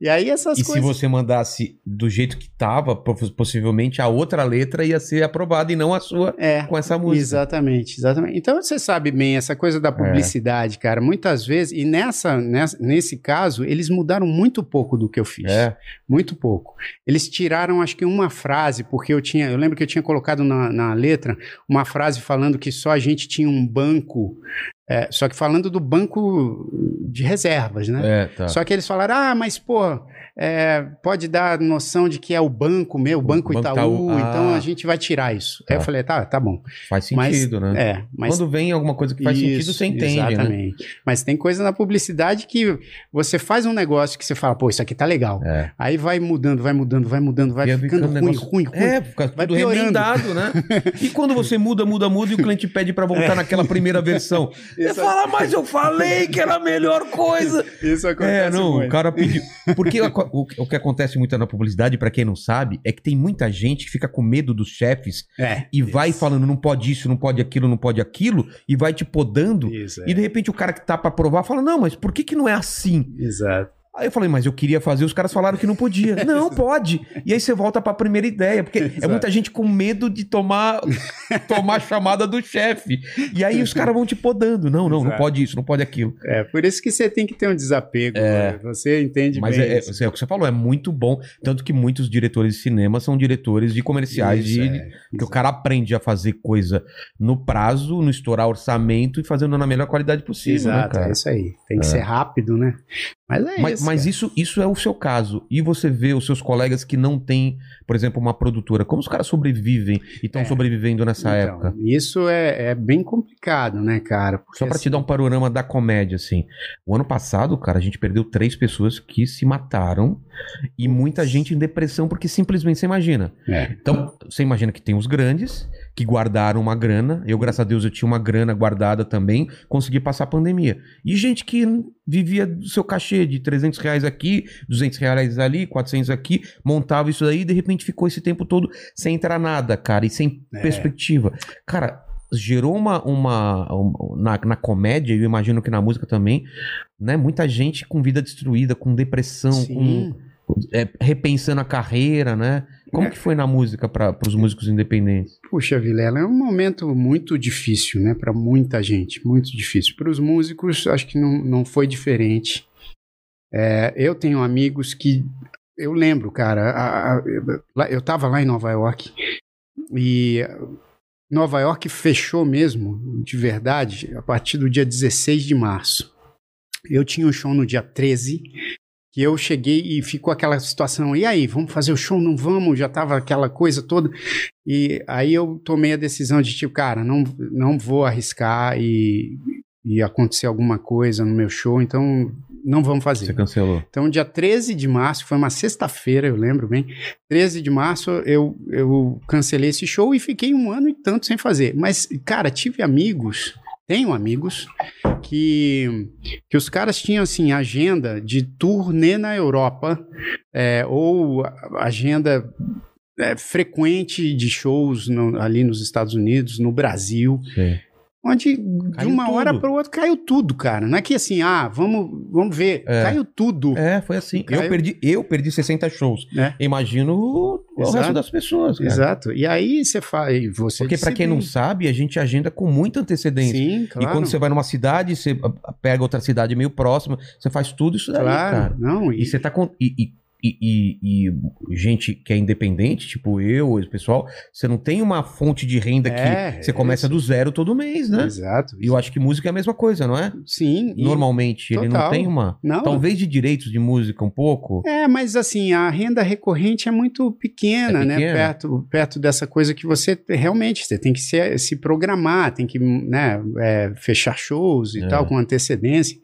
E aí essas E se coisas. você mandasse do jeito que tava, poss- possivelmente a outra letra ia ser aprovada e não a sua É. com essa música. Exatamente, exatamente. Então você sabe bem essa coisa da publicidade, cara. Muitas vezes, e nessa, nessa- nesse caso, eles mudaram muito pouco do que eu fiz. É. Muito pouco. Eles tiraram, acho que uma frase, porque eu tinha. Eu lembro que eu tinha colocado na, na letra uma frase falando que só a gente tinha um banco. é, só que falando do banco de reservas, né? É, tá. Só que eles falaram, ah, mas pô, é, pode dar noção de que é o banco meu, o Banco, Banco Itaú, Itaú, ah. então a gente vai tirar isso. Aí eu Tá. falei, tá, tá bom. Faz Mas- sentido, né? É, mas Quando vem alguma coisa que faz sentido, Isso, você entende, né? Exatamente. Mas tem coisa na publicidade que você faz um negócio que você fala, pô, isso aqui tá legal. É. Aí vai mudando, vai mudando, vai mudando, vai ficando ruim, negócio- ruim, ruim. É, fica Vai tudo piorando. remendado, né? E quando você muda, muda, muda e o cliente pede pra voltar naquela primeira versão. Você Isso- fala, mas eu falei que era a melhor coisa. Isso acontece É, não, muito. o cara pediu. Porque o, o- o que acontece muito na publicidade, pra quem não sabe, é que tem muita gente que fica com medo dos chefes É. e vai falando, não pode isso, não pode aquilo, não pode aquilo, e vai te podando. Isso, é. E de repente o cara que tá pra provar fala, não, mas por que que não é assim? Exato. Aí eu falei, mas eu queria fazer, os caras falaram que não podia. Não, pode. E aí você volta pra primeira ideia, porque é Exato. muita gente com medo de tomar tomar a chamada do chefe. E aí os caras vão te podando. Não, não, não Exato. pode isso, não pode aquilo. É, por isso que você tem que ter um desapego. né? Você entende Mas bem é, é, isso. é o que você falou, é muito bom. Tanto que muitos diretores de cinema são diretores de comerciais, Isso, de, é. que o cara aprende a fazer coisa no prazo, no estourar orçamento e fazendo na melhor qualidade possível, né, Exato, cara? é isso aí. Tem que É. ser rápido, né? Mas é Mas, isso. mas cara. isso, isso é o seu caso. E você vê os seus colegas que não têm, por exemplo, uma produtora. Como os caras sobrevivem e estão É. sobrevivendo nessa Então, época? Isso é, é bem complicado, né, cara? Porque, Só pra te assim, dar um panorama da comédia, assim. O ano passado, cara, a gente perdeu três pessoas que se mataram e muita gente em depressão porque simplesmente você imagina. É. Então, você imagina que tem os grandes que guardaram uma grana. Eu, graças a Deus, eu tinha uma grana guardada também, consegui passar a pandemia. E gente que vivia do seu cachê de 300 reais aqui, 200 reais ali, 400 aqui, montava isso daí e de repente ficou esse tempo todo sem entrar nada, cara, e sem É. perspectiva. Cara, gerou uma, uma, um- na, na comédia, eu imagino que na música também, né? Muita gente com vida destruída, com depressão, Sim. com é, repensando a carreira, né? Como É. que foi na música para os músicos independentes? Puxa, Vilela, é um momento muito difícil, né, para muita gente, muito difícil. Para os músicos, acho que não, não foi diferente. É, eu tenho amigos que eu lembro, cara, a- a- eu estava lá em Nova York e Nova York fechou mesmo, de verdade, a partir do dia 16 de março. Eu tinha um show no dia 13 que eu cheguei e ficou aquela situação, e aí, vamos fazer o show, não vamos? Já tava aquela coisa toda. E aí eu tomei a decisão de tipo, cara, não, não vou arriscar e, e acontecer alguma coisa no meu show, então não vamos fazer. Você cancelou. Então, dia 13 de março, foi uma sexta-feira, eu lembro bem. 13 de março, eu, eu cancelei esse show e fiquei um ano e tanto sem fazer. Mas, cara, tive amigos, tenho amigos, que, que os caras tinham, assim, agenda de turnê na Europa, é, ou agenda é, frequente de shows no- ali nos Estados Unidos, no Brasil. Sim. Onde de Caiu uma hora tudo. para outra caiu tudo, cara. Não é que assim, ah, vamos, vamos ver. É. Caiu tudo. É, foi assim. Caiu. Eu perdi, eu perdi 60 shows. É. Imagino o, o resto das pessoas. Cara. Exato. E aí você faz. e Você Porque pra quem não sabe, a gente agenda com muita antecedência. Sim, E claro. quando você vai numa cidade, você ah, pega outra cidade meio próxima, você faz tudo isso daí, Claro. cara. Não, E você tá com. E, e, e- e- e gente que é independente, tipo eu, esse pessoal, você não tem uma fonte de renda É, que você começa isso. do zero todo mês, né? Exato. E eu acho que música é a mesma coisa, não é? Sim. Normalmente, ele não Total. tem uma. Não. Talvez de direitos de música um pouco. É, mas assim, a renda recorrente é muito pequena, É né? pequena? Perto, perto dessa coisa que você realmente você tem que se, se programar, tem que né, é, fechar shows e É. tal com antecedência.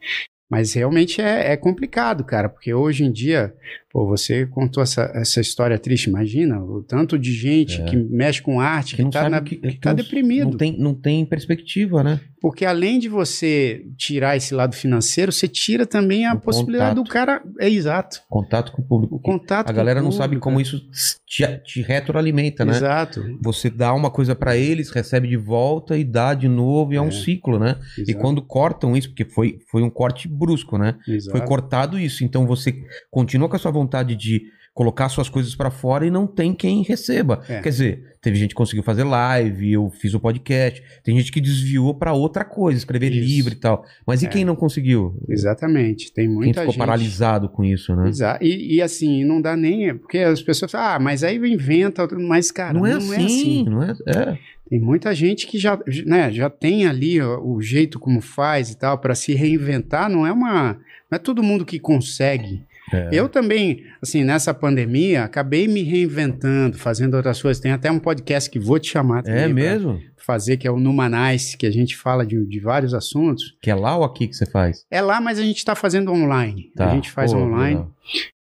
Mas realmente é, é complicado, cara, porque hoje em dia Pô, você contou essa, essa história triste, imagina o tanto de gente É. que mexe com arte, Que que, tá, na- que, que tá não- deprimido. Não tem, não tem perspectiva, né? Porque além de você tirar esse lado financeiro, você tira também a O possibilidade do cara. É exato. Contato com o público. O contato a galera não sabe como é. isso te, te retroalimenta, né? Exato. Você dá uma coisa pra eles, recebe de volta e dá de novo, e é, um É. ciclo, né? E exato, quando cortam isso, porque foi, foi um corte brusco, né? exato. Foi cortado isso. Então você continua com a sua vontade de colocar suas coisas pra fora e não tem quem receba. É. Quer dizer, teve gente que conseguiu fazer live, eu fiz o podcast, tem gente que desviou pra outra coisa, escrever Isso. livro e tal. Mas e É. quem não conseguiu? Exatamente. Tem Quem muita ficou gente. paralisado com isso, né? Exato. E, e assim, não dá nem. Porque as pessoas falam, ah, mas aí inventa. outro- Mas, cara, não, é, assim, não é é. Tem muita gente que já, né, já tem ali ó, o jeito como faz e tal, para se reinventar. Não é uma. Não é todo mundo que consegue. É. Eu também, assim, nessa pandemia, acabei me reinventando, fazendo outras coisas. Tem até um podcast que vou te chamar também É mesmo? fazer, que é o Numanice, que a gente fala de, de vários assuntos. Que é lá ou aqui que você faz? É lá, mas a gente está fazendo online. Tá. A gente faz Pô, online.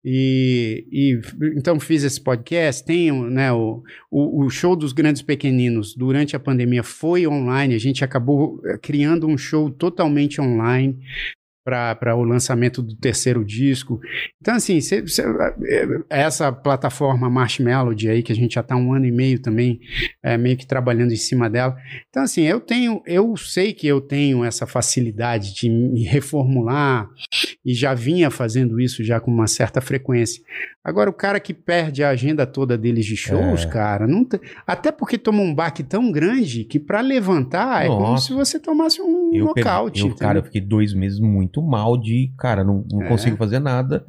E, e então fiz esse podcast. Tem né, o, o, o show dos grandes pequeninos durante a pandemia foi online. A gente acabou eh, criando um show totalmente online para o lançamento do terceiro disco. Então, assim, cê- cê- eh, essa plataforma Marshmallow aí, que a gente já está um ano e meio também eh, meio que trabalhando em cima dela. Então, assim, eu tenho, eu sei que eu tenho essa facilidade de me reformular e já vinha fazendo isso já com uma certa frequência. Agora, o cara que perde a agenda toda deles de shows, É. cara, não tem- até porque toma um baque tão grande que para levantar é como Nossa. se você tomasse um Eu, perdi- nocaute. eu, cara, eu fiquei dois meses muito mal de, cara, não, não É. consigo fazer nada.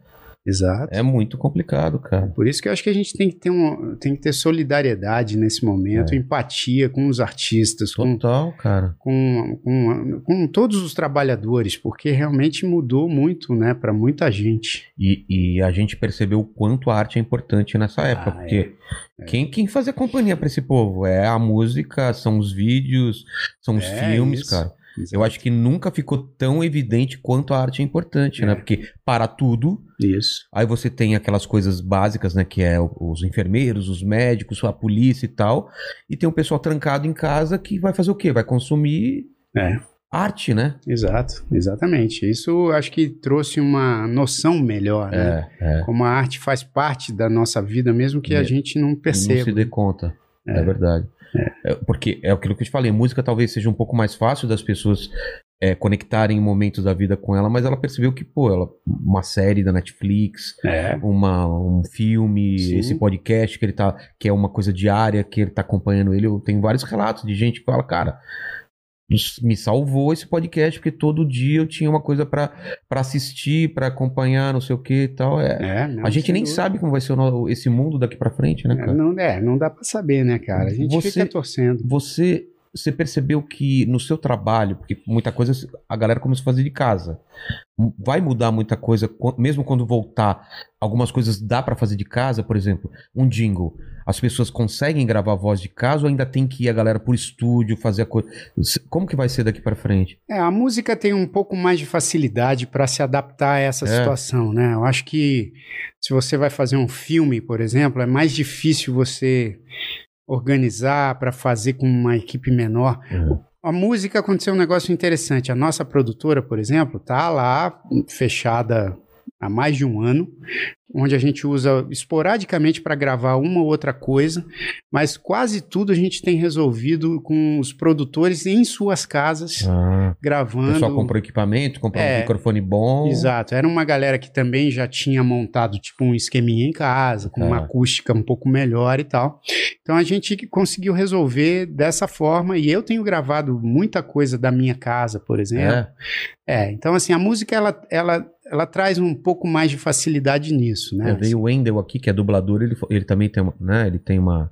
Exato. É muito complicado, cara. Por isso que eu acho que a gente tem que ter, um, tem que ter solidariedade nesse momento, É. empatia com os artistas, com, Total, cara. com, com, com todos os trabalhadores, porque realmente mudou muito, né, para muita gente. E, e a gente percebeu o quanto a arte é importante nessa época, Ah, porque é. quem, quem fazia companhia pra esse povo? É a música, são os vídeos, são os É, filmes, isso. cara. Eu acho que nunca ficou tão evidente quanto a arte é importante, né? É. Porque para tudo, Isso. aí você tem aquelas coisas básicas, né? Que é os enfermeiros, os médicos, a polícia e tal. E tem um pessoal trancado em casa que vai fazer o quê? Vai consumir É. arte, né? Exato, exatamente. Isso acho que trouxe uma noção melhor, né? É, é. Como a arte faz parte da nossa vida, mesmo que a É. gente não Não perceba. se dê conta. É, verdade. É, porque é aquilo que eu te falei, música talvez seja um pouco mais fácil das pessoas é, conectarem em momentos da vida com ela, mas ela percebeu que, pô, ela, uma série da Netflix, É. uma, um filme, Sim. esse podcast que ele tá, que é uma coisa diária, que ele tá acompanhando ele, eu tenho vários relatos de gente que fala, cara, me salvou esse podcast, porque todo dia eu tinha uma coisa pra pra assistir, pra acompanhar, não sei o que e tal. É, É, não, a gente nem dúvida. sabe como vai ser o esse mundo daqui pra frente, né, É, cara? não, é, não dá pra saber, né, cara? A gente Você- fica torcendo. Você, você percebeu que no seu trabalho, porque muita coisa a galera começou a fazer de casa, vai mudar muita coisa, mesmo quando voltar, algumas coisas dá pra fazer de casa, por exemplo, um jingle. As pessoas conseguem gravar a voz de casa ou ainda tem que ir a galera por estúdio fazer a coisa? Como que vai ser daqui pra frente? É, a música tem um pouco mais de facilidade para se adaptar a essa É. situação, né? Eu acho que se você vai fazer um filme, por exemplo, é mais difícil você organizar para fazer com uma equipe menor. Uhum. A música aconteceu um negócio interessante. A nossa produtora, por exemplo, tá lá fechada há mais de um ano, onde a gente usa esporadicamente para gravar uma ou outra coisa, mas quase tudo a gente tem resolvido com os produtores em suas casas, Ah, o gravando. pessoal comprou equipamento, comprou um É, microfone bom. Exato, era uma galera que também já tinha montado tipo um esqueminha em casa, com uma Tá. acústica um pouco melhor e tal. Então a gente conseguiu resolver dessa forma e eu tenho gravado muita coisa da minha casa, por exemplo. É. É, então assim, a música ela, ela, ela traz um pouco mais de facilidade nisso, né? É, veio o Wendel aqui, que é dublador, ele, ele também tem uma, né, ele tem uma,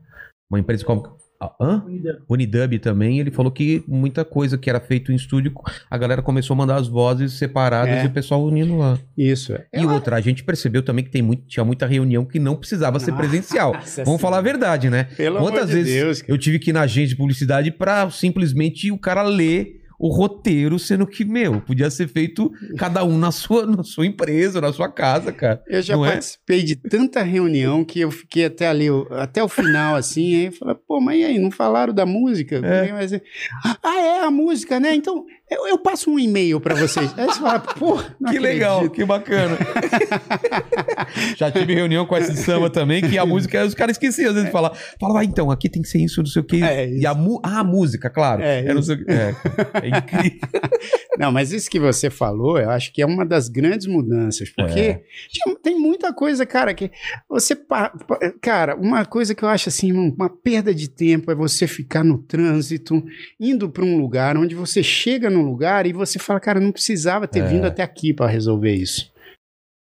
uma empresa como... Ah, Hã? Unidub também, ele falou que muita coisa que era feito em estúdio, a galera começou a mandar as vozes separadas É. e o pessoal unindo lá. Isso. E outra, a gente percebeu também que tem muito, tinha muita reunião que não precisava ser presencial. Nossa Vamos falar a verdade, né? Pelo Quantas amor de vezes Deus, eu tive que ir na agência de publicidade pra simplesmente o cara ler o roteiro, sendo que, meu, podia ser feito cada um na sua, na sua empresa, na sua casa, cara. Eu já Não é? participei de tanta reunião que eu fiquei até ali, até o final, assim, aí eu falei, pô, mas e aí, não falaram da música? É. Mas, ah, é a música, né? Então, eu, eu passo um e-mail pra vocês. Aí você fala, pô, não que legal, acredito. que bacana. Já tive reunião com esse samba também, que a música, os caras esqueciam, às vezes fala, fala, ah, então, aqui tem que ser isso, não sei o quê. É, e a, mu ah, a música, claro. É, É, é, é incrível. Não, mas isso que você falou, eu acho que é uma das grandes mudanças, porque É. tem muita coisa, cara, que você. pa- pa- Cara, uma coisa que eu acho assim, uma perda de tempo é você ficar no trânsito, indo para um lugar onde você chega num lugar e você fala, cara, não precisava ter É. vindo até aqui para resolver isso.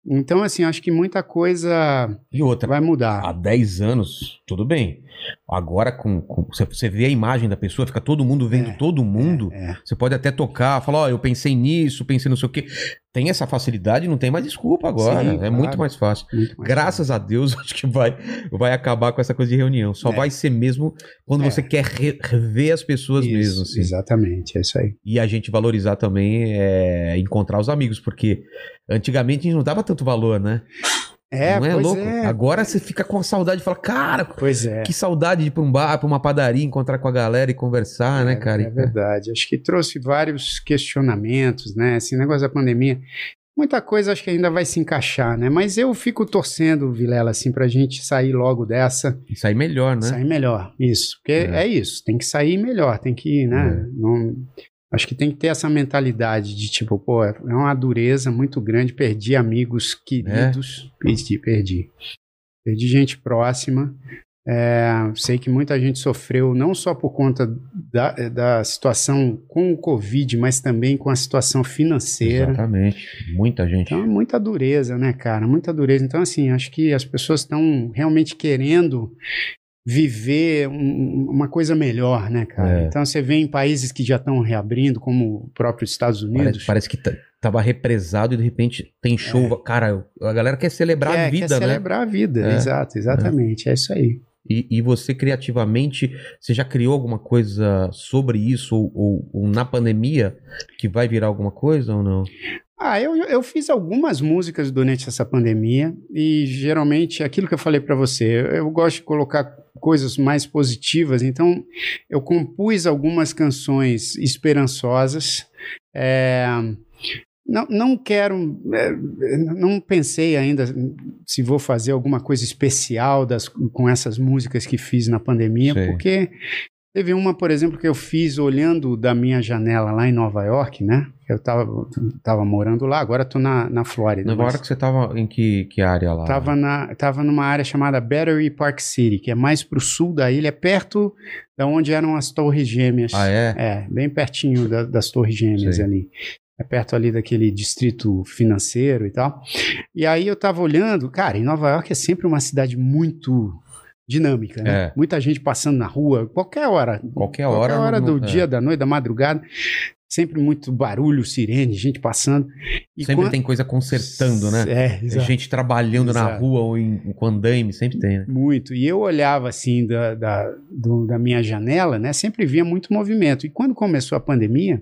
Então, assim, acho que muita coisa E outra, vai mudar. há 10 anos, tudo bem. Agora, com, com- você, vê a imagem da pessoa, fica todo mundo vendo É, todo mundo. É. Você pode até tocar, falar, ó, eu pensei nisso, pensei não sei o quê. Tem essa facilidade, não tem mais desculpa agora. Sim, é claro. muito mais fácil. muito mais Graças a Deus, acho que vai, vai acabar com essa coisa de reunião. Só É. vai ser mesmo quando É. você quer re- rever as pessoas Isso, mesmo. Assim. Exatamente, é isso aí. E a gente valorizar também é, encontrar os amigos, porque antigamente a gente não dava tanto valor, né? É, não é pois louco? é. Agora você fica com a saudade e fala, cara, Pois é. que saudade de ir pra um bar, pra uma padaria, encontrar com a galera e conversar, né, cara? É verdade. Acho que trouxe vários questionamentos, né? Esse negócio da pandemia. Muita coisa acho que ainda vai se encaixar, né? Mas eu fico torcendo, Vilela, assim, pra gente sair logo dessa, Isso aí melhor, né? sair melhor. Isso. Porque É. é. isso, tem que sair melhor, tem que, né? É. Não, acho que tem que ter essa mentalidade de tipo, pô, é uma dureza muito grande, perdi amigos queridos, É. perdi, perdi. Perdi gente próxima. É, sei que muita gente sofreu não só por conta da, da situação com o Covid, mas também com a situação financeira. Exatamente. Muita gente. Então é muita dureza, né, cara? Muita dureza. Então, assim, acho que as pessoas estão realmente querendo viver um- uma coisa melhor, né, cara? É. Então você vê em países que já estão reabrindo, como o próprio Estados Unidos. Parece, parece que t- tava represado e de repente tem show. Cara, a galera quer celebrar quer, a vida, É. quer né? celebrar a vida, É. exato, exatamente, é. isso aí. E, e você criativamente, você já criou alguma coisa sobre isso ou, ou- ou na pandemia que vai virar alguma coisa ou não? Ah, eu, eu fiz algumas músicas durante essa pandemia e geralmente aquilo que eu falei pra você, eu, eu gosto de colocar coisas mais positivas, então eu compus algumas canções esperançosas. é, não, não quero, é, não pensei ainda se vou fazer alguma coisa especial das, com essas músicas que fiz na pandemia, Sei. porque Teve uma, por exemplo, que eu fiz olhando da minha janela lá em Nova York, né? Eu tava, tava morando lá, agora tô na, na Flórida. Hora que você tava em que, que área lá? Tava, na, tava numa área chamada Battery Park City, que é mais pro sul da ilha, perto da onde eram as Torres Gêmeas. Ah, é? É, bem pertinho da- das Torres Gêmeas Sei. ali. É perto ali daquele distrito financeiro e tal. E aí eu tava olhando, cara, em Nova York é sempre uma cidade muito dinâmica, né? É. Muita gente passando na rua, qualquer hora. Qualquer hora Qualquer hora não- do é. dia, da noite, da madrugada. Sempre muito barulho, sirene, gente passando. E Sempre quan- tem coisa consertando, né? É, exato. Gente trabalhando na Exato. rua ou em, com andaime, sempre tem, né? Muito. E eu olhava assim da, da, do- da minha janela, né? Sempre via muito movimento. E quando começou a pandemia,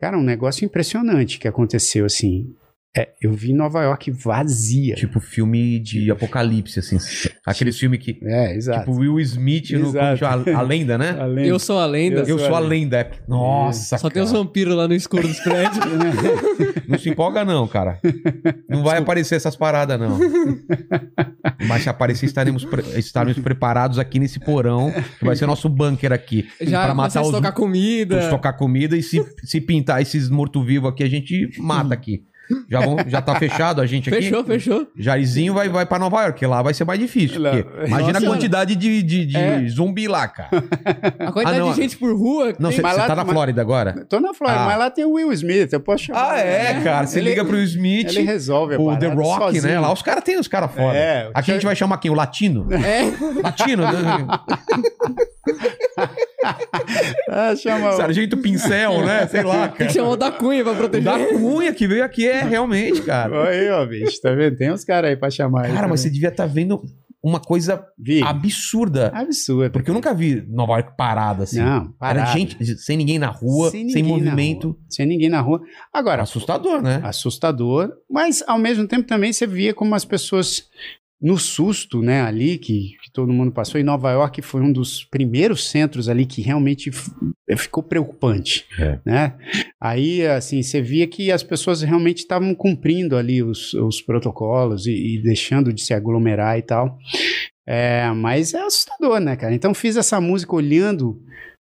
cara, um negócio impressionante que aconteceu assim. É, eu vi Nova York vazia. Tipo filme de apocalipse, assim. Aquele filme que. é, exato. Tipo Will Smith no Exato. a, a lenda, né? Além- Eu sou a lenda. Eu, sou sou a a lenda. é- Nossa, Só tem os cara. vampiros lá no escuro dos prédios. Não se empolga, não, cara. Não vai aparecer essas paradas, não. Mas se aparecer, estaremos, pre- estaremos preparados aqui nesse porão, que vai ser nosso bunker aqui. Já pra matar a os, estocar comida. estocar comida e se, se pintar esses mortos-vivos aqui, a gente mata aqui. Já, vão, já tá fechado a gente aqui? Fechou, fechou. Jairzinho vai, vai pra Nova York, lá vai ser mais difícil. Porque imagina Nossa. a quantidade de, de, de É. zumbi lá, cara. A quantidade Ah, não, de gente por rua. Não, tem- você tá na Flórida agora? Tô na Flórida, Ah. mas lá tem o Will Smith, eu posso chamar. Ah, é, cara. Você Ele- liga pro Smith, Ele resolve a o The Rock, sozinho. né? Lá os caras têm os caras fora. É, Aqui a gente vai chamar quem? O Latino? É, Latino? né? Ah, chama o- Sargento Pincel, né? Sei lá, tem que cara. chamar o da Cunha pra proteger. da Cunha que veio aqui é realmente, cara. Aí, ó, bicho, tá vendo? Tem uns caras aí pra chamar. aí Cara, mas você devia estar vendo uma coisa Vi. absurda. Absurdo. Porque eu nunca vi Nova York parada assim. Não, Era parado. gente sem ninguém na rua, sem, na movimento. rua. Sem ninguém na rua. Agora, Assustador, né? assustador, mas ao mesmo tempo também você via como as pessoas no susto, né, ali que, que todo mundo passou, e Nova York foi um dos primeiros centros ali que realmente f- ficou preocupante, É. né? Aí, assim, você via que as pessoas realmente estavam cumprindo ali os, os protocolos e, e deixando de se aglomerar e tal. É, mas é assustador, né, cara? Então fiz essa música olhando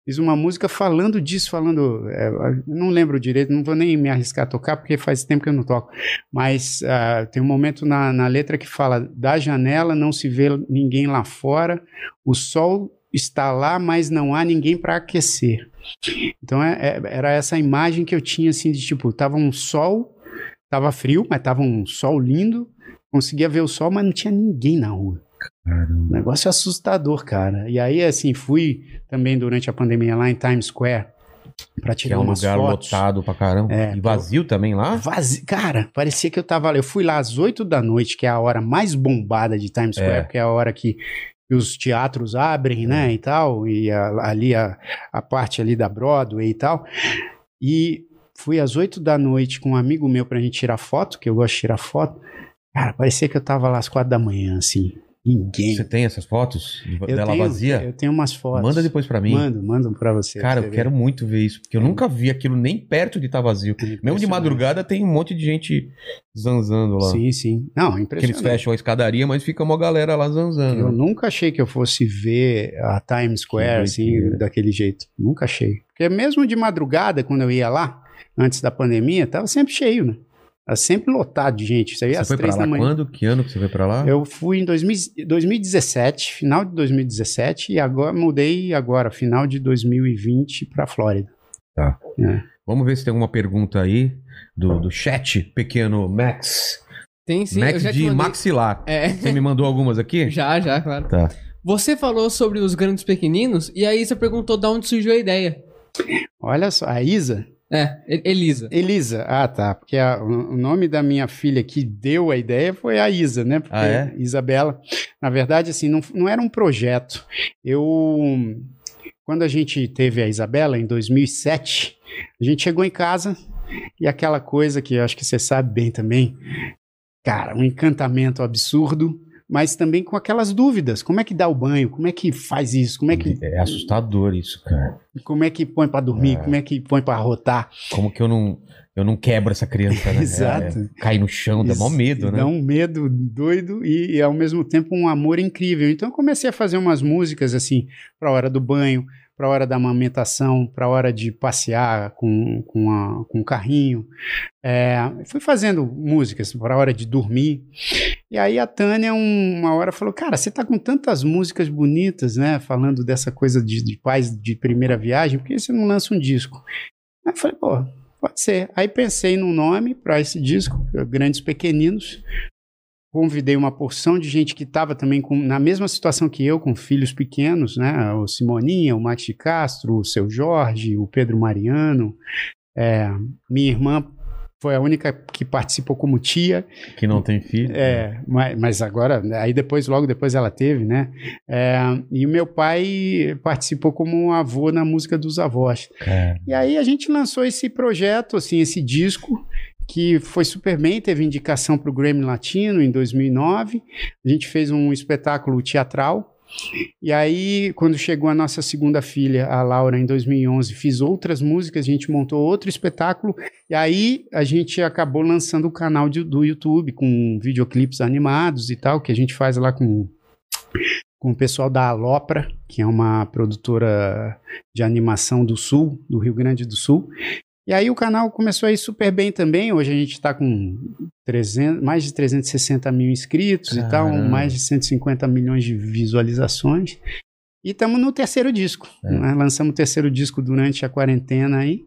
Fiz uma música falando disso, falando. é, não lembro direito, não vou nem me arriscar a tocar, porque faz tempo que eu não toco. Mas ah, tem um momento na, na letra que fala: da janela não se vê ninguém lá fora, o sol está lá, mas não há ninguém para aquecer. Então é- é- era essa imagem que eu tinha, assim, de tipo, tava um sol, tava frio, mas tava um sol lindo, conseguia ver o sol, mas não tinha ninguém na rua. Um negócio assustador, cara. E aí, assim, fui também durante a pandemia lá em Times Square pra Que tirar é um umas lugar fotos. lotado pra caramba. É, e vazio também lá? Vazio. Cara, parecia que eu tava lá. Eu fui lá às 8 da noite, que é a hora mais bombada de Times Square, É. porque é a hora que os teatros abrem, né, e tal, e a- ali a, a parte ali da Broadway e tal. E fui às 8 da noite com um amigo meu pra gente tirar foto, que eu gosto de tirar foto. Cara, parecia que eu tava lá às 4 da manhã, assim. Ninguém. Você tem essas fotos de- Eu dela tenho- vazia? Eu tenho umas fotos. Manda depois pra mim. Mando, mando pra você. Cara, pra eu você quero ver. muito ver isso, porque eu nunca vi aquilo nem perto de estar vazio. Mesmo de Impressionante. madrugada tem um monte de gente zanzando lá. Sim, sim. Não, Que eles impressionante. fecham a escadaria, mas fica uma galera lá Eu zanzando. nunca achei que eu fosse ver a Times Square assim, daquele jeito. Nunca achei. Porque mesmo de madrugada, quando eu ia lá, antes da pandemia, tava sempre cheio, né? Tava sempre lotado de gente. Isso aí Você às foi pra três lá quando? Que ano que você foi pra lá? Eu fui em 2000 2017, final de 2017, e agora mudei agora, final de 2020, pra Flórida. Vamos ver se tem alguma pergunta aí do, do chat, pequeno Max. Tem sim, eu Max de mandei- maxilar. É, Você me mandou algumas aqui? já, já, claro. Tá. Você falou sobre os grandes pequeninos e aí você perguntou de onde surgiu a ideia. Olha só, a Isa, É, Elisa. Elisa, ah tá, porque a- o o nome da minha filha que deu a ideia foi a Isa, né? Porque Ah, é? Isabela. Na verdade, assim, não, não era um projeto. Eu, quando a gente teve a Isabela em 2007, a gente chegou em casa e aquela coisa que eu acho que você sabe bem também, cara, um encantamento absurdo. Mas também com aquelas dúvidas. Como é que dá o banho? Como é que faz isso? Como é que, É assustador isso, cara. como é que põe pra dormir? É. Como é que põe pra rotar? Como que eu não, eu não quebro essa criança, né? Exato. É, cai no chão, dá mó medo, né? Dá um medo doido e, e, ao mesmo tempo um amor incrível. Então eu comecei a fazer umas músicas assim para hora do banho, para hora da amamentação, para hora de passear com, com, a, com o carrinho. É, fui fazendo músicas para hora de dormir. E aí a Tânia um- uma hora falou, cara, você tá com tantas músicas bonitas, né? Falando dessa coisa de, de pais de primeira viagem, por que você não lança um disco? Aí eu falei, pô, Pode ser. Aí pensei num nome para esse disco, Grandes Pequeninos. Convidei uma porção de gente que estava também com, na mesma situação que eu, com filhos pequenos, né? O Simoninha, o de Castro, o seu Jorge, o Pedro Mariano. É, minha irmã foi a única que participou como tia. Que não tem filho. É, mas, mas agora, aí depois, logo depois ela teve, né? É, e o meu pai participou como avô na música dos avós. É. E aí a gente lançou esse projeto, assim, esse disco, que foi super bem, teve indicação para o Grammy Latino em 2009. A gente fez um espetáculo teatral. E aí, quando chegou a nossa segunda filha, a Laura, em 2011, fiz outras músicas, a gente montou outro espetáculo. E aí a gente acabou lançando o canal de- do YouTube com videoclipes animados e tal, que a gente faz lá com com o pessoal da Alopra, que é uma produtora de animação do Sul, do Rio Grande do Sul. E aí o canal começou a ir super bem também. Hoje a gente está com 300, mais de 360 mil inscritos e tal, Caramba. mais de 150 milhões de visualizações. E estamos no terceiro disco. É. né? Lançamos o terceiro disco durante a quarentena aí.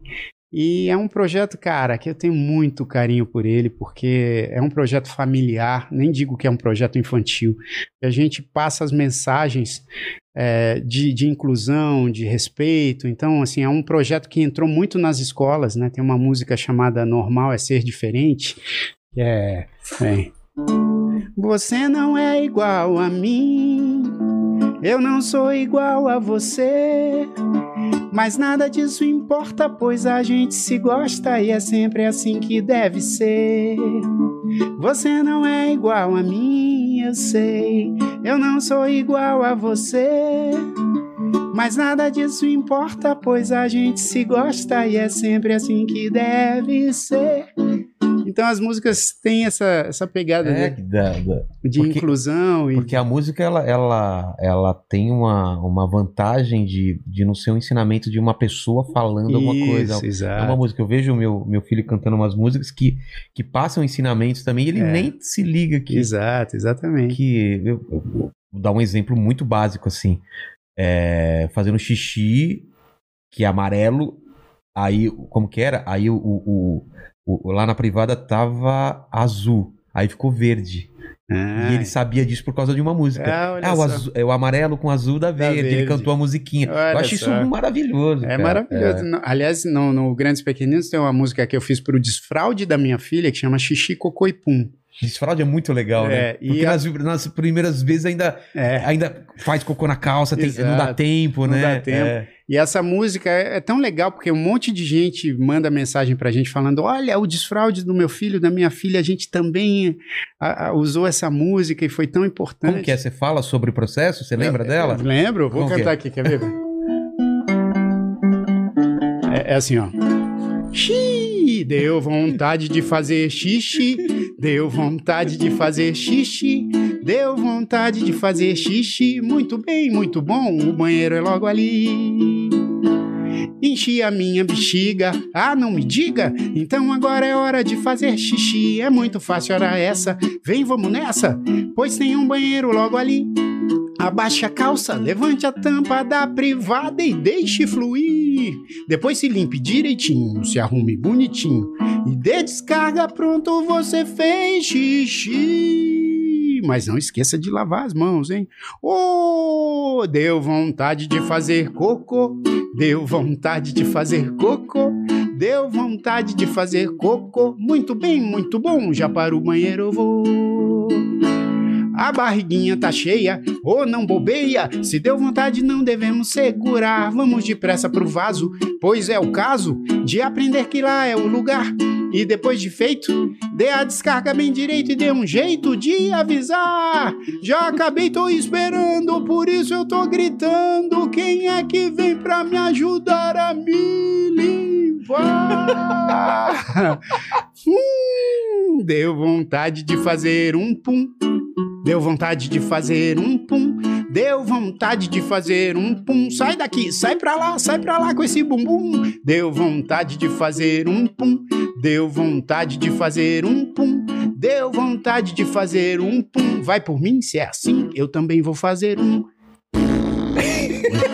E é um projeto, cara, que eu tenho muito carinho por ele, porque é um projeto familiar, nem digo que é um projeto infantil. A gente passa as mensagens é, de, de inclusão, de respeito. Então, assim, é um projeto que entrou muito nas escolas, né? Tem uma música chamada Normal é Ser Diferente, que é. bem, Você não é igual a mim, eu não sou igual a você. Mas nada disso importa, pois a gente se gosta e é sempre assim que deve ser. Você não é igual a mim, eu sei. Eu não sou igual a você. Mas nada disso importa, pois a gente se gosta e é sempre assim que deve ser. Então as músicas têm essa, essa pegada É, de, da- da- de porque- inclusão e Porque a música, ela, ela, ela tem uma, uma vantagem de, de não ser um ensinamento de uma pessoa falando alguma coisa. Isso, É exato. uma música. Eu vejo meu, meu filho cantando umas músicas que, que passam ensinamentos também e ele É. nem se liga que. Exato, exatamente. que eu, eu vou dar um exemplo muito básico assim. É, fazendo xixi, que é amarelo. Aí, como que era? Aí o, o- o- o- lá na privada tava azul. Aí ficou verde. Ah, E ele sabia disso por causa de uma música. Ah, Ah, o, só. azu- é o amarelo com azul da verde. Ele verde. cantou a musiquinha. Olha eu acho isso maravilhoso. É cara. maravilhoso. No- Aliás, no, no Grandes Pequeninos tem uma música que eu fiz pro desfraude da minha filha que chama Xixi Cocô e Pum. Desfraude é muito legal, É, né? e Porque a- nas, nas primeiras vezes ainda, É. ainda faz cocô na calça, tem- não dá tempo, Não né? dá tempo. É. E essa música é, é tão legal porque um monte de gente manda mensagem pra gente falando: olha, o desfraude do meu filho, da minha filha, a gente também a- a- usou essa música e foi tão importante. Como que é? Você fala sobre o processo? Você lembra Eu- dela? eu lembro, vou Como cantar é? aqui, quer ver? É, é assim, ó. Xi, deu vontade de fazer xixi, deu vontade de fazer xixi, deu vontade de fazer xixi. Muito bem, muito bom, o banheiro é logo ali. Enchi a minha bexiga, ah, não me diga, então agora é hora de fazer xixi. É muito fácil, hora essa, vem, vamos nessa, pois tem um banheiro logo ali. Abaixe a calça, levante a tampa da privada e deixe fluir. Depois se limpe direitinho, se arrume bonitinho e dê descarga, pronto, você fez xixi. Mas não esqueça de lavar as mãos, hein? Oh, deu vontade de fazer cocô, deu vontade de fazer cocô, deu vontade de fazer cocô. Muito bem, muito bom, já para o banheiro eu vou. A barriguinha tá cheia, ou não bobeia. Se deu vontade, não devemos segurar. Vamos depressa pro vaso, pois é o caso de aprender que lá é o lugar. E depois de feito, dê a descarga bem direito e dê um jeito de avisar. Já acabei, tô esperando, por isso eu tô gritando. Quem é que vem pra me ajudar a me limpar? hum, deu vontade de fazer um pum. Deu vontade de fazer um pum, deu vontade de fazer um pum. Sai daqui, sai pra lá, sai pra lá com esse bumbum. Deu vontade de fazer um pum, deu vontade de fazer um pum, deu vontade de fazer um pum. Vai por mim, se é assim, eu também vou fazer um.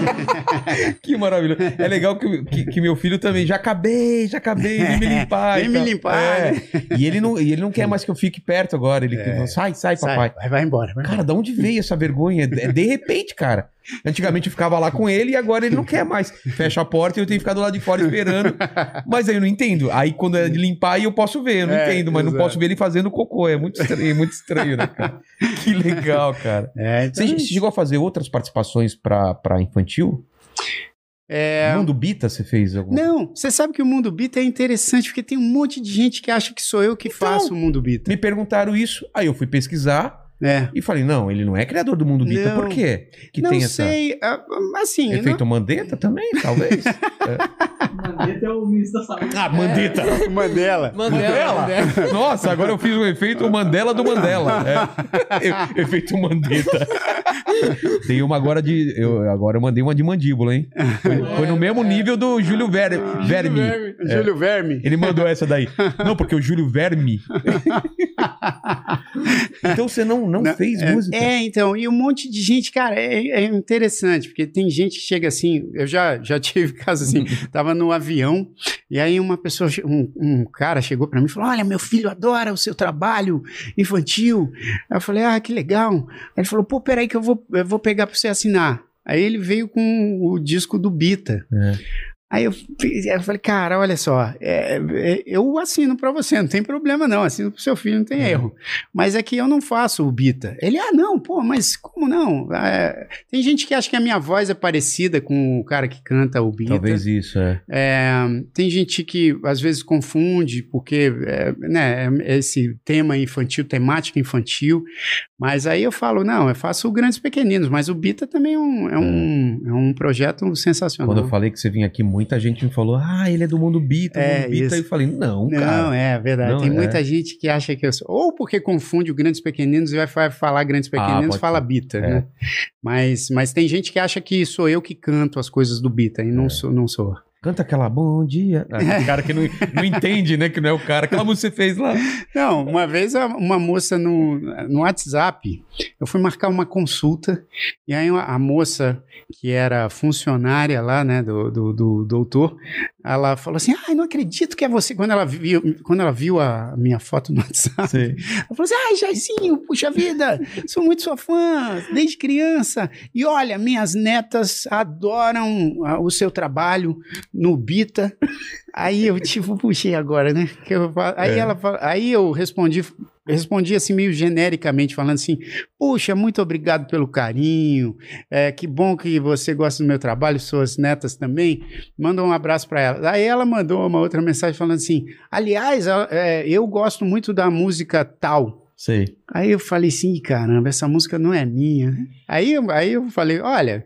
Que maravilhoso. É legal que, que, que meu filho também. Já acabei, já acabei, vem me limpar. Vem me tal. limpar, É. né? E ele não, e ele não quer mais que eu fique perto agora. Ele É. sai, sai, Sai, papai. vai, vai embora. Vai Cara, de onde veio essa vergonha? É de repente, cara. Antigamente eu ficava lá com ele e agora ele não quer mais. Fecha a porta e eu tenho que ficar do lado de fora esperando. Mas aí eu não entendo. Aí quando é de limpar, aí eu posso ver. Eu não É, entendo, mas não exato. posso ver ele fazendo cocô. É muito estranho, é muito estranho, né, cara? Que legal, cara. É, então, Você, você chegou a fazer outras participações pra, pra infantil? é, Mundo Bita você fez algum? Não, você sabe que o Mundo Bita é interessante porque tem um monte de gente que acha que sou eu que Então, faço o Mundo Bita. Me perguntaram isso, aí eu fui pesquisar É. e falei, não, ele não é criador do Mundo Bita. Não. Por quê? Que não tem essa... sei, ah, assim, Efeito Mandetta também, talvez. Mandetta é o ministro da saúde. ah, Mandetta! não... Mandela. Mandela? Nossa, agora eu fiz o efeito Mandela do Mandela. É. Efeito Mandetta. Tem uma agora de. Eu, agora eu mandei uma de mandíbula, hein? Foi, foi no mesmo nível do Júlio Ver, Verme. Júlio Verme. Ele mandou essa daí. Não, porque o Júlio Verme. então você não, não, Não, fez é, música? É, então, e um monte de gente, cara, é, é interessante, porque tem gente que chega assim, eu já, já tive caso assim, tava no avião, e aí uma pessoa, um, um cara chegou pra mim e falou, olha, meu filho adora o seu trabalho infantil. Aí eu falei, ah, que legal. Aí ele falou, pô, peraí que eu vou, eu vou pegar pra você assinar. Aí ele veio com o disco do Bita. É. Aí eu, eu falei, cara, olha só, é, é, eu assino pra você, não tem problema não, assino pro seu filho, não tem erro. Mas é que eu não faço o Bita. Ele, ah, não, pô, mas como não? É, tem gente que acha que a minha voz é parecida com o cara que canta o Bita. Talvez isso, é. É, tem gente que às vezes confunde, porque é, né, esse tema infantil, temática infantil, mas aí eu falo, não, eu faço Grandes Pequeninos, mas o Bita também é um, é um, é um projeto sensacional. Quando eu falei que você vinha aqui, muita gente me falou, ah, ele é do mundo Bita, É, mundo Bita. isso. E eu falei, não, Não, cara. é verdade. Não, Tem é. muita gente que acha que eu sou. Ou porque confunde o Grandes Pequeninos e vai fa- falar Grandes Pequeninos Ah, fala ser. Bita, É. né? Mas, mas tem gente que acha que sou eu que canto as coisas do Bita, e não, É. sou, não sou. Canta aquela bom dia. Ah, Aquele cara que não, não entende, né? Que não é o cara. Aquela música que você fez lá. Não, uma vez uma moça no, no WhatsApp, eu fui marcar uma consulta, e aí a moça, que era funcionária lá, né, do, do, do doutor, ela falou assim: ai, não acredito que é você. Quando ela viu, quando ela viu a minha foto no WhatsApp, Sei. ela falou assim: ai, Jairzinho, puxa vida, sou muito sua fã, desde criança. E olha, minhas netas adoram ah, o seu trabalho no Bita. Aí eu, tipo, puxei agora, né? Eu aí, É. ela, aí eu respondi. Respondi assim, meio genericamente, falando assim: Puxa, muito obrigado pelo carinho. É, que bom que você gosta do meu trabalho, suas netas também. Manda um abraço para ela. Aí ela mandou uma outra mensagem falando assim: Aliás, é, eu gosto muito da música tal. Sei. Aí eu falei assim, "Ih, caramba, essa música não é minha. Aí, eu- aí eu falei, olha,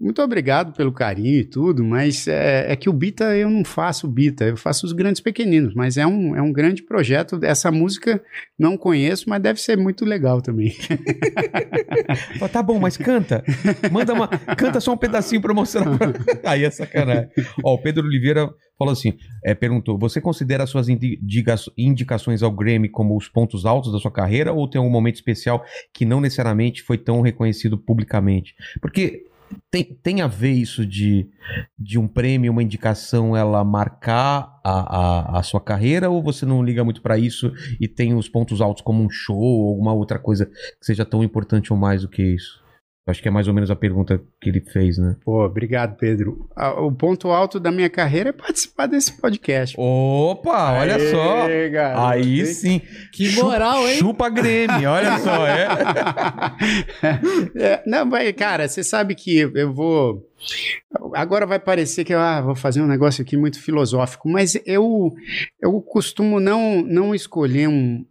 muito obrigado pelo carinho e tudo, mas é, é que o Bita eu não faço o Bita, eu faço os grandes pequeninos, mas é um, é um grande projeto. Essa música não conheço, mas deve ser muito legal também. Fala, tá bom, mas canta. Manda uma. Canta só um pedacinho pra mostrar. Pra... Aí é sacanagem. Ó, o Pedro Oliveira falou assim: é, perguntou: você considera suas indica- indicações ao Grammy como os pontos altos da sua carreira ou tem algum momento especial que não necessariamente foi tão reconhecido publicamente? Porque. Tem, tem a ver isso de, de um prêmio, uma indicação, ela marcar a, a, a sua carreira ou você não liga muito pra isso e tem os pontos altos como um show ou alguma outra coisa que seja tão importante ou mais do que isso? Acho que é mais ou menos a pergunta que ele fez, né? Pô, obrigado, Pedro. Ah, O ponto alto da minha carreira é participar desse podcast. Opa, olha Aê, só. garoto, Aí hein? sim. Que moral, hein? Chupa Grêmio, olha só. É. É, não, vai, cara, você sabe que eu vou. Agora vai parecer que eu ah, vou fazer um negócio aqui muito filosófico, mas eu, eu costumo não, não escolher um,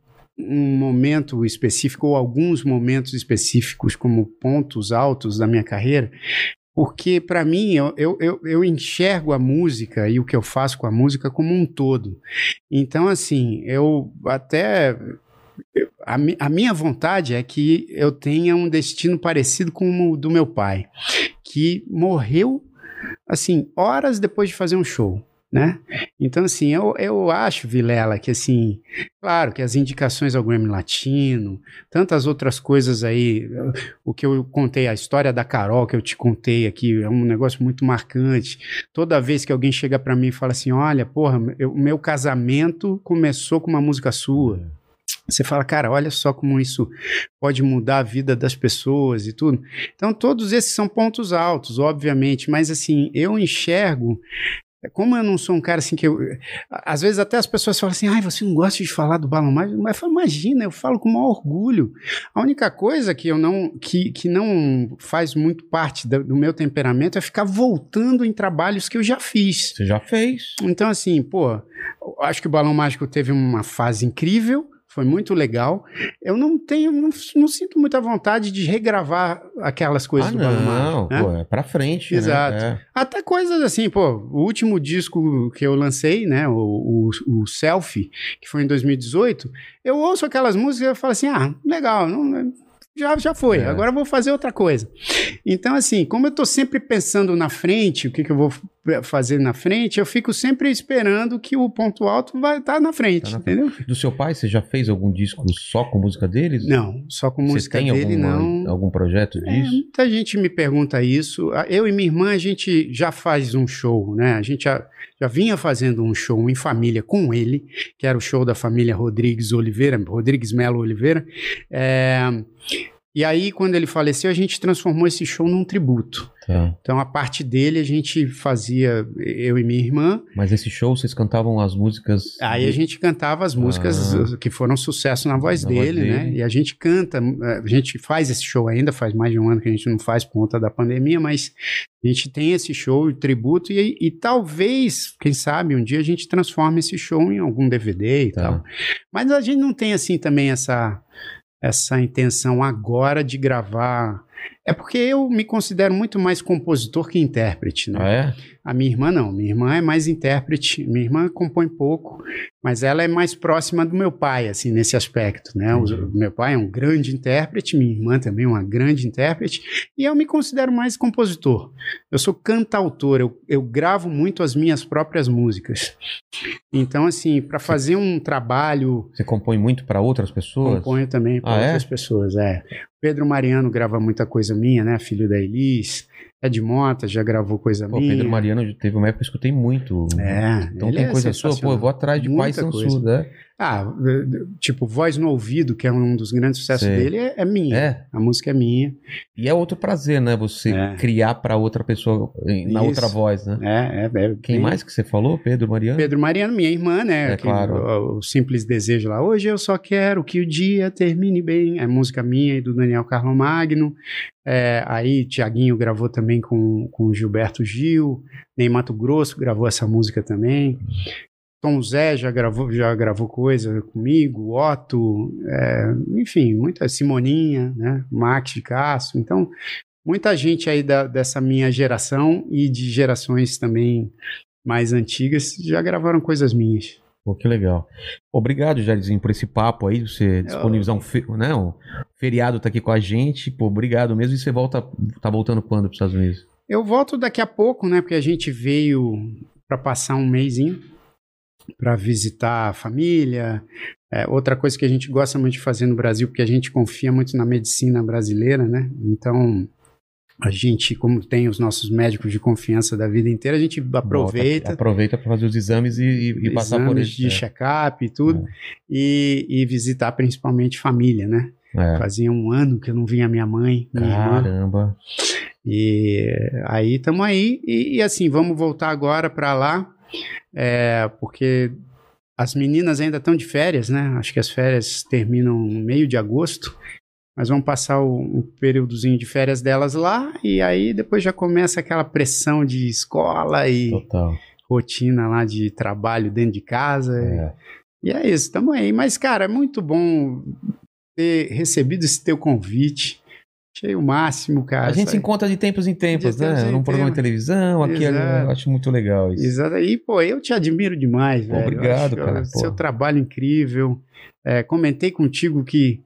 um momento específico ou alguns momentos específicos como pontos altos da minha carreira, porque para mim eu, eu, eu, enxergo a música e o que eu faço com a música como um todo. Então, assim, eu até eu- a, a minha vontade é que eu tenha um destino parecido com o do meu pai, que morreu, assim, horas depois de fazer um show, né? Então, assim, eu, eu acho, Vilela, que, assim, claro que as indicações ao Grammy Latino, tantas outras coisas aí, o que eu contei, a história da Carol que eu te contei aqui, é um negócio muito marcante. Toda vez que alguém chega pra mim e fala assim, olha, porra, o meu casamento começou com uma música sua. Você fala, cara, olha só como isso pode mudar a vida das pessoas e tudo. Então, todos esses são pontos altos, obviamente, mas assim, eu enxergo. Como eu não sou um cara assim que eu. Às vezes até as pessoas falam assim, ai, você não gosta de falar do Balão Mágico? Mas eu falo, imagina, eu falo com o maior orgulho. A única coisa que eu não. que, que não faz muito parte do, do meu temperamento é ficar voltando em trabalhos que eu já fiz. Você já fez. Então, assim, pô, acho que o Balão Mágico teve uma fase incrível, foi muito legal. Eu não tenho, não, não sinto muita vontade de regravar aquelas coisas ah, do não. Né? Pô, é pra frente. Exato. Né? Até coisas assim, pô, o último disco que eu lancei, né, o, o, o Selfie, que foi em 2018, eu ouço aquelas músicas e eu falo assim, ah, legal, não, já, já foi, É. agora eu vou fazer outra coisa. Então, assim, como eu tô sempre pensando na frente, o que, que eu vou fazer na frente, eu fico sempre esperando que o ponto alto vai estar na frente, Tá na entendeu? É. Do seu pai, você já fez algum disco só com música deles? Não, só com Você música dele, alguma- não. algum projeto É, disso? muita gente me pergunta isso. Eu e minha irmã, a gente já faz um show, né? A gente já, já vinha fazendo um show em família com ele, que era o show da família Rodrigues Oliveira, Rodrigues Melo Oliveira. É, E aí, quando ele faleceu, a gente transformou esse show num tributo. Tá. Então, a parte dele, a gente fazia, eu e minha irmã, Mas esse show vocês cantavam as músicas. Aí a gente cantava as músicas Ah. que foram sucesso na voz, Na voz dele, né? dele. E a gente canta, a gente faz esse show ainda, faz mais de um ano que a gente não faz por conta da pandemia, mas a gente tem esse show de tributo e, e talvez, quem sabe, um dia a gente transforme esse show em algum DVD e Tá. tal. Mas a gente não tem assim também essa essa intenção agora de gravar. É porque eu me considero muito mais compositor que intérprete, né? Ah, é? A minha irmã não, minha irmã é mais intérprete, minha irmã compõe pouco, mas ela é mais próxima do meu pai, assim, nesse aspecto, né? O, Entendi. meu pai é um grande intérprete, minha irmã também é uma grande intérprete, e eu me considero mais compositor. Eu sou cantautor, eu, eu gravo muito as minhas próprias músicas. Então, assim, para fazer um trabalho, Você compõe muito pra outras pessoas? componho também para Ah, é? outras pessoas, é. Pedro Mariano grava muita coisa minha, né? Filho da Elis. Ed Mota já gravou coisa Pô, minha. Pedro Mariano teve uma época que eu escutei muito. É, Então tem é coisa sua, pô, eu vou atrás de Muita Pai coisa. Sansuda, é? Ah, tipo, Voz no Ouvido, que é um dos grandes sucessos dele, é, é minha. É. A música é minha. E é outro prazer, né? Você É. criar pra outra pessoa na Isso. outra voz, né? É, é, é Quem bem- mais que você falou? Pedro Mariano? Pedro Mariano, minha irmã, né? É, Aquele- claro. O, o simples desejo lá. Hoje eu só quero que o dia termine bem. É música minha e do Daniel Carlo Magno. É, aí Tiaguinho gravou também com, com o Gilberto Gil. Ney Mato Grosso gravou essa música também. Tom Zé já gravou, já gravou coisa comigo, Otto, é, enfim, muita Simoninha, né? Max de Castro. Então, muita gente aí da- dessa minha geração e de gerações também mais antigas já gravaram coisas minhas. Pô, que legal. Obrigado, Jairzinho, por esse papo aí, você disponibilizar um, fe... né, um feriado tá aqui com a gente. Pô, obrigado mesmo. E você volta, tá voltando quando para os Estados Unidos? Eu volto daqui a pouco, né? Porque a gente veio para passar um mêsinho para visitar a família. É, outra coisa que a gente gosta muito de fazer no Brasil, porque a gente confia muito na medicina brasileira, né? Então, a gente, como tem os nossos médicos de confiança da vida inteira, a gente aproveita. Volta, aproveita para fazer os exames e, e- e passar por exames eles. de check-up e tudo, e, e visitar principalmente família, né? É. É. Fazia um ano que eu não vinha minha mãe, minha irmã. Caramba. E aí estamos aí. E, e assim, vamos voltar agora para lá, é, porque as meninas ainda estão de férias, né? Acho que as férias terminam no meio de agosto. Mas vamos passar o, um períodozinho de férias delas lá, e aí depois já começa aquela pressão de escola e Total. rotina lá de trabalho dentro de casa. É. E é isso, estamos aí. Mas, cara, é muito bom ter recebido esse teu convite. Achei o máximo, cara. A gente se encontra de tempos em tempos, De tempos né? em Num programa de tempos. televisão, aqui ali, Exato. eu acho muito legal isso. Exato. E, pô, eu te admiro demais, velho. Obrigado, cara, pô. Seu trabalho incrível. É, comentei contigo que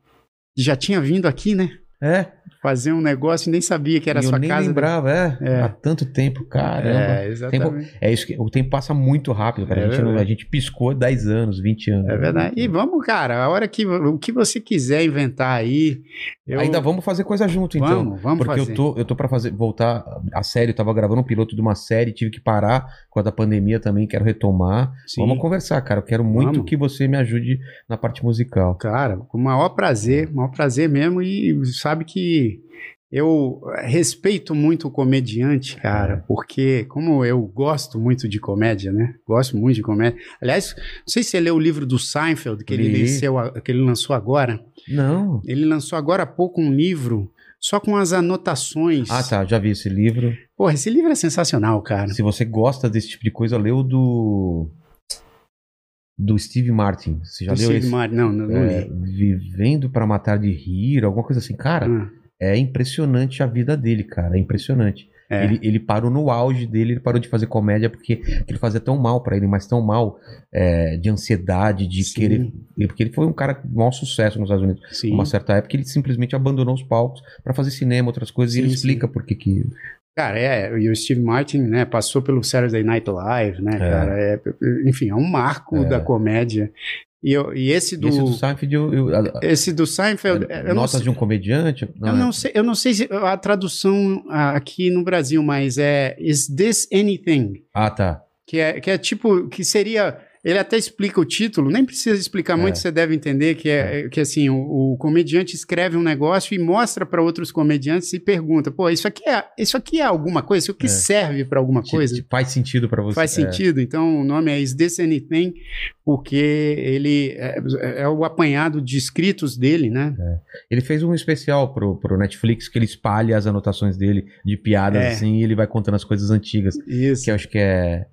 já tinha vindo aqui, né? É, Fazer um negócio e nem sabia que era e eu sua nem casa. né? lembrava, é, É. Há tanto tempo, caramba. É, exatamente. É isso que o tempo passa muito rápido, cara. É a, gente a gente piscou 10 anos, 20 anos. É verdade. E vamos, cara, a hora que o que você quiser inventar aí. eu- Ainda vamos fazer coisa junto, então. Vamos, vamos Porque fazer. eu tô, eu tô pra fazer, voltar a série, eu tava gravando um piloto de uma série, tive que parar por causa da pandemia também, quero retomar. Sim. Vamos conversar, cara. Eu quero muito Vamos. que você me ajude na parte musical. Cara, com o maior prazer, maior prazer mesmo. E sabe que eu respeito muito o comediante, cara, porque como eu gosto muito de comédia, né? Gosto muito de comédia. Aliás, não sei se você leu o livro do Seinfeld, que ele, que ele lançou agora. Não. Ele lançou agora há pouco um livro só com as anotações. Ah, tá. Já vi esse livro. Porra, esse livro é sensacional, cara. Se você gosta desse tipo de coisa, lê o do. Do Steve Martin. Você já Do leu Steve esse? Martin. Não, não, não É, li. Vivendo pra matar de rir, alguma coisa assim. Cara, Ah, é impressionante a vida dele, cara. É impressionante. é. Ele, ele parou no auge dele, ele parou de fazer comédia porque ele fazia tão mal pra ele, mas tão mal é, de ansiedade, de Sim. querer. Porque ele foi um cara com maior sucesso nos Estados Unidos. Sim. Uma certa época ele simplesmente abandonou os palcos pra fazer cinema, outras coisas, e ele Sim, explica por que que. Cara, é, e o Steve Martin, né, passou pelo Saturday Night Live, né, É. cara, é, enfim, é um marco É. da comédia. E, eu- e esse do, esse do Seinfeld, eu, eu- esse do Seinfeld, não, Notas sei, de um comediante? eu não sei, eu não sei se a tradução aqui no Brasil, mas é Is This Anything? Ah, tá. Que é, que é tipo, que seria, ele até explica o título, nem precisa explicar muito, você deve entender que é, que assim, o, o comediante escreve um negócio e mostra para outros comediantes e pergunta: "Pô, isso aqui é, isso aqui é alguma coisa? Isso aqui É. serve para alguma coisa?" te faz sentido pra você. Faz É. sentido. Então, o nome é Is This Anything? Porque ele é, é o apanhado de escritos dele, né? Ele fez um especial pro, pro Netflix que ele espalha as anotações dele de piadas É. assim e ele vai contando as coisas antigas. Isso. Que eu acho que é,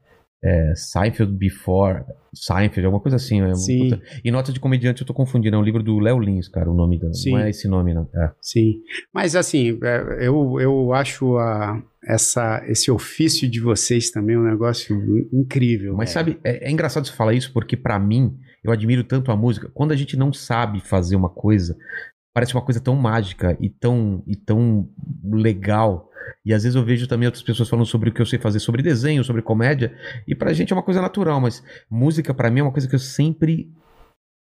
é Seinfeld Before. Seinfeld, alguma coisa assim. É uma Sim. puta- E Notas de Comediante eu tô confundindo. É um livro do Léo Lins, cara, o nome. Sim. Não é esse nome, não. É. Sim. Mas, assim, é, eu, eu acho a, essa, esse ofício de vocês também um negócio incrível. Mas É. sabe, é, é engraçado você falar isso porque pra mim, eu admiro tanto a música. Quando a gente não sabe fazer uma coisa, parece uma coisa tão mágica e tão, e tão legal. E às vezes eu vejo também outras pessoas falando sobre o que eu sei fazer sobre desenho, sobre comédia, e pra gente é uma coisa natural, mas música pra mim é uma coisa que eu sempre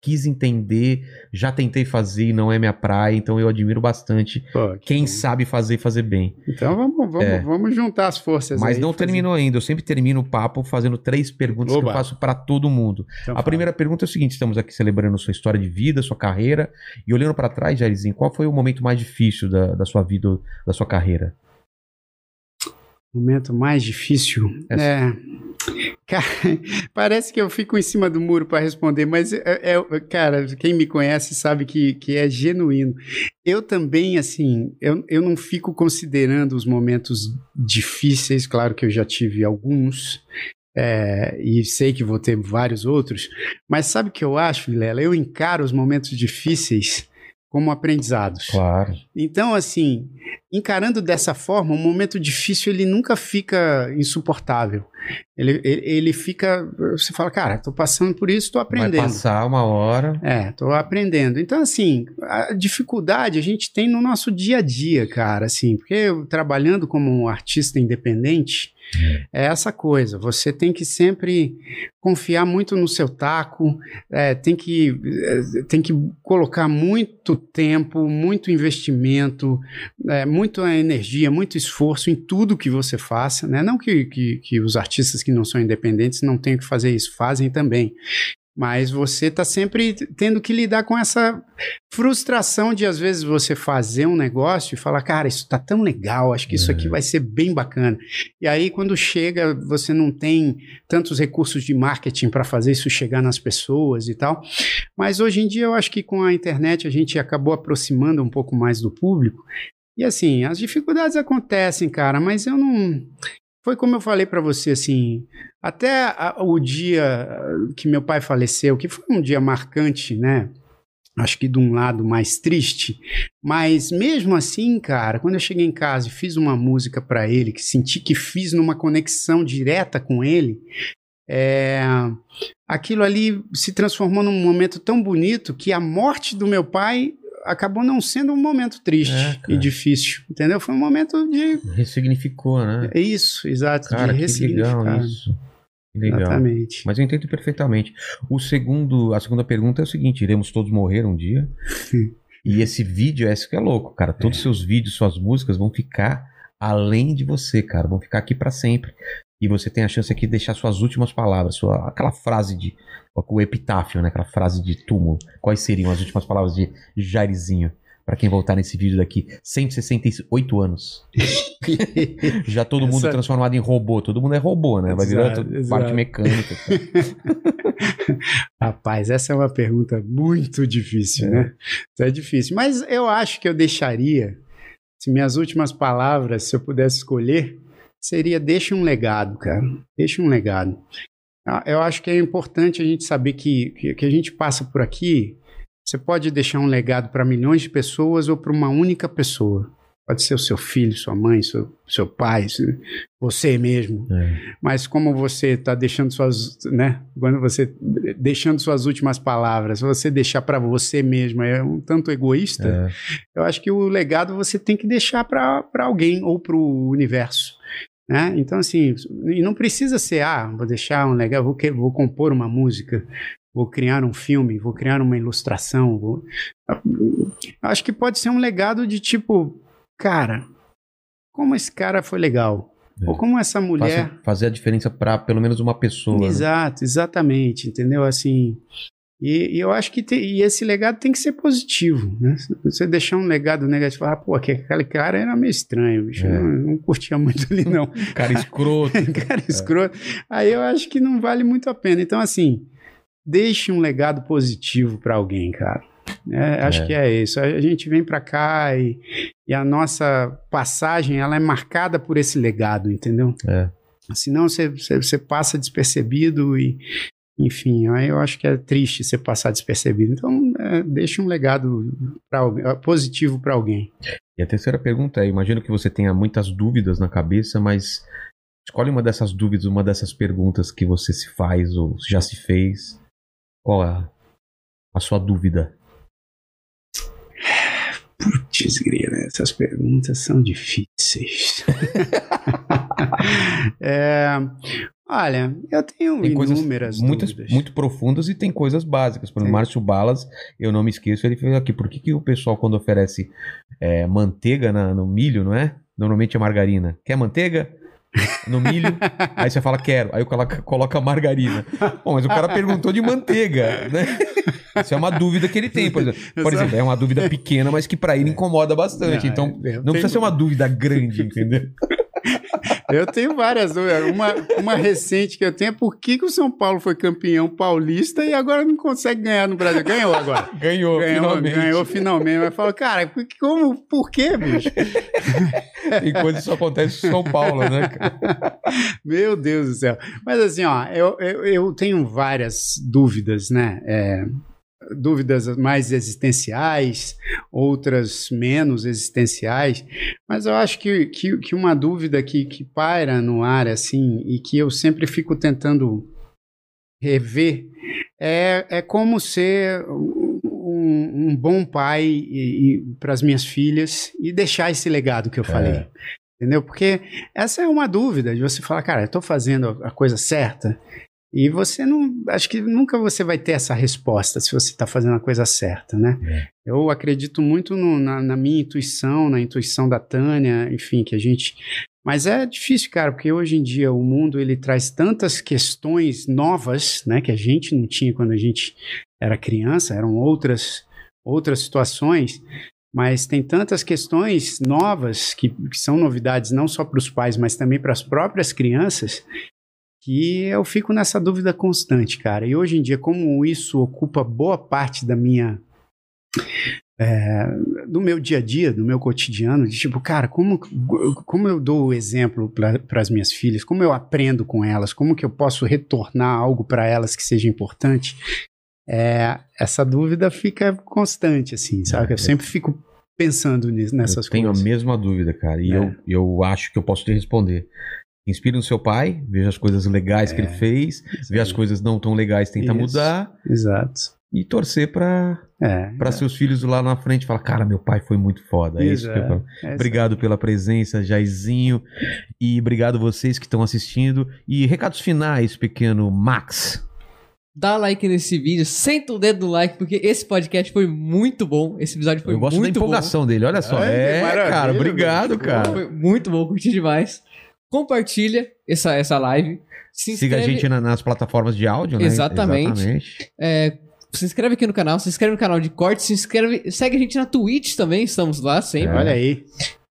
quis entender, já tentei fazer e não é minha praia, então eu admiro bastante Pô, que quem bom. sabe fazer e fazer bem. Então vamos, vamos, É. vamos juntar as forças Mas não terminou ainda, eu sempre termino o papo fazendo três perguntas que Oba. eu faço pra todo mundo. Então A fala. primeira pergunta é o seguinte: estamos aqui celebrando sua história de vida, sua carreira, e olhando pra trás, Jairzinho, qual foi o momento mais difícil da, da sua vida, da sua carreira? Momento mais difícil. Essa. É. Cara, parece que eu fico em cima do muro para responder, mas é, é- cara, quem me conhece sabe que, que é genuíno. Eu também, assim, eu, eu não fico considerando os momentos difíceis, claro que eu já tive alguns, é, e sei que vou ter vários outros, mas sabe o que eu acho, Vilela? Eu encaro os momentos difíceis como aprendizados. Claro. Então, assim, encarando dessa forma, um momento difícil ele nunca fica insuportável. Ele, ele, ele fica. Você fala, cara, tô passando por isso, Vai aprendendo. passar uma hora. É, tô aprendendo. Então, assim, a dificuldade a gente tem no nosso dia a dia, cara, assim, porque eu, trabalhando como um artista independente, é essa coisa. Você tem que sempre confiar muito no seu taco, é, tem, que, é, tem que colocar muito tempo, muito investimento, é, muita energia, muito esforço em tudo que você faça, né? Não que, que, que os artistas que não são independentes não tenham que fazer isso, fazem também. Mas você está sempre tendo que lidar com essa frustração de, às vezes, você fazer um negócio e falar, cara, isso tá tão legal, acho que isso aqui vai ser bem bacana. E aí, quando chega, você não tem tantos recursos de marketing para fazer isso chegar nas pessoas e tal. Mas hoje em dia, eu acho que com a internet a gente acabou aproximando um pouco mais do público. E assim, as dificuldades acontecem, cara, mas eu não. Foi como eu falei para você, assim, até a- o dia que meu pai faleceu, que foi um dia marcante, né? Acho que de um lado mais triste, mas mesmo assim, cara, quando eu cheguei em casa e fiz uma música para ele, que senti que fiz numa conexão direta com ele, é, aquilo ali se transformou num momento tão bonito que a morte do meu pai acabou não sendo um momento triste É, e difícil, entendeu? Foi um momento de Ressignificou, né? é isso, exato, Cara, de que legal ressignificar. isso. Que legal. Exatamente. Mas eu entendo perfeitamente. O segundo, a segunda pergunta é o seguinte: iremos todos morrer um dia? e esse vídeo é isso que é louco, cara. Todos os seus vídeos, suas músicas vão ficar além de você, cara. Vão ficar aqui pra sempre. E você tem a chance aqui de deixar suas últimas palavras, sua, aquela frase de. O epitáfio, né? Aquela frase de túmulo. Quais seriam as últimas palavras de Jairzinho? Pra quem voltar nesse vídeo daqui, 168 anos. Já todo mundo Essa- transformado em robô. Todo mundo é robô, né? Vai virar Exato, tudo exato. parte mecânica. Rapaz, essa é uma pergunta muito difícil, né? Isso é difícil. Mas eu acho que eu deixaria, se minhas últimas palavras, se eu pudesse escolher, seria deixe um legado, cara. Deixe um legado. Ah, Eu acho que é importante a gente saber que, que, que a gente passa por aqui. Você pode deixar um legado para milhões de pessoas ou para uma única pessoa. Pode ser o seu filho, sua mãe, seu, seu pai, você mesmo. É. Mas como você está deixando suas, né? Quando você deixando suas últimas palavras, você deixar para você mesmo é um tanto egoísta. É. Eu acho que o legado você tem que deixar para alguém ou para o universo. Né? Então, assim, e não precisa ser, ah, vou deixar um legado, vou, que- vou compor uma música, vou criar um filme, vou criar uma ilustração. Vou... Acho que pode ser um legado de tipo, cara, como esse cara foi legal. Ou como essa mulher. Faça- fazer a diferença pra pelo menos uma pessoa. né? Exato, exatamente, entendeu? Assim, e, e eu acho que tem- e esse legado tem que ser positivo, né? Se você deixar um legado negativo, ah, pô, aquele cara era meio estranho, bicho, É. não, não curtia muito ali não, Cara escroto. cara escroto. Aí eu acho que não vale muito a pena. Então, assim, deixe um legado positivo para alguém, cara. É, acho É. que é isso. A gente vem para cá e, e a nossa passagem ela é marcada por esse legado, entendeu? É. Senão você, você, você passa despercebido e, enfim, aí eu acho que é triste você passar despercebido. Então, é, deixa um legado pra, é, positivo para alguém. E a terceira pergunta é: imagino que você tenha muitas dúvidas na cabeça, mas escolhe uma dessas dúvidas, uma dessas perguntas que você se faz ou já se fez. Qual é a, a sua dúvida? Putz, grila, essas perguntas são difíceis. É, olha, eu tenho Tem inúmeras muitas, dúvidas. muito profundas e tem coisas básicas. Por exemplo. Márcio Balas, eu não me esqueço, ele fez aqui. Por que, que o pessoal, quando oferece é, manteiga na- no milho, não é? Normalmente é margarina. Quer manteiga? No milho? Aí você fala, quero. Aí o cara coloca margarina. Bom, mas o cara perguntou de manteiga, né? Isso é uma dúvida que ele tem, por exemplo. Por exemplo, é uma dúvida pequena, mas que pra ele incomoda bastante. Não, então, eu não precisa ser uma dúvida grande, entendeu? Eu tenho várias dúvidas. Uma, uma recente que eu tenho é por que, que o São Paulo foi campeão paulista e agora não consegue ganhar no Brasil. Ganhou agora. Ganhou, Ganhou finalmente. ganhou finalmente. Mas fala, cara, como, por quê, bicho? Que só acontece em São Paulo, né, cara? Meu Deus do céu. Mas assim, ó, eu, eu, eu tenho várias dúvidas, né? É, dúvidas mais existenciais, outras menos existenciais, mas eu acho que, que, que uma dúvida que, que paira no ar, assim, e que eu sempre fico tentando rever, é, é como ser um, um bom pai para as minhas filhas e deixar esse legado que eu falei. Entendeu? Porque essa é uma dúvida de você falar, cara, eu estou fazendo a coisa certa. E você não. Acho que nunca você vai ter essa resposta se você está fazendo a coisa certa, né? Eu acredito muito no- na, na minha intuição, na intuição da Tânia, enfim, que a gente. Mas é difícil, cara, porque hoje em dia o mundo ele traz tantas questões novas, né, que a gente não tinha quando a gente era criança, eram outras outras situações, mas tem tantas questões novas que, que são novidades não só para os pais, mas também para as próprias crianças, que eu fico nessa dúvida constante, cara. E hoje em dia, como isso ocupa boa parte da minha. é, do meu dia a dia, do meu cotidiano, de tipo, cara, como, como eu dou o exemplo para as minhas filhas, como eu aprendo com elas, como que eu posso retornar algo para elas que seja importante, é, essa dúvida fica constante, assim, sabe? Eu sempre fico pensando nisso, nessas eu tenho coisas. a mesma dúvida, cara. E É. eu, eu acho que eu posso te responder. Inspira no seu pai, veja as coisas legais que ele fez, vê as coisas não tão legais, tenta É. Isso. mudar Exato. e torcer pra, É. pra seus filhos lá na frente falar: Cara, meu pai foi muito foda. É isso que eu falo. É, Obrigado pela presença, Jairzinho. E obrigado vocês que estão assistindo. E recados finais, pequeno Max. Dá like nesse vídeo, senta o dedo no like, porque esse podcast foi muito bom. Esse episódio foi eu gosto da muito bom. empolgação dele, olha só. É, maravilha, cara, obrigado, cara. Foi muito bom, curti demais. Compartilha essa, essa live. Se Siga a gente na- nas plataformas de áudio, né? Exatamente. Exatamente. É, se inscreve aqui no canal, se inscreve no canal de corte, se inscreve, segue a gente na Twitch também, estamos lá sempre. É. Olha aí.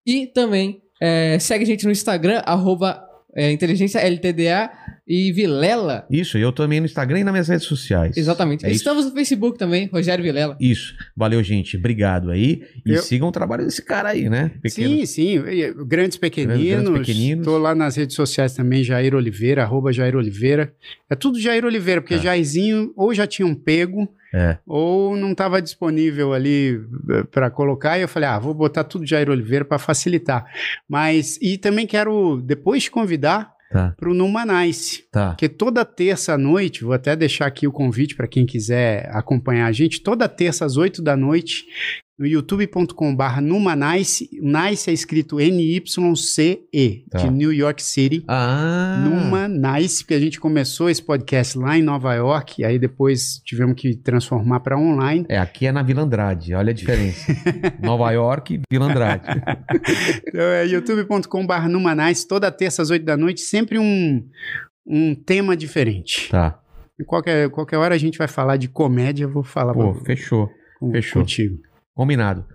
E também é, segue a gente no Instagram, arroba é, inteligência LTDA e Vilela. Isso, eu também no Instagram e nas minhas redes sociais. Exatamente. É isso. Estamos no Facebook também, Rogério Vilela. Isso. Valeu, gente. Obrigado aí. E Eu- sigam o trabalho desse cara aí, né? Sim, sim. E, Grandes pequeninos. Grandes Pequeninos. Estou lá nas redes sociais também, Jair Oliveira, arroba Jair Oliveira. É tudo Jair Oliveira, porque É. Jairzinho ou já tinham pego, É. ou não estava disponível ali para colocar. E eu falei, ah, vou botar tudo Jair Oliveira para facilitar. Mas, e também quero depois te convidar Tá, para o Numanice. tá. Porque toda terça à noite, vou até deixar aqui o convite para quem quiser acompanhar a gente, toda terça às 8 da noite no youtube.com.br Numanice. Nice é escrito N-Y-C-E, Tá. de New York City. Ah. Numa Nice, porque a gente começou esse podcast lá em Nova York, e aí depois tivemos que transformar para online. É, aqui é na Vila Andrade, olha a diferença. Nova York, Vila Andrade. Então é youtube.com.br Numa Nice, toda terça às 8 da noite, sempre um, um tema diferente. Tá. Qualquer, qualquer hora a gente vai falar de comédia, eu vou falar Pô, pra- fechou. com- fechou. contigo. Combinado.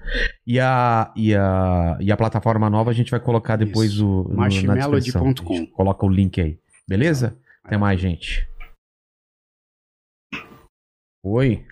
E a, e, a, e a plataforma nova a gente vai colocar depois Isso. o. gente Coloca o link aí. Beleza? Até mais, gente. Oi.